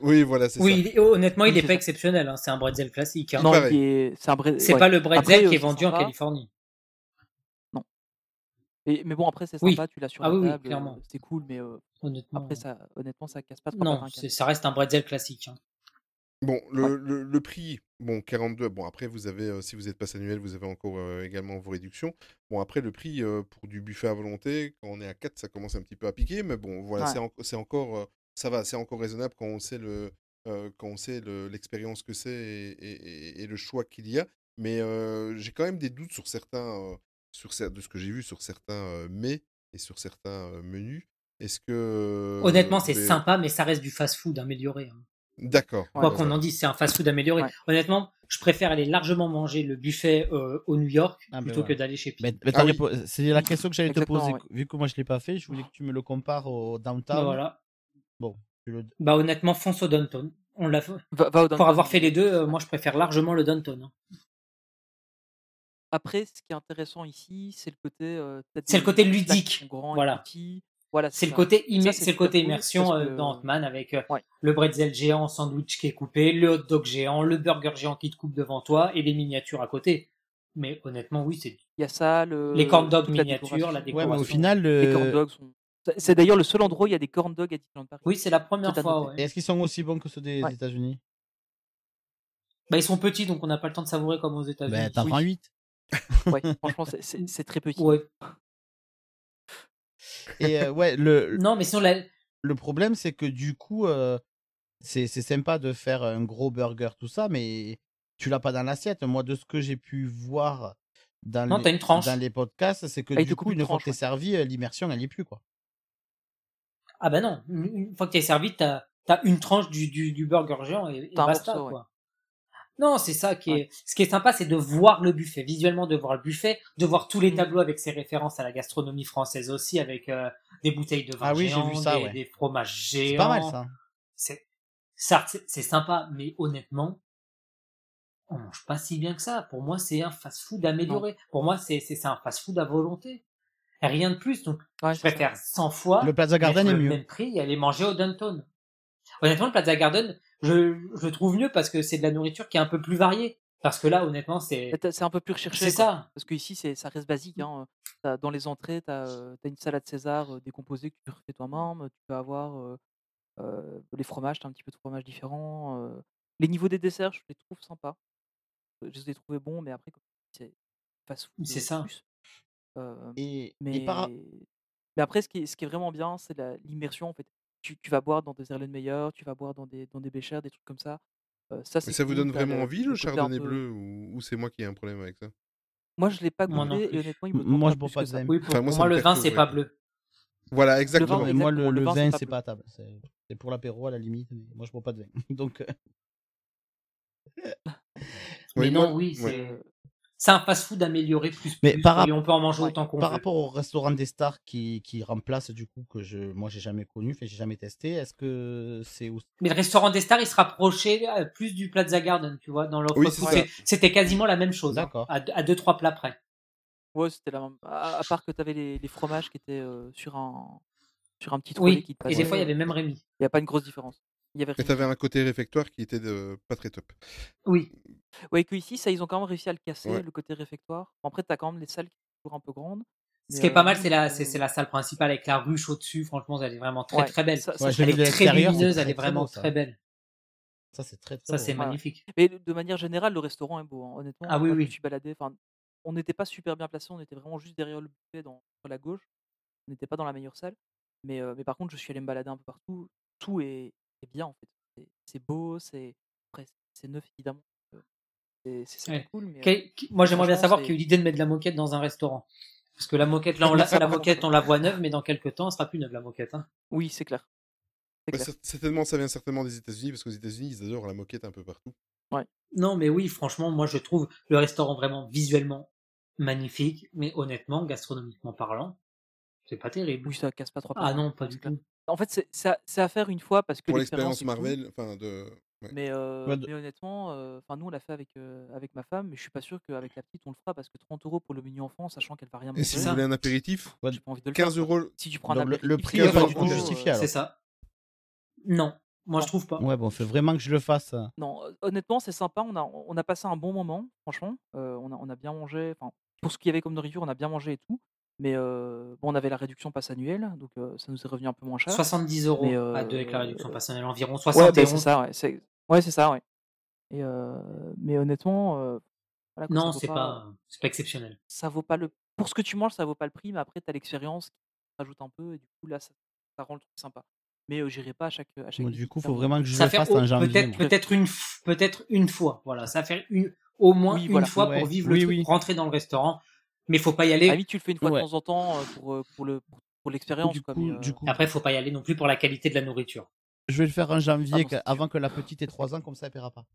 A: Oui, voilà, c'est
D: Oui,
A: ça.
D: il est- honnêtement, il
C: Oui,
D: n'est pas
C: ça.
D: exceptionnel. hein, C'est un bretzel classique. hein.
C: Non, est- c'est un bre-
D: C'est
C: ouais.
D: pas le bretzel
C: Après,
D: qui est vendu en. Californie.
C: Et- mais bon, après, c'est
D: Oui.
C: sympa, tu l'as sur
D: Ah
C: la
D: oui, oui,
C: table,
D: clairement.
C: c'est cool, mais euh,
D: Honnêtement.
C: après, ça, honnêtement, ça casse pas trois
D: Non, ça reste un bretzel classique. hein.
A: Bon, le, le, le prix, bon, 42. Bon, après, vous avez, euh, si vous êtes passe annuel, vous avez encore euh, également vos réductions. Bon, après, le prix euh, pour du buffet à volonté, quand on est à 4, ça commence un petit peu à piquer. Mais bon, voilà,
C: Ouais.
A: c'est en- c'est encore, ça va, c'est encore raisonnable quand on sait le, quand on sait le- l'expérience que c'est et, et- et- et le choix qu'il y a. Mais j'ai quand même des doutes sur certains, sur de ce que j'ai vu sur certains mets et sur certains menus. Est-ce que
D: Honnêtement, c'est sympa, mais ça reste du fast-food amélioré. hein.
A: D'accord.
D: Quoi
A: Ouais,
D: qu'on en dise, c'est un fast-food amélioré.
C: Ouais.
D: Honnêtement, je préfère aller largement manger le buffet euh, au New York
B: Ah,
D: plutôt que d'aller chez
B: mais
A: Ah oui.
B: C'est la question que j'allais te poser.
C: ouais.
B: Vu que moi je l'ai pas fait, je voulais que tu me le compares au downtown.
D: Bah voilà.
B: Bon, le-
D: Bah honnêtement, fonce au Downtown. On l'a fait.
C: Va, va au
D: Pour avoir fait les deux, euh, moi je préfère largement le Downtown. hein.
C: Après, ce qui est intéressant ici, c'est le côté. euh,
D: C'est le côté ludique, voilà.
C: Voilà,
D: C'est le côté,
C: Ça,
D: imme-
C: c'est
D: c'est le
C: super
D: côté
C: cool
D: immersion
C: parce
D: euh,
C: que-
D: dans Ant-Man avec euh,
C: Ouais.
D: le bretzel géant sandwich qui est coupé, le hot dog géant, le burger géant qui te coupe devant toi et les miniatures à côté. Mais honnêtement, oui, c'est
C: Il y a ça, le,
D: les corn dogs
C: la
D: miniatures, la
C: décoration.
B: Ouais,
D: décoration.
B: mais au final,
C: Les corn
B: le...
C: dogs sont. c'est- d'ailleurs le seul endroit où il y a des corn dogs à Disneyland Paris.
D: Oui, c'est la première fois.
B: est-ce qu'ils sont aussi bons que ceux des
C: Ouais.
B: États-Unis?
D: Bah, ils sont petits, donc on n'a pas le temps de savourer comme aux États-Unis.
B: Ben, t'en prends 8.
C: Ouais, franchement, c'est- c'est [LAUGHS] c'est très petit.
D: Ouais.
B: Et euh, ouais, le,
D: Non, mais sinon, la...
B: le problème, c'est que du coup, euh, c'est c'est sympa de faire un gros burger, tout ça, mais tu l'as pas dans l'assiette. Moi, de ce que j'ai pu voir dans,
D: Non,
B: les,
D: t'as une tranche.
B: dans les podcasts, c'est que
C: Ah,
B: du coup, une
C: une
B: fois que
C: tranche,
B: t'es
C: ouais.
B: servi, euh, l'immersion, elle y est plus, quoi.
D: ah bah non, une fois que t'es servi, t'as as une tranche du, du, du burger géant et, et basta,
C: morceau, ouais.
D: Non, c'est ça qui est. Ce qui est sympa, c'est de voir le buffet, visuellement de voir le buffet, de voir tous les
C: Mhm.
D: tableaux avec ses références à la gastronomie française aussi, avec euh, des bouteilles de vin
B: Ah oui, j'ai
D: géant,
B: vu ça,
D: des,
B: ouais.
D: des fromages géants.
B: C'est pas mal, ça.
D: C'est ça, c'est sympa, mais honnêtement, on mange pas si bien que ça. Pour moi, c'est un fast-food amélioré. Pour moi, c'est c'est un fast-food à volonté. Rien de plus. Donc,
C: Ouais,
D: je
C: c'est ça.
D: préfère 100 fois
B: Le Plaza Garden est
D: le
B: mieux.
D: même prix et aller manger au Downtown. Honnêtement, le Plaza Garden, je, je le trouve mieux parce que c'est de la nourriture qui est un peu plus variée. Parce que là, honnêtement, c'est
C: C'est un peu plus recherché.
D: c'est ça.
C: Parce que ici, c'est- ça reste basique. Hein. T'as- Dans les entrées, tu as, une salade César euh, décomposée que tu refais toi-même. Tu peux avoir euh, euh, les fromages, tu as un petit peu de fromage différent. euh. Les niveaux des desserts, je les trouve sympas. Euh, Je les ai trouvés bons, mais après, comme tu dis, c'est fast-food.
D: C'est
C: euh,
D: ça.
C: plus. Euh,
B: Et, et
C: mais...
B: par...
C: mais après, ce qui est, ce qui est vraiment bien, c'est l'immersion. En fait. Tu, tu vas boire dans des Erlenmeyer, tu vas boire dans des, dans des Béchers, des trucs comme ça. Euh, ça,
A: ça vous donne vraiment
C: le-
A: envie
C: le
A: chardonnay
C: peu-
A: bleu ou, ou c'est moi qui ai un problème avec ça?
C: Moi, je l'ai pas
D: non
C: goûté et honnêtement, il me
B: moi, je bois pas de vin.
D: Oui, pour,
A: Enfin, moi,
D: pour le vin, c'est
A: ouais.
D: pas bleu.
A: Voilà, exactement.
B: Mais moi, le,
C: le
B: le
C: vin, c'est pas
B: à table. C'est pour l'apéro à la limite, mais moi, je bois pas de vin. [LAUGHS] Donc, euh,
D: Mais
A: Oui,
D: non,
A: moi-
D: oui,
A: ouais.
D: c'est c'est un fast-food amélioré plus
B: Mais
D: plus.
B: par,
D: et on peut en manger
B: ouais,
D: autant qu'on
B: par
D: veut.
B: rapport au restaurant des stars qui, qui remplace du coup que je moi j'ai jamais connu, fait j'ai jamais testé, est-ce que c'est aussi-
D: Mais le restaurant des stars, il se rapprochait euh, plus du Plaza Garden, tu vois, dans l'offre
A: Oui,
D: C'était quasiment la même chose, hein,
B: D'accord.
D: à, deux- à deux trois plats près.
C: Ouais, c'était la même. À, à part que tu avais les, les fromages qui étaient euh, sur un sur un petit trolley
D: Oui,
C: qui te
D: et des fois, il y avait même Rémi.
C: Il n'y a pas une grosse différence. Il y avait
A: Et t'avais un côté réfectoire qui était de... pas très top.
D: Oui.
C: Ouais, que ici, ça, ils ont quand même réussi à le casser,
A: Ouais.
C: le côté réfectoire. Après, tu as quand même les salles qui sont toujours un peu grandes.
D: Ce qui est pas mal, c'est la, c'est la salle principale avec la ruche au-dessus. Franchement, elle est vraiment très
C: Ouais,
D: très belle.
C: ça-
B: Ouais,
D: Elle est très lumineuse,
B: très,
D: elle est vraiment
B: beau, ça.
D: très belle.
B: Ça c'est très très
D: Ça,
B: beau,
D: c'est
B: ouais.
C: Ouais.
D: magnifique.
C: Mais de manière générale, le restaurant est beau. hein. Honnêtement,
D: Ah oui,
C: moi, je me
D: oui.
C: suis baladé. Enfin, on n'était pas super bien placé. On était vraiment juste derrière le buffet dans, sur la gauche. On n'était pas dans la meilleure salle. Mais, euh, mais par contre, je suis allé me balader un peu partout. Tout est bien en fait. C'est- C'est beau, c'est après, c'est neuf évidemment. C'est c'est
D: Ouais.
C: cool. Mais,
D: Quel- Moi, j'aimerais bien savoir
C: c'est-
D: qui a eu l'idée de mettre de la moquette dans un restaurant. Parce que la moquette, là, on la, [LAUGHS] la moquette, on la voit neuve, mais dans quelques temps, elle sera plus neuve, la moquette. Hein.
C: Oui, c'est clair. C'est clair.
A: cer- certainement, ça vient certainement des États-Unis parce qu'aux États-Unis, ils adorent la moquette un peu partout.
D: Non, mais oui, franchement, moi, je trouve le restaurant vraiment visuellement magnifique, mais honnêtement, gastronomiquement parlant, c'est pas terrible.
C: Oui, ça casse pas trois
D: Ah
C: pattes,
D: non,
C: hein,
D: pas
C: c'est
D: du
C: clair.
D: tout.
C: En fait, c'est à, faire une fois parce que
A: Pour
C: l'expérience.
A: Marvel, enfin de. ouais.
C: Mais, euh,
B: Ouais, de-
C: mais honnêtement, euh, enfin nous on l'a fait avec, euh, avec ma femme, mais je suis pas sûr qu'avec la petite on le fera parce que 30 euros pour le menu enfant, sachant qu'elle va rien
A: Et si vous
C: manger,
A: voulez un apéritif,
B: Ouais,
C: j'ai pas envie de le faire.
A: 15
C: quoi.
A: euros.
C: Si tu prends un
B: Donc, le- le
C: apéritif,
B: prix
A: est
C: 15
A: pas du tout
B: justifié.
D: C'est ça. Non, moi, je
C: Non.
D: trouve pas.
B: Ouais, bon, faut vraiment que je le fasse.
C: Non, honnêtement, c'est sympa. On a, on a passé un bon moment, franchement. Euh, on, a, on a bien mangé. Enfin, pour ce qu'il y avait comme nourriture, on a bien mangé et tout. Mais euh, bon, on avait la réduction passe annuelle, donc euh, ça nous est revenu un peu moins cher.
D: 70 euros
C: Mais,
D: à deux avec la
C: euh,
D: réduction personnelle, environ
C: Ouais,
D: 71.
C: bah, c'est ça, ouais. C'est ouais, c'est ça, ouais. Et euh, mais honnêtement, euh, voilà, quoi, ça
D: Non, c'est pas, c'est pas exceptionnel.
C: ça vaut pas le pour ce que tu manges, ça vaut pas le prix, mais après tu as l'expérience qui rajoute un peu et du coup là ça, ça rend le truc sympa. Mais euh, j'irai pas à chaque à chaque
B: Bon, du coup, faut vraiment que je
D: Ça
B: le
D: fait
B: fasse
D: au-
B: en janvier.
D: peut-être une peut-être une fois. Voilà, ça va faire une au moins
C: Oui,
D: une
C: voilà.
D: fois
B: Ouais.
D: pour vivre
B: Oui,
D: le truc,
B: oui.
D: rentrer dans le restaurant. Mais faut pas y aller.
C: limite, tu le fais une fois
B: Ouais.
C: de temps en temps euh, pour euh, pour le pour, l'expérience
B: Du
C: quoi,
B: coup,
C: mais, euh,
B: du coup,
D: Après, faut pas y aller non plus pour la qualité de la nourriture.
B: je vais le faire en janvier,
C: Ah
B: avant que la petite ait 3 ans, comme ça elle paiera pas.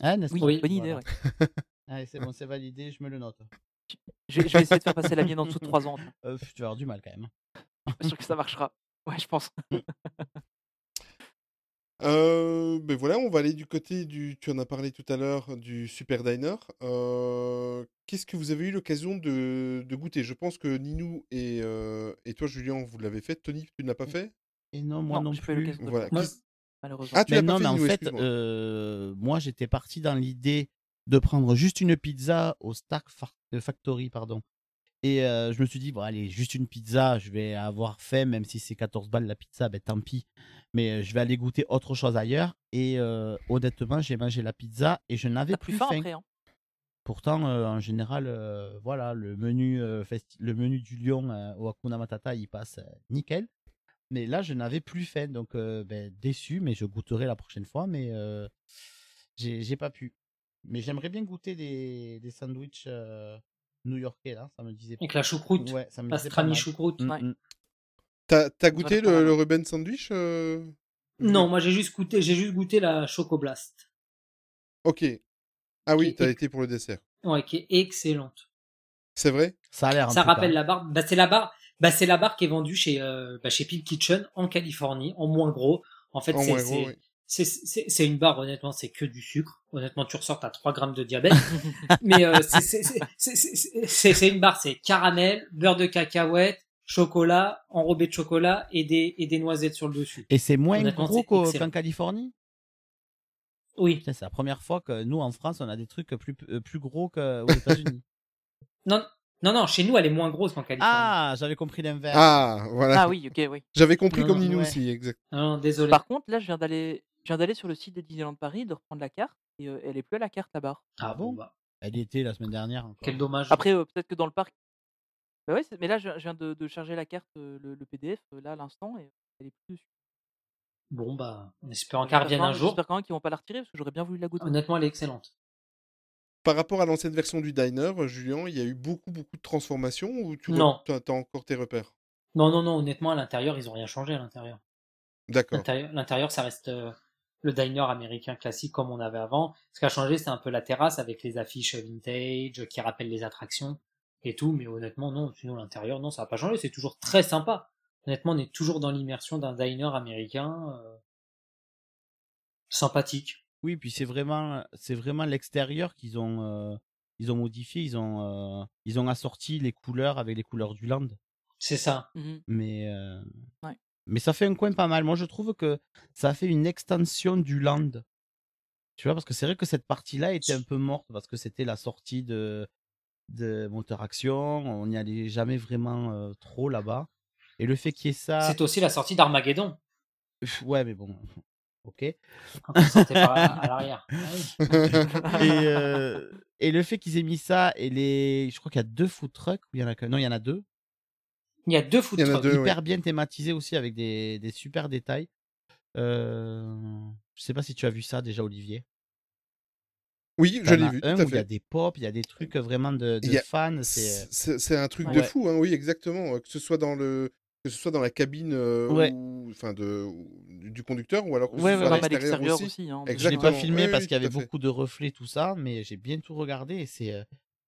B: Hein, n'est-ce
C: oui,
B: pas?
D: Oui.
C: bonne idée.
B: Voilà.
C: ouais. [LAUGHS]
B: Allez, c'est bon, c'est validé, je me le note.
C: Je, vais je vais essayer de faire passer la mienne en dessous de 3 ans.
B: Euh, tu vas avoir du mal quand même.
C: Je suis pas sûr que ça marchera. Ouais, je pense.
A: Euh, ben voilà, on va aller du côté du. Tu en as parlé tout à l'heure du Super Diner. Euh, Qu'est-ce que vous avez eu l'occasion de, de goûter? Je pense que Ninou et, euh, et toi, Julien, vous l'avez fait. Tony, tu ne l'as pas fait?
B: Et non, moi non, plus.
C: de
A: Voilà.
D: Moi-
C: malheureusement.
A: Ah, tu
B: Mais
A: l'as pas
B: non,
A: fait,
B: mais en fait, euh, moi j'étais parti dans l'idée de prendre juste une pizza au Stark Fa- Factory, pardon. Et euh, je me suis dit, bon, allez, juste une pizza, je vais avoir faim, même si c'est 14 balles la pizza, ben tant pis. Mais euh, je vais aller goûter autre chose ailleurs. Et euh, honnêtement, j'ai mangé la pizza et je n'avais plus
C: plus faim après, hein.
B: Pourtant, euh, en général, voilà, le menu, le menu du lion au Hakuna Matata, il passe nickel. Mais là, je n'avais plus faim, donc ben, déçu, mais je goûterai la prochaine fois, mais j'ai pas pu. Mais j'aimerais bien goûter des, des sandwichs new-yorkais, là, ça me disait.
D: Avec la choucroute,
B: Ouais, ça me
D: pastrami choucroute.
B: Mm,
C: Ouais.
B: mm.
A: T'as goûté le, le. Ruben Sandwich euh,
D: Non, moi j'ai juste goûté, j'ai juste goûté la Chocoblast.
A: Ok. Ah oui, t'as été pour le dessert.
D: Ouais, qui est excellente.
A: C'est vrai?
B: Ça a l'air.
D: Ça rappelle la barre. Bah, c'est la barre. Bah, c'est la barre qui est vendue chez euh, bah, chez Pink Kitchen en Californie, en moins gros. En fait, c'est
A: gros,
D: c'est- une barre. Honnêtement, c'est que du sucre. Honnêtement, tu ressors à 3 grammes de diabète. [LAUGHS] Mais euh, c'est c'est c'est- c'est- c'est- c'est- c'est une barre. C'est caramel, beurre de cacahuète, chocolat, enrobé de chocolat et des et des noisettes sur le dessus.
B: Et c'est moins gros qu'en Californie?
D: Oui.
B: Putain, C'est la première fois que nous, en France, on a des trucs plus, euh, plus gros qu'aux États-Unis. [LAUGHS]
D: Non, non, non. Chez nous, elle est moins grosse qu'en Californie.
B: ah, j'avais compris l'inverse.
A: Ah, voilà.
C: Ah oui, ok, oui.
A: J'avais compris
D: Non,
A: comme
D: non,
A: Ninou
B: ouais.
A: aussi, exact.
D: Non, désolé.
C: Par contre, là, je viens d'aller, je viens d'aller sur le site de Disneyland Paris, de reprendre la carte, et euh, elle est plus à la carte la barre.
D: ah bon, bah,
B: Elle était la semaine dernière. encore.
D: quel dommage.
C: Après, euh, peut-être que dans le parc. Bah ouais, c'est- mais là, je, je viens de, de charger la carte, euh, le, le PDF, euh, là, à l'instant, et elle est plus dessus.
D: Bon bah, en espérant qu'elle
C: J'espère
D: revienne
C: quand
D: un
C: même-
D: jour.
C: J'espère quand même qu'ils vont pas la retirer, parce que j'aurais bien voulu la goûter.
D: Honnêtement, elle est excellente.
A: Par rapport à l'ancienne version du diner, euh, Julien, il y a eu beaucoup, beaucoup de transformations ou tu
D: Non.
A: as encore tes repères?
D: Non, non, non, honnêtement, à l'intérieur, ils ont rien changé à l'intérieur.
A: D'accord.
D: L'intérieur, l'intérieur, ça reste. euh, le diner américain classique comme on avait avant. Ce qui a changé, c'est un peu la terrasse avec les affiches vintage qui rappellent les attractions et tout. Mais honnêtement, non, sinon l'intérieur, non, ça n'a pas changé. C'est toujours très sympa. Honnêtement, on est toujours dans l'immersion d'un diner américain euh, sympathique.
B: Oui, puis c'est vraiment, c'est vraiment l'extérieur qu'ils ont, euh, ils ont modifié. Ils ont, euh, ils ont assorti les couleurs avec les couleurs du land.
D: C'est ça.
C: Mmh
B: Mais, euh,
C: Ouais.
B: Mais ça fait un coin pas mal. Moi, je trouve que ça fait une extension du land. Tu vois, parce que c'est vrai que cette partie-là était un peu morte parce que c'était la sortie de, de Moteur Action. On n'y allait jamais vraiment euh, trop là-bas. Et le fait qu'il y ait ça.
D: C'est aussi la sortie d'Armageddon.
B: Ouais, mais bon. [LAUGHS] Ok.
D: Quand on sortait par à, l'arrière. Ah [LAUGHS]
B: et, euh, et le fait qu'ils aient mis ça et les. Je crois qu'il y a deux food trucks. ou Il y en a que... Non, il y en a deux.
D: Il y a deux food trucks.
A: deux,
B: hyper bien thématisés aussi avec des, des super détails. Euh, je sais pas si tu as vu ça déjà, Olivier.
A: Oui, je l'ai vu, tout
B: un
A: à
B: où il y a des pop, il y a des trucs vraiment de,
A: a-
B: fans. C'est
A: C'est un truc de fou, hein, oui, exactement. Que ce soit dans le, que ce soit dans la cabine, euh,
B: Ouais.
A: ou, enfin de, du conducteur, ou alors que ce soit à
B: ouais.
A: l'extérieur aussi.
C: aussi, hein,
B: Je l'ai pas filmé parce qu'il y avait beaucoup de reflets, tout ça, mais j'ai bien tout regardé et c'est euh,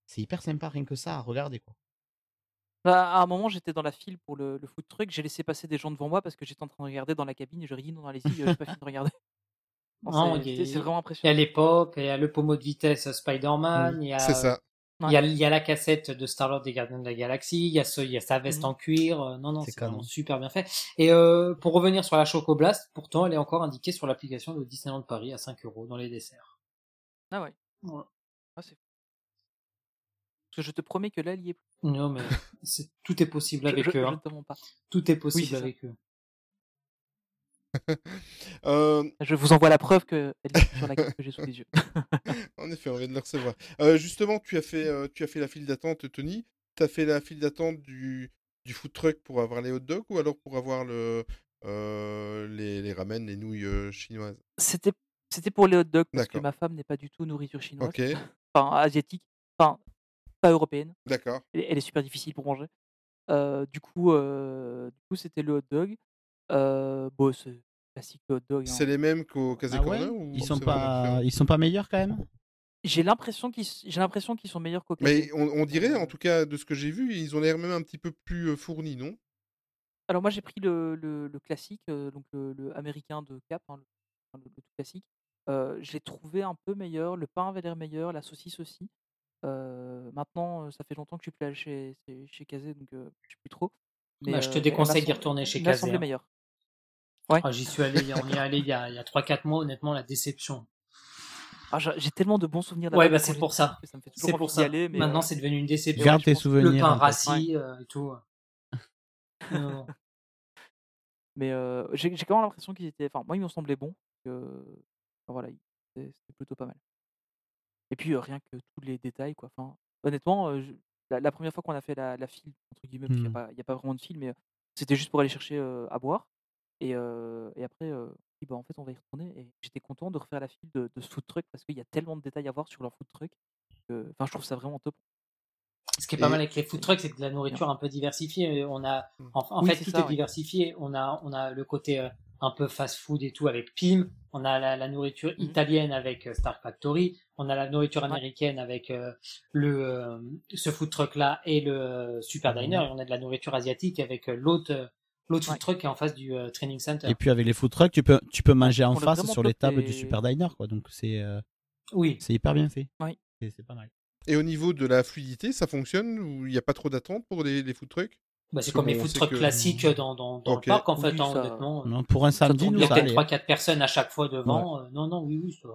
B: c'est hyper sympa rien que ça à regarder quoi.
C: Bah, à un moment, j'étais dans la file pour le, le food truck. J'ai laissé passer des gens devant moi parce que j'étais en train de regarder dans la cabine et je dit non, allez-y, j'ai pas fini de regarder. [LAUGHS] Non, c'est- vraiment
D: Il y a
C: impressionnant.
D: les pop, il y a le pommeau de vitesse Spider-Man, il y a,
A: C'est ça.
D: il y a, il y a la cassette de Star-Lord des Gardiens de la Galaxie, il y a, ce, il y a sa veste
C: Mhm.
D: en cuir. euh, Non, non,
B: C'est
D: c'est vraiment
B: canon.
D: super bien fait. Et euh, pour revenir sur la Choco Blast, pourtant, elle est encore indiquée sur l'application de Disneyland Paris à 5 euros dans les desserts.
C: Ah ouais.
D: Ouais.
C: Ah, c'est. Parce que je te promets que là, il y est.
D: Non, mais [LAUGHS] tout est possible
C: Je,
D: avec
C: je,
D: eux.
C: je
D: hein.
C: mens pas.
D: Tout est possible avec eux. [LAUGHS]
A: Euh,
C: Je vous envoie la preuve qu'elle est sur la carte que j'ai sous les yeux. [LAUGHS]
A: en effet, on vient de le recevoir. Euh, justement, tu as fait, euh, tu as fait la file d'attente, Tony. Tu as fait la file d'attente du, du food truck pour avoir les hot dogs ou alors pour avoir le, euh, les, les ramen, les nouilles euh, chinoises?
C: C'était c'était pour les hot dogs parce que ma femme n'est pas du tout nourriture chinoise.
A: Ok,
C: Enfin, asiatique. Enfin, pas européenne.
A: d'accord.
C: Elle, elle est super difficile pour manger. Du coup, du coup, c'était le hot dog. Bon, c'est classique hot dog. hein.
A: C'est les mêmes qu'au Casey
B: Ah ouais?
A: ou
B: Ils sont pas ils sont pas meilleurs quand même?
C: J'ai l'impression qu'ils j'ai l'impression qu'ils sont meilleurs qu'au
A: Mais on, on dirait, en tout cas, de ce que j'ai vu, ils ont l'air même un petit peu plus fournis, non?
C: Alors moi j'ai pris le, le, le classique, donc le, le américain de Cap, hein, le tout classique. Euh, je l'ai trouvé un peu meilleur, le pain avait l'air meilleur, la saucisse aussi. Maintenant, ça fait longtemps que je suis plus allé chez, chez, chez Kazé, donc euh, je sais plus trop. Mais
D: Bah, je te
C: mais elle m'a
D: déconseille d'y
C: sem-
D: retourner chez
C: m'a
D: Kazé.
C: semblé
D: hein.
C: meilleur. Ouais.
D: Ah, J'y suis allé, on y est allé il y a, il y a 3-4 mois, honnêtement, la déception.
C: Ah, j'ai j'ai tellement de bons souvenirs
D: Ouais,
C: là-bas
D: bah
C: quand
D: c'est pour ça.
C: que ça me fait
D: C'est
C: toujours
D: pour
C: envie d'y
D: ça.
C: aller. Mais
D: Maintenant,
C: euh,
D: c'est devenu une déception.
B: Garde tes
C: je pense
D: Le
B: souvenirs.
D: pain rassis euh, et tout. Non, non.
C: Mais [LAUGHS] euh, j'ai j'ai quand même l'impression qu'ils étaient. Enfin, moi, ils m'ont semblé bons. Que... enfin, voilà, ils- c'était c'était plutôt pas mal. Et puis, rien que tous les détails, quoi. Enfin, honnêtement, je- la, la première fois qu'on a fait la, la file, entre guillemets, parce qu'il n'y
B: Hmm.
C: a, pas- a vraiment de file, mais c'était juste pour aller chercher à boire. Et, et après, bah, en fait, on va y retourner. Et j'étais content de refaire la file de, de ce food truck parce qu'il y a tellement de détails à voir sur leur food truck. Enfin, je trouve ça vraiment top.
D: Ce qui est pas
A: Et-
D: mal avec les food trucks, c'est que de la nourriture un peu diversifiée. On a, en, en
C: Oui,
D: fait, tout
C: ça,
D: est
C: ouais.
D: diversifié. On a, on a le côté euh, un peu fast-food et tout avec Pim. On a la, la nourriture
C: Mhm.
D: italienne avec euh, Star Factory. On a la nourriture américaine avec euh, le euh, ce food truck là et le euh, Super. Diner. Et on a de la nourriture asiatique avec euh, l'autre l'autre
C: Ouais.
D: food truck qui est en face du euh, training center.
B: Et puis avec les food trucks, tu peux tu peux manger en
C: On
B: face sur les tables
C: et-
B: du super diner quoi. Donc c'est euh,
D: Oui.
B: c'est hyper bien fait.
C: Oui.
B: C'est pas mal.
A: Et au niveau de la fluidité, ça fonctionne ou il n'y a pas trop d'attente pour les, les food trucks?
D: Bah, c'est comme les food trucks
A: que-
D: classiques dans, dans, le parc, en fait,
C: Oui,
D: hein,
C: ça-
D: honnêtement.
B: Non, pour un samedi, nous
D: bien
B: ça
D: peut-être
B: allait.
D: 3-4 personnes à chaque fois devant. euh, non, non, oui, oui. ça-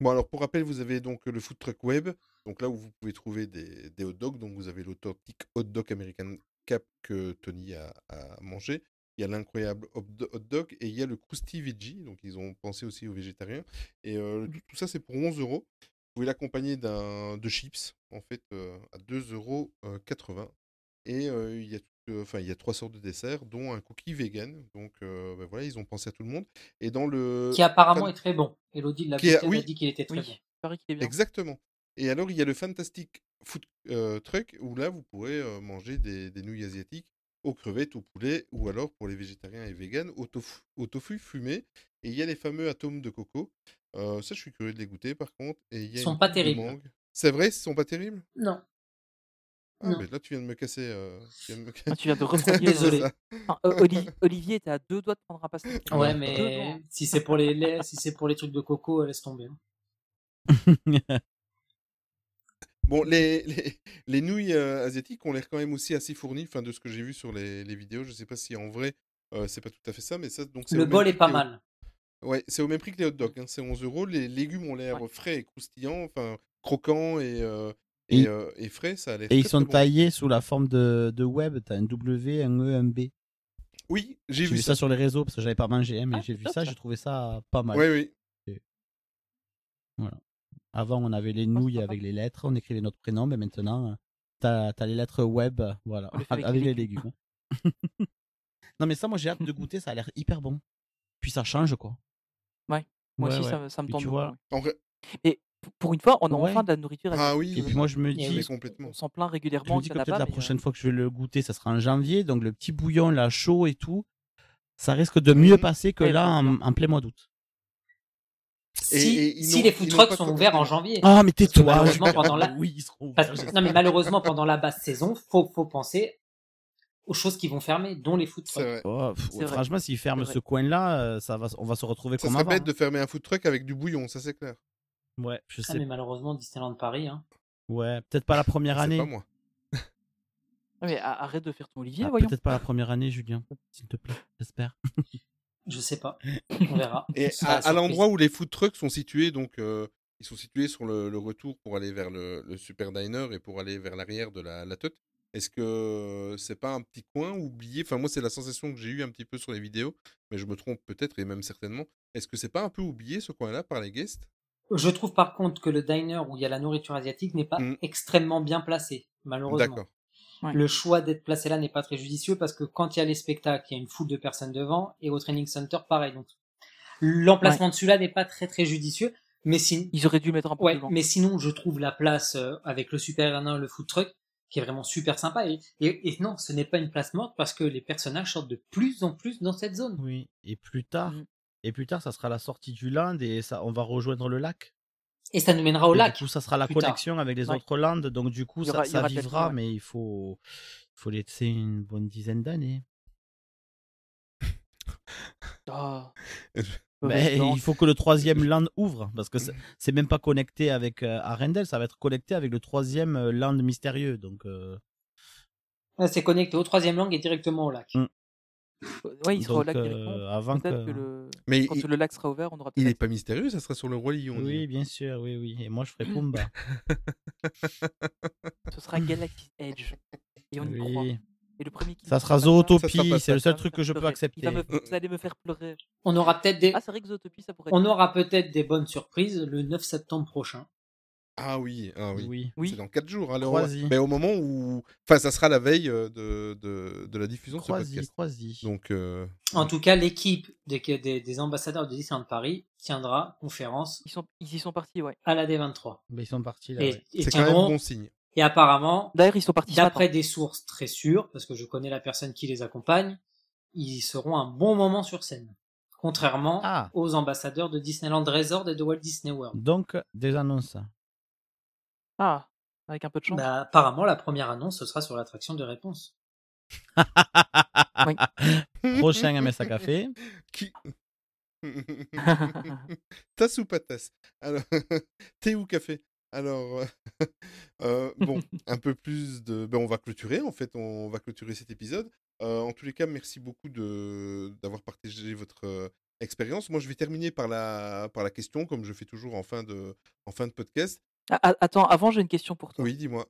A: Bon, alors pour rappel, vous avez donc le food truck web, donc là où vous pouvez trouver des, des hot dogs. Donc vous avez l'authentique hot dog American Cap que Tony a, a mangé. Il y a l'incroyable hot do- hot dog et il y a le Krusty Veggie. Donc ils ont pensé aussi aux végétariens. Et euh, tout, tout ça, c'est pour 11 euros. Vous pouvez l'accompagner d'un de chips, en fait, euh, à 2,80 euros. Et euh, il y a tout- euh, enfin, il y a trois sortes de desserts, dont un cookie vegan. Donc euh, ben voilà, ils ont pensé à tout le monde. Et dans le
D: Qui apparemment
A: fan-
D: est très bon. Elodie l'a
A: oui.
D: a dit qu'il était très
C: Oui,
D: bon.
C: il paraît qu'il est bien.
A: Exactement. Et alors, il y a le Fantastic Food euh, Truck où là, vous pourrez euh, manger des, des nouilles asiatiques aux crevettes, au poulet, ou alors pour les végétariens et véganes, au tofu, au tofu fumé. Et il y a les fameux atomes de coco. Euh, ça, je suis curieux de les goûter par contre. Et il y a
D: Ils sont pas terribles.
A: C'est vrai, ils sont pas terribles?
D: Non.
A: Ah,
D: Non.
A: mais là, tu viens de me casser. euh, tu viens de me
C: Ah, tu viens de refroidir.
D: Désolé. [LAUGHS]
C: Enfin, euh, Oli- Olivier était à deux doigts de prendre un pastèque. [LAUGHS]
D: Ouais, mais si c'est pour les si c'est pour les trucs de coco, laisse tomber. hein. [LAUGHS]
A: Bon, les, les, les nouilles euh, asiatiques ont l'air quand même aussi assez fournies, enfin, de ce que j'ai vu sur les, les vidéos. Je sais pas si en vrai, euh, c'est pas tout à fait ça, mais ça, donc c'est
D: Le bol est pas mal.
A: Ouais, c'est au même prix que les hot dogs. hein, C'est 11 euros. Les légumes ont l'air frais et croustillants, enfin, croquants et, euh, et,
B: Et-
A: euh, et frais. Ça a l'air
B: Et ils sont
A: très bon.
B: taillés sous la forme de, de web. T'as un W, un E, un B.
A: Oui, j'ai
B: J'ai
A: vu
B: vu
A: ça.
B: ça sur les réseaux parce que j'avais pas mangé, hein, mais
C: Ah,
B: j'ai vu ça, j'ai trouvé ça pas mal.
A: Oui, oui.
B: Et- Voilà. Avant, on avait les nouilles avec les lettres, on écrivait notre prénom, mais maintenant, euh, t'as as les lettres web, voilà,
C: le avec
B: avec,
C: les
B: légumes. [LAUGHS] non, mais ça, moi, j'ai hâte de goûter, ça a l'air hyper bon. Puis ça change, quoi.
C: Ouais, moi
B: Ouais,
C: aussi,
B: ouais.
C: ça, me- ça me
B: Et
C: tente
B: tu vois,
C: ouais. Et pour une fois, on a
B: Ouais.
C: enfin de la nourriture
A: Ah oui,
B: Et puis moi, je me dis.
C: On s'en plaint
B: je
C: régulièrement
B: me dis que la
C: mais, euh,
B: prochaine fois que je vais le goûter, ça sera en janvier, donc le petit bouillon, là, chaud et tout, ça risque de mieux
A: Mhm.
B: passer que
C: Ouais,
B: là,
C: faut
B: en, en plein mois d'août.
A: Et-
D: Si,
A: et
D: les food trucks sont ouverts en janvier.
B: Ah, mais tais-toi
D: malheureusement, pendant la...
B: Oui, ils seront
D: parce-
B: ouverts,
D: Non, mais malheureusement, pendant la basse saison, faut, faut penser aux choses qui vont fermer, dont les food trucks.
A: vrai.
B: Oh, pff,
C: C'est vrai.
B: franchement, s'ils ferment ce coin-là, euh, ça va, on va se retrouver
A: Ça
B: comme
A: serait
B: avant.
A: bête de fermer un food truck avec du bouillon, ça c'est clair.
B: Ouais, je
D: Ah,
B: sais.
D: mais malheureusement, Disneyland Paris, hein.
B: Ouais, peut-être pas la première année.
A: pas moi.
C: Ah, mais arrête de faire ton Olivier,
B: Ah,
C: voyons.
B: peut-être pas la première année, Julien. S'il te plaît, j'espère. [LAUGHS]
D: je sais pas. On verra.
A: Et à, l'endroit où les food trucks sont situés, donc euh, ils sont situés sur le, le retour pour aller vers le, le super diner et pour aller vers l'arrière de la, la teute. Est-ce que c'est pas un petit coin oublié? Enfin, moi, c'est la sensation que j'ai eue un petit peu sur les vidéos, mais je me trompe peut-être et même certainement. Est-ce que c'est pas un peu oublié ce coin-là par les guests?
D: Je trouve par contre que le diner où il y a la nourriture asiatique n'est pas
A: Mm.
D: extrêmement bien placé, malheureusement.
A: D'accord.
C: Ouais.
D: Le choix d'être placé là n'est pas très judicieux parce que quand il y a les spectacles, il y a une foule de personnes devant et au training center, pareil. Donc, l'emplacement de celui-là n'est pas très très judicieux, mais si...
C: Ils auraient dû mettre un peu
D: Ouais,
C: loin.
D: mais sinon, je trouve la place euh, avec le super Ernin, le food truck, qui est vraiment super sympa. Et, et, et non, ce n'est pas une place morte parce que les personnages sortent de plus en plus dans cette zone.
B: Oui, et plus tard,
C: Mhm.
B: Et plus tard, ça sera la sortie du land et ça, on va rejoindre le lac.
D: Et ça nous mènera au
B: Et
D: lac.
B: Du coup, ça sera la
D: tard.
B: connexion avec les
C: Ouais.
B: autres lands, donc du coup,
C: aura-
B: ça, ça vivra,
C: ouais.
B: mais il faut, il faut laisser une bonne dizaine d'années.
C: Ah,
B: Mais
C: langue.
B: il faut que le troisième [LAUGHS] land ouvre, parce que c'est c'est même pas connecté avec euh, Arendelle, ça va être connecté avec le troisième euh, land mystérieux. Donc, euh,
D: Ouais, C'est connecté au troisième langue et directement au lac.
B: Mm.
C: Ouais, il sera au lac
B: euh,
C: directement.
B: avant
C: Peut-être
B: que-
C: que le...
A: Mais
C: quand
A: il,
C: le lac sera ouvert, on aura
A: il
C: peut-être
A: est pas mystérieux, ça sera sur le roi lion. on
B: oui,
A: dit.
B: bien sûr, oui, oui. Et moi, je ferai [LAUGHS] Pumba. [LAUGHS]
C: Ce sera Galaxy Edge. Et on y croit.
B: oui.
C: Et le premier qui
B: Ça sera Zootopie, c'est le seul truc que je peux accepter.
C: Me- Vous allez me faire pleurer.
D: On aura peut-être des,
C: Ah, c'est vrai que Zootopie, ça pourrait
D: on aura peut-être des bonnes surprises le 9 septembre prochain.
A: Ah oui, ah oui.
B: Oui.
C: Oui.
A: C'est dans 4 jours. hein, mais au moment où. Enfin, ça sera la veille euh, de, de, de la diffusion de ce
B: Croisi,
A: podcast.
B: croisi.
A: Donc, euh,
D: En tout cas, l'équipe des, des, des ambassadeurs de Disneyland Paris tiendra conférence
C: Ils, sont... Ils y sont partis, ouais.
D: à la D23.
B: Mais ils sont partis là. Ouais.
A: c'est quand même
D: tiendront,
A: bon signe.
D: et apparemment,
C: D'ailleurs, ils sont partis ce
D: d'après des sources très sûres, parce que je connais la personne qui les accompagne, ils seront un bon moment sur scène. Contrairement
B: Ah.
D: aux ambassadeurs de Disneyland Resort et de Walt Disney World.
B: Donc, des annonces.
C: Ah, avec un peu de chance.
D: Bah, apparemment, la première annonce, ce sera sur l'attraction de réponse. [LAUGHS]
B: Prochain MSA Café.
A: Qui... tasse ou pas tasse Alors, [LAUGHS] thé ou café? Alors, euh, euh, bon, [LAUGHS] un peu plus de... Ben, on va clôturer, en fait, on va clôturer cet épisode. Euh, en tous les cas, merci beaucoup de d'avoir partagé votre euh, expérience. Moi, je vais terminer par la, par la question, comme je fais toujours en fin de, en fin de podcast.
C: Ah, ah, attends, avant, j'ai une question pour toi.
A: Oui, dis-moi.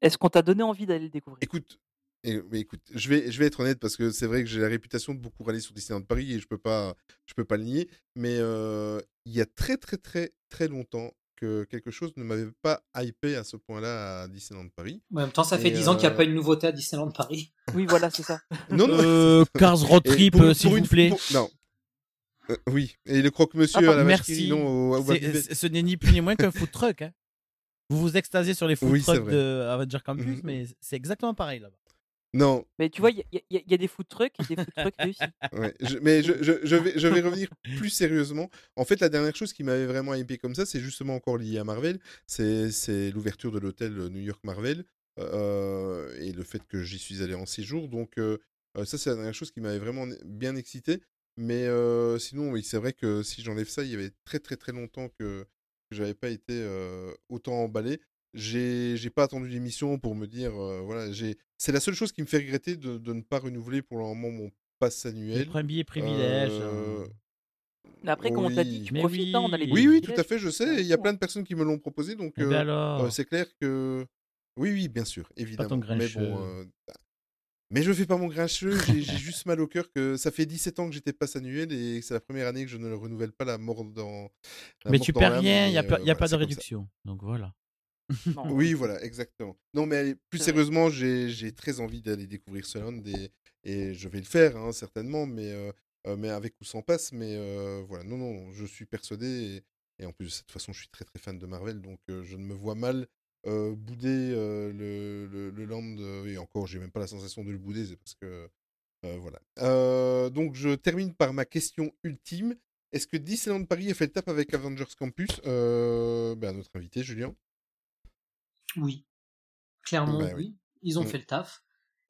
C: Est-ce qu'on t'a donné envie d'aller le découvrir?
A: Écoute, et, mais écoute, je vais, je vais être honnête parce que c'est vrai que j'ai la réputation de beaucoup râler sur Disneyland Paris et je peux pas, je peux pas le nier. Mais euh, il y a très très très très longtemps que quelque chose ne m'avait pas hypé à ce point-là à Disneyland Paris.
D: En même temps, ça fait
A: Et,
D: 10 ans qu'il n'y a pas eu de nouveauté à Disneyland Paris.
C: Oui, voilà, c'est ça. [LAUGHS]
A: Non, non.
B: Euh, [LAUGHS] Cars Road Trip,
A: pour-
B: euh,
A: pour
B: s'il
A: une-
B: vous plaît.
A: pour- non. Euh, oui, et le croque-monsieur
B: Ah,
A: à la vache qui
B: merci.
A: non, au- au
B: C'est-
A: Babybel.
B: c'est- ce n'est ni plus ni moins qu'un food truck. hein. Vous vous extasiez sur les food
A: Oui,
B: trucks de Avenger Campus,
A: Mhm.
B: mais c'est exactement pareil là-bas.
A: Non.
C: Mais tu vois, il y, a- y y des food trucks et des food trucks [LAUGHS] réussis.
A: Ouais, je- mais je, je- je vais, je vais revenir plus sérieusement. En fait, la dernière chose qui m'avait vraiment hypé comme ça, c'est justement encore lié à Marvel. C'est l'ouverture de l'hôtel New York Marvel euh, et le fait que j'y suis allé en séjour. Donc, euh, euh, ça, c'est la dernière chose qui m'avait vraiment bien excité. Mais euh, sinon, oui, c'est vrai que si j'enlève ça, il y avait très très très longtemps que, que j'avais pas été euh, autant emballé. J'ai j'ai pas attendu l'émission pour me dire, euh, voilà, j'ai. C'est la seule chose qui me fait regretter de, de ne pas renouveler pour le moment mon pass annuel.
B: Les premiers privilèges.
A: Euh,
C: Mais après, comme on t'a dit,
A: oui.
C: tu
B: Mais
C: profites, hein, on a les
A: Oui, oui, tout à fait, je sais. Il y a plein de personnes qui me l'ont proposé, donc
B: Eh ben alors
A: euh, c'est clair que. Oui, oui, bien sûr, évidemment. Mais bon. euh, Mais je fais pas mon grincheux, j'ai j'ai [LAUGHS] juste mal au cœur que ça fait 17 ans que j'étais pass annuel et c'est la première année que je ne le renouvelle pas la mort dans. la
B: Mais
A: mort
B: tu
A: dans
B: perds rien, il n'y a, pas-
A: euh,
B: y a
A: voilà,
B: pas de réduction. Donc voilà.
C: Non,
A: Oui, voilà, exactement. Non, mais allez, plus sérieusement, j'ai très envie d'aller découvrir ce land et, et je vais le faire, hein, certainement, mais, euh, euh, mais avec ou sans passe. Mais euh, voilà, non, non, je suis persuadé. Et, et en plus, de cette façon, je suis très très fan de Marvel, donc euh, je ne me vois mal euh, bouder euh, le, le, le land. euh, et encore, j'ai même pas la sensation de le bouder, c'est parce que. euh, voilà. Donc, je termine par ma question ultime. Est-ce que Disneyland Paris a fait le tap avec Avengers Campus? Ben, Notre invité, Julien.
D: Oui. Clairement,
A: Bah
D: oui.
A: oui.
D: Ils ont
A: Mm.
D: fait le taf.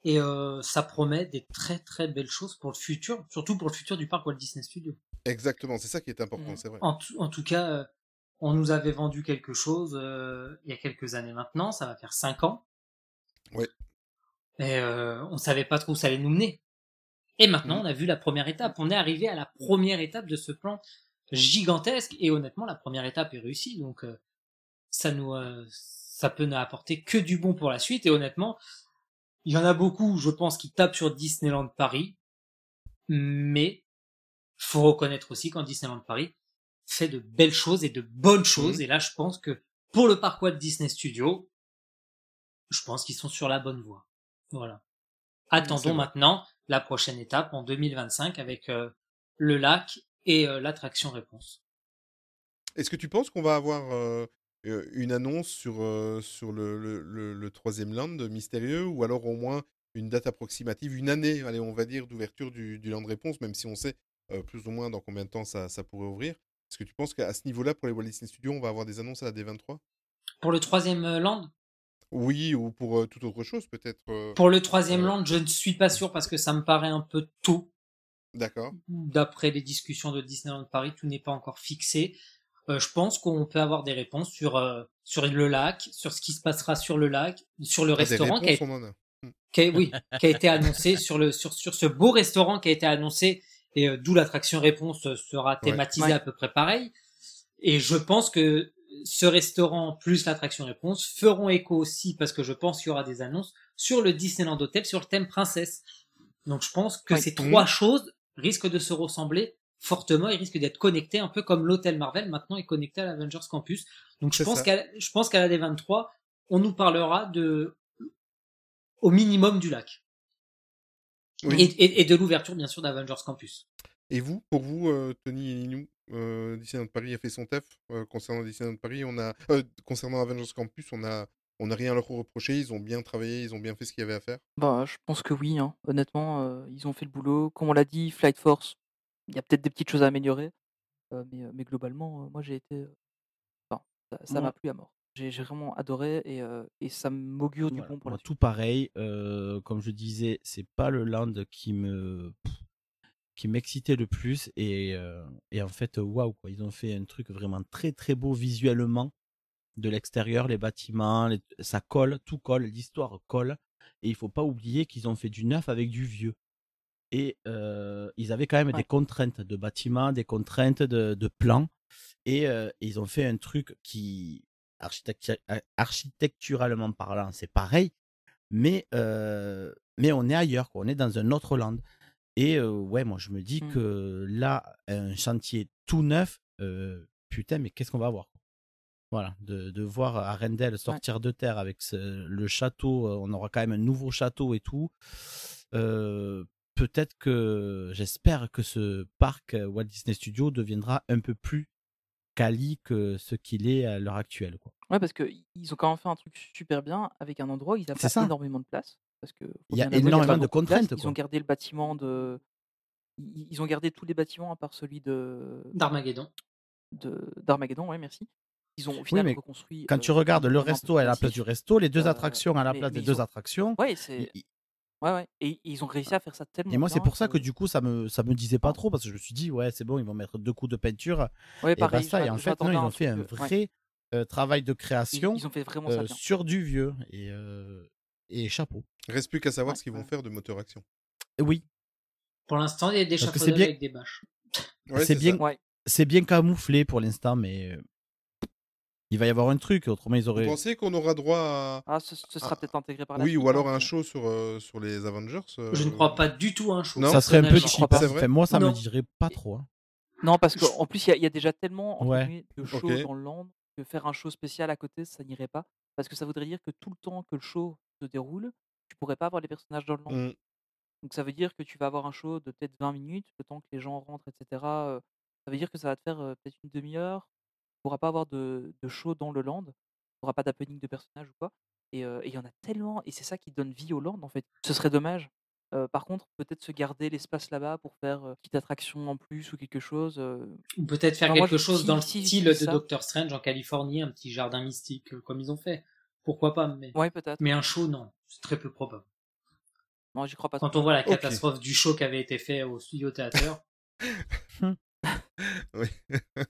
D: Et euh, ça promet des très très belles choses pour le futur, surtout pour le futur du parc Walt Disney Studios.
A: Exactement, c'est ça qui est important,
C: Mhm.
A: c'est vrai.
D: En, tout- en tout cas, on nous avait vendu quelque chose euh, il y a quelques années maintenant, ça va faire cinq ans.
A: Ouais.
D: Et euh, on savait pas trop où ça allait nous mener. Et maintenant,
A: Mhm.
D: on a vu la première étape. On est arrivé à la première étape de ce plan gigantesque. Et honnêtement, la première étape est réussie. Donc, euh, ça nous, euh, ça peut nous apporter que du bon pour la suite. Et honnêtement, il y en a beaucoup, je pense, qui tapent sur Disneyland Paris. Mais faut reconnaître aussi qu'en Disneyland Paris fait de belles choses et de bonnes choses.
A: Mhm.
D: Et là, je pense que pour le parc Walt Disney Studios, je pense qu'ils sont sur la bonne voie. Voilà. Attendons maintenant la prochaine étape en 2025 avec euh, le lac et euh, l'attraction réponse.
A: Est-ce que tu penses qu'on va avoir euh, une annonce sur, sur le, le, le- le troisième land mystérieux ou alors au moins une date approximative, une année, allez, on va dire, d'ouverture du, du land réponse, même si on sait plus ou moins dans combien de temps ça, ça pourrait ouvrir? Est-ce que tu penses qu'à ce niveau-là, pour les Walt Disney Studios, on va avoir des annonces à la D23
D: Pour le troisième euh, land,
A: Oui, ou pour euh, toute autre chose peut-être euh,
D: pour le troisième
A: Euh.
D: land, je ne suis pas sûr parce que ça me paraît un peu tôt.
A: D'accord.
D: D'après les discussions de Disneyland Paris, tout n'est pas encore fixé. Euh, je pense qu'on peut avoir des réponses sur euh, sur le lac, sur ce qui se passera sur le lac, sur le
A: Ah,
D: restaurant qui a, qui oui, qui a été annoncé sur le sur sur ce beau restaurant qui a été annoncé et euh, d'où l'attraction réponse euh, sera thématisée
C: Ouais.
D: à peu près pareil. Et je pense que ce restaurant plus l'attraction réponse feront écho aussi parce que je pense qu'il y aura des annonces sur le Disneyland Hotel sur le thème princesse. Donc je pense que
C: Ouais.
D: ces
A: Mhm.
D: trois choses risquent de se ressembler fortement et risquent d'être connectés un peu comme l'hôtel Marvel maintenant est connecté à l'Avengers Campus. Donc je pense qu'à je pense qu'à la D23 on nous parlera de au minimum du lac
A: Oui.
D: et, et- et de l'ouverture bien sûr d'Avengers Campus.
A: Et vous, pour vous, euh, Tony et Ninou, euh, Disneyland Paris a fait son taf euh, concernant Disneyland Paris. On a, euh, concernant Avengers Campus, on a, on n'a rien à leur reprocher. Ils ont bien travaillé, ils ont bien fait ce qu'il y avait à faire?
C: Bah, je pense que oui, hein. Honnêtement, euh, ils ont fait le boulot. Comme on l'a dit, Flight Force, il y a peut-être des petites choses à améliorer. euh, mais, mais globalement, euh, moi j'ai été. Enfin, ça ça m'a
D: Ouais.
C: plu à mort. J'ai j'ai vraiment adoré et, et ça m'augure du
B: Voilà,
C: bon pour
B: moi,
C: la suite.
B: tout pareil. comme je disais, c'est pas le land qui me qui m'excitait le plus et, et en fait waouh quoi ils ont fait un truc vraiment très très beau visuellement de l'extérieur les bâtiments les- ça colle tout colle l'histoire colle et il faut pas oublier qu'ils ont fait du neuf avec du vieux et ils avaient quand même des
C: Ouais.
B: contraintes de bâtiments des contraintes de, de plans et ils ont fait un truc qui architectu- architecturalement parlant c'est pareil mais euh, mais on est ailleurs quoi. On est dans un autre land. Et euh, ouais moi je me dis
C: Mm.
B: que là un chantier tout neuf euh, putain mais qu'est-ce qu'on va avoir voilà de, de voir Arendelle sortir de terre avec ce- le château euh, on aura quand même un nouveau château et tout. Euh, peut-être que j'espère que ce parc euh, Walt Disney Studios deviendra un peu plus quali que ce qu'il est à l'heure actuelle quoi
C: Ouais, parce qu'ils ont quand même fait un truc super bien avec un endroit où ils
B: ça.
C: énormément de place. Parce que,
B: Il y a énormément de
C: beaucoup place.
B: contraintes,
C: Ils ont gardé le bâtiment de. Ils ont gardé tous les bâtiments à part celui de.
D: D'Armageddon.
C: de- D'Armageddon, ouais, merci. Ils ont au
B: Oui,
C: final
B: mais
C: reconstruit.
B: quand
C: euh,
B: tu regardes le resto à la place du resto, les deux
C: Euh,
B: attractions à la
C: mais-
B: place
C: mais
B: des deux
C: ont-
B: attractions.
C: Ouais, Ouais, ouais. Et ils ont réussi à faire ça tellement
B: Et moi, c'est pour ça
C: que-
B: du coup, ça me, ça me disait pas trop parce que je me suis dit, ouais, c'est bon, ils vont mettre deux coups de peinture
C: Ouais,
B: et
C: pareil,
B: basta. Et en fait, non, ils ont fait un
C: ouais.
B: vrai euh, travail de création
C: ils ont fait vraiment ça
B: euh,
C: bien.
B: sur du vieux et, euh, et chapeau.
A: Reste plus qu'à savoir
C: Ouais,
A: ce qu'ils vont faire de moteur action.
B: Oui,
D: Pour l'instant, il y a des chapeaux
B: bien-
D: avec des bâches.
A: Ouais,
B: c'est bien, c'est bien camouflé pour l'instant, mais il va y avoir un truc. Autrement, ils
A: Vous
B: auraient.
A: pensez qu'on aura droit à.
C: Ah, ce, ce sera peut-être intégré par la
A: Oui,
C: suite.
A: ou alors
C: hein,
A: un show sur, euh, sur les Avengers euh,
D: Je ne crois pas du tout à un show.
A: Non.
B: ça serait un peu cheap.
C: pas.
B: hein.
A: C'est vrai
B: Enfin, moi, ça me
D: Non.
B: dirait pas trop. hein.
C: Non, parce qu'en plus, il y, a- il y a déjà tellement
B: Ouais.
C: de shows dans le land que faire un show spécial à côté, ça n'irait pas. Parce que ça voudrait dire que tout le temps que le show se déroule, tu pourrais pas avoir les personnages dans le land.
A: Mm.
C: Donc ça veut dire que tu vas avoir un show de peut-être 20 minutes, le temps que les gens rentrent, etc. euh, ça veut dire que ça va te faire peut-être une demi-heure. Tu pourras pas avoir de, de show dans le land. Tu n'auras pas d'happening de personnages ou quoi. Et euh, il y en a tellement, et c'est ça qui donne vie au land en fait. Ce serait dommage. Euh, par contre, peut-être se garder l'espace là-bas pour faire euh, petite attraction en plus ou quelque chose. euh,
D: Ou peut-être faire
C: Enfin,
D: quelque chose
C: si-
D: dans le
C: si
D: style de
C: ça-
D: Doctor Strange en Californie, un petit jardin mystique, comme ils ont fait. Pourquoi pas, mais,
C: Ouais, peut-être.
D: mais un show, non. C'est très peu probable.
C: Moi, j'y crois pas.
D: Quand
C: trop.
D: on voit la catastrophe du show qui avait été fait au studio théâtre, [LAUGHS]
A: Oui. [LAUGHS]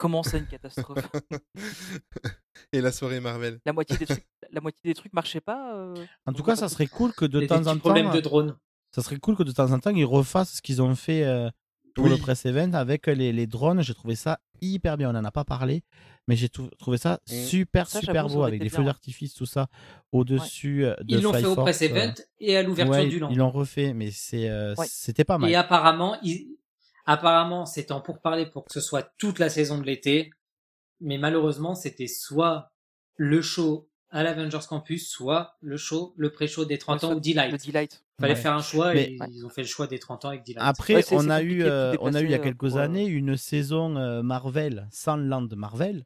C: Comment c'est une catastrophe [LAUGHS]
A: Et la soirée Marvel.
C: La moitié des trucs, la moitié des trucs marchaient pas. euh,
B: En tout cas, ça serait cool que de
D: il y a des
B: temps en temps.
D: problèmes de
B: euh,
D: drone.
B: Ça serait cool que de temps en temps ils refassent ce qu'ils ont fait euh, pour le press event avec les, les drones. J'ai trouvé ça hyper bien. On n'en a pas parlé, mais j'ai trou- trouvé ça
A: Mm.
B: super
C: Ça,
B: super beau avec des feux
C: ouais.
B: d'artifice, tout ça au-dessus euh, de
D: Ils l'ont fait au press
B: euh,
D: event et à l'ouverture
B: ouais,
D: du
B: ils-
D: land.
B: Ils l'ont refait, mais c'est euh,
C: Ouais.
B: c'était pas mal.
D: Et apparemment, ils... apparemment, c'est en pourparler pour que ce soit toute la saison de l'été. Mais malheureusement, c'était soit le show à l'Avengers Campus, soit le show, le pré-show des 30
C: Ouais,
D: ans ou Delight.
C: Le Delight.
D: Fallait
B: Ouais.
D: faire un choix
B: Mais-
D: et ils ont fait le choix des 30 ans avec Delight.
B: Après,
C: Ouais, c'est-
B: on a eu, euh, on a eu il y a
C: euh,
B: quelques
C: euh,
B: années une saison euh, Marvel sans land Marvel.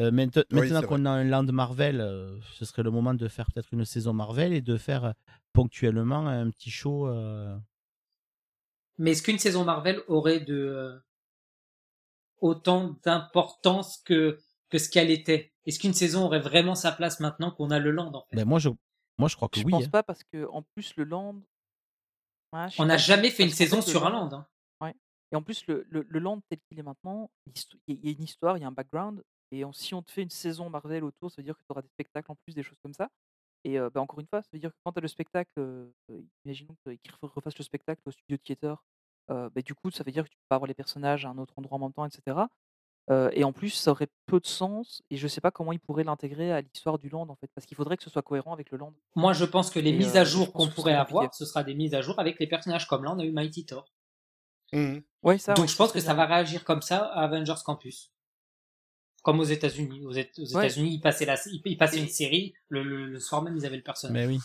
B: Euh,
A: Oui,
B: maintenant qu'on a un land Marvel, euh, ce serait le moment de faire peut-être une saison Marvel et de faire euh, ponctuellement un petit show.
D: Mais est-ce qu'une saison Marvel aurait de euh, autant d'importance que que ce qu'elle était? Est-ce qu'une saison aurait vraiment sa place maintenant qu'on a le land en fait?
B: Ben moi je, moi je crois que
C: Je
B: oui.
C: pense
B: hein.
C: pas parce que en plus le land. Ouais, je
D: On n'a jamais fait une saison sur un
C: land-
D: hein.
C: Et en plus, le, le, le land tel qu'il est maintenant, il y a- il y a une histoire, il y a un background. Et on- si on te fait une saison Marvel autour, ça veut dire que tu auras des spectacles en plus, des choses comme ça. Et euh, bah, encore une fois, ça veut dire que quand tu as le spectacle, euh, imaginons que- qu'ils ref- refassent le spectacle au studio theater, euh, bah, du coup, ça veut dire que tu peux avoir les personnages à un autre endroit en même temps, etc. Et en plus, ça aurait peu de sens. Et je sais pas comment ils pourraient l'intégrer à l'histoire du land, en fait. Parce qu'il faudrait que ce soit cohérent avec le land.
D: Moi, je pense que les
C: Et,
D: mises à jour qu'on pourrait avoir, ce sera des mises à jour avec les personnages comme là, on a eu Mighty Thor.
C: Ouais, ça,
D: Donc
C: ouais,
D: je pense que ça va réagir comme ça à Avengers Campus. Comme aux États-Unis. Aux, Éta- aux
C: Ouais.
D: États-Unis, ils passaient, la, ils, passaient une série, le, le- le soir même, ils avaient le personnage.
B: Mais oui.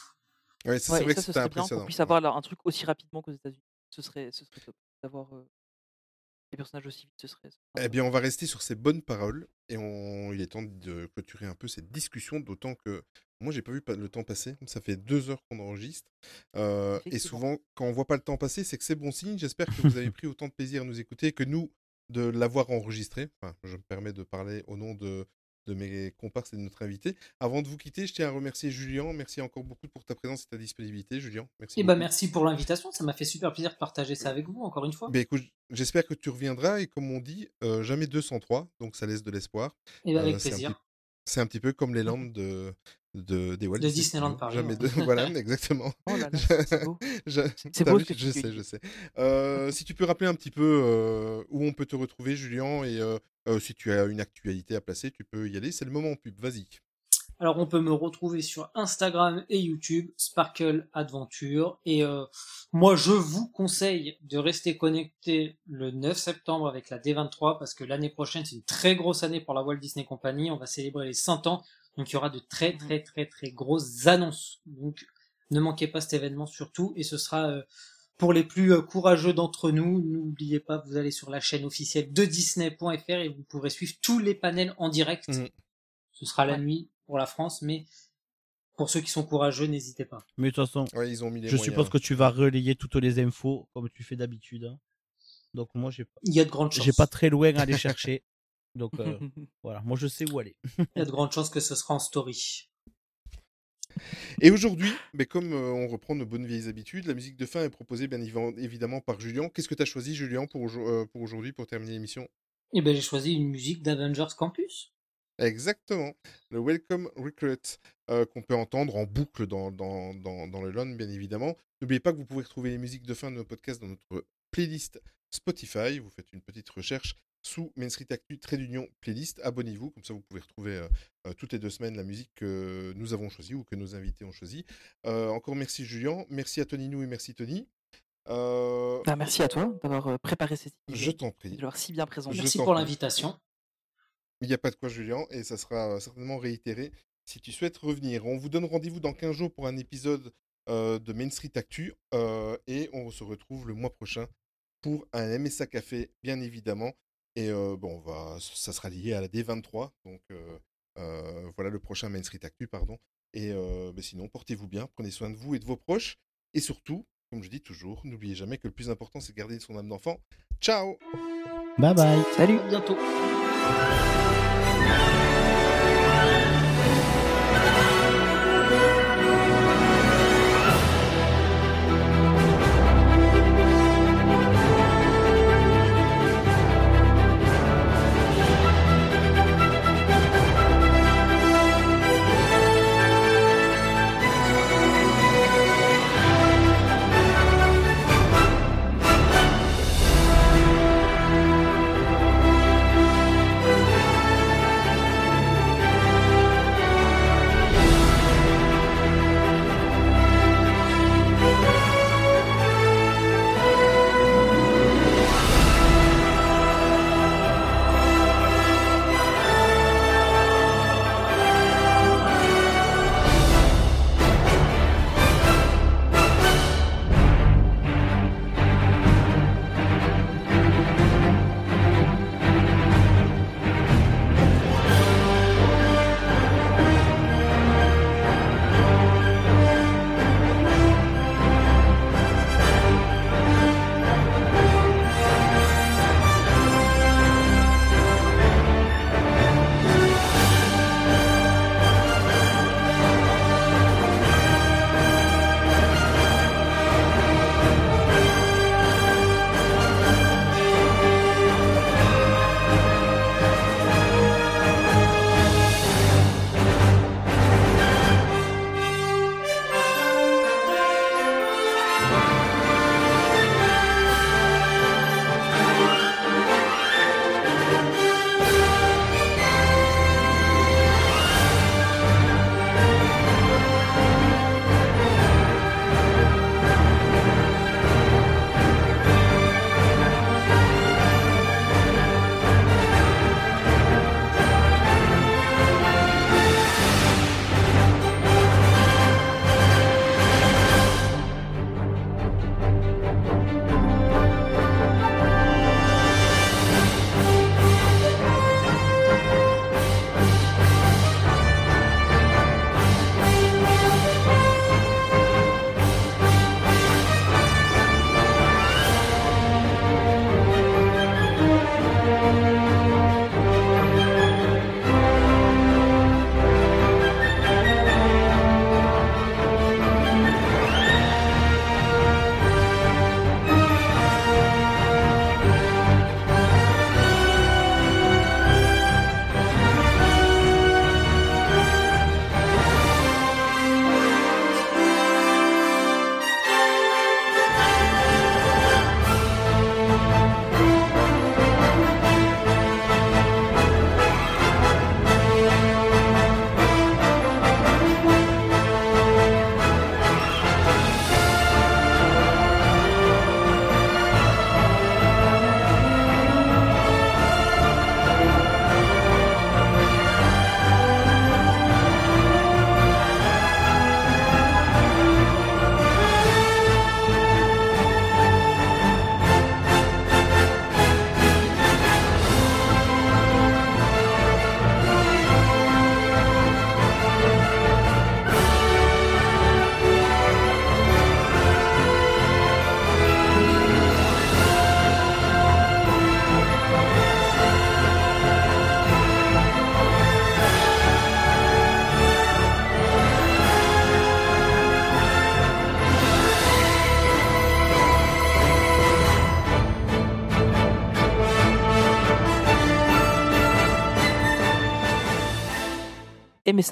A: Ouais,
C: Ouais,
A: c'est
C: et
A: vrai
C: ça,
A: que
C: ce
A: c'était
C: serait bien qu'on
A: impressionnant.
C: puisse avoir là, un truc aussi rapidement qu'aux États-Unis. Ce serait, ce serait top. D'avoir euh, les personnages aussi vite, ce serait. ce serait
A: Eh bien, on va rester sur ces bonnes paroles et on... il est temps de clôturer un peu cette discussion, d'autant que moi, j'ai pas vu le temps passer. Ça fait deux heures qu'on enregistre. Euh, et souvent, quand on voit pas le temps passer, c'est que c'est bon signe. J'espère que vous avez [LAUGHS] pris autant de plaisir à nous écouter que nous de l'avoir enregistré. Enfin, je me permets de parler au nom de, de mes comparses et de notre invité. Avant de vous quitter, je tiens à remercier Julien. Merci encore beaucoup pour ta présence et ta disponibilité, Julien. Merci.
D: Et bah
A: beaucoup.
D: merci pour l'invitation, ça m'a fait super plaisir de partager ça avec vous, encore une fois.
A: Ben, écoute, j'espère que tu reviendras et comme on dit, euh, jamais 203, donc ça laisse de l'espoir.
D: Et bah avec
A: Euh, c'est un
D: plaisir.
A: C'est un petit peu comme les [LAUGHS] landes de, de, des Walt
D: De
A: Disney
D: Disneyland. Paris,
A: Jamais deux. [LAUGHS] Voilà, exactement.
C: Oh là là, c'est beau.
A: Je-
C: beau
A: vu, sais, je sais. Euh, si tu peux rappeler un petit peu euh, où on peut te retrouver, Julien, et euh, si tu as une actualité à placer, tu peux y aller. C'est le moment pub. Vas-y.
D: Alors on peut me retrouver sur Instagram et YouTube, Sparkle Adventure. Et moi je vous conseille de rester connecté le 9 septembre avec la D23 parce que l'année prochaine c'est une très grosse année pour la Walt Disney Company. On va célébrer les 100 ans. Donc il y aura de très très très très grosses annonces. Donc ne manquez pas cet événement surtout. Et ce sera euh, pour les plus euh, courageux d'entre nous. N'oubliez pas, vous allez sur la chaîne officielle de Disney.fr et vous pourrez suivre tous les panels en direct.
A: Mhm.
D: Ce sera la nuit pour la France, mais pour ceux qui sont courageux, n'hésitez pas.
B: Mais de toute façon,
A: Ouais, ils ont mis les
B: je
A: moyens.
B: suppose que tu vas relayer toutes les infos comme tu fais d'habitude. hein. Donc moi, j'ai pas,
D: Il y a de grandes chances.
B: j'ai pas très loin à aller chercher. Donc euh, [LAUGHS] voilà, moi je sais où aller.
D: Il y a de [LAUGHS] grandes chances que ce sera en story.
A: Et aujourd'hui, mais comme euh, on reprend nos bonnes vieilles habitudes, la musique de fin est proposée bien évi- évidemment par Julien. Qu'est-ce que tu as choisi, Julien, pour, euh, pour aujourd'hui, pour terminer l'émission?
D: Et ben j'ai choisi une musique d'Avengers Campus.
A: Exactement, le Welcome Recruit euh, qu'on peut entendre en boucle dans, dans, dans, dans le LON, bien évidemment. N'oubliez pas que vous pouvez retrouver les musiques de fin de nos podcasts dans notre playlist Spotify. Vous faites une petite recherche sous Main Street Actu Trade d'Union Playlist. Abonnez-vous, comme ça vous pouvez retrouver euh, euh, toutes les deux semaines la musique que nous avons choisie ou que nos invités ont choisie. Euh, encore merci Julien, merci à Tony Nou et merci Tony. Euh,
C: Bah, merci à toi d'avoir préparé cette
A: Je t'en prie.
C: de l'avoir si bien présenté.
D: Merci pour l'invitation.
A: Il n'y a pas de quoi, Julien, et ça sera certainement réitéré si tu souhaites revenir. On vous donne rendez-vous dans 15 jours pour un épisode euh, de Main Street Actu, euh, et on se retrouve le mois prochain pour un MSA Café, bien évidemment. Et euh, bon, on va, ça sera lié à la D23, donc euh, euh, voilà le prochain Main Street Actu, pardon. Et euh, ben sinon, portez-vous bien, prenez soin de vous et de vos proches, et surtout, comme je dis toujours, n'oubliez jamais que le plus important, c'est de garder son âme d'enfant. Ciao
B: Bye bye.
C: Salut.
D: À bientôt.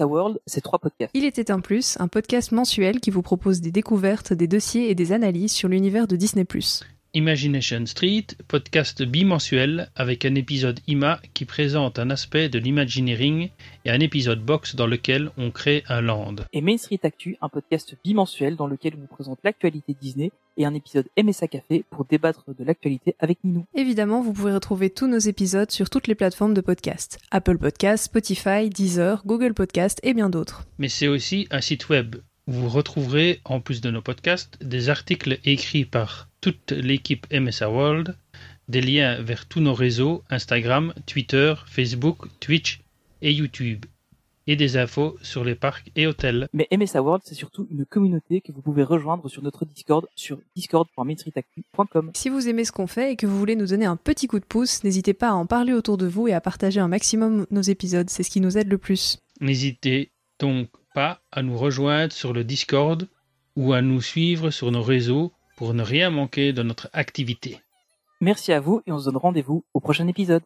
C: World, trois podcasts.
G: Il était un plus, un podcast mensuel qui vous propose des découvertes, des dossiers et des analyses sur l'univers de Disney+.
H: Imagination Street, podcast bimensuel avec un épisode IMA qui présente un aspect de l'imagineering et un épisode box dans lequel on crée un land.
C: Et Main Street Actu, un podcast bimensuel dans lequel on vous présente l'actualité Disney et un épisode MSA Café pour débattre de l'actualité avec Ninou.
G: Évidemment, vous pouvez retrouver tous nos épisodes sur toutes les plateformes de podcast. Apple Podcast, Spotify, Deezer, Google Podcast et bien d'autres.
H: Mais c'est aussi un site web vous retrouverez, en plus de nos podcasts, des articles écrits par toute l'équipe MSA World, des liens vers tous nos réseaux Instagram, Twitter, Facebook, Twitch et YouTube, et des infos sur les parcs et hôtels.
C: Mais MSA World, c'est surtout une communauté que vous pouvez rejoindre sur notre Discord sur discord.mainstreetactu.com.
G: Si vous aimez ce qu'on fait et que vous voulez nous donner un petit coup de pouce, n'hésitez pas à en parler autour de vous et à partager un maximum nos épisodes, c'est ce qui nous aide le plus.
H: N'hésitez donc pas à nous rejoindre sur le Discord ou à nous suivre sur nos réseaux pour ne rien manquer de notre activité.
C: Merci à vous et on se donne rendez-vous au prochain épisode.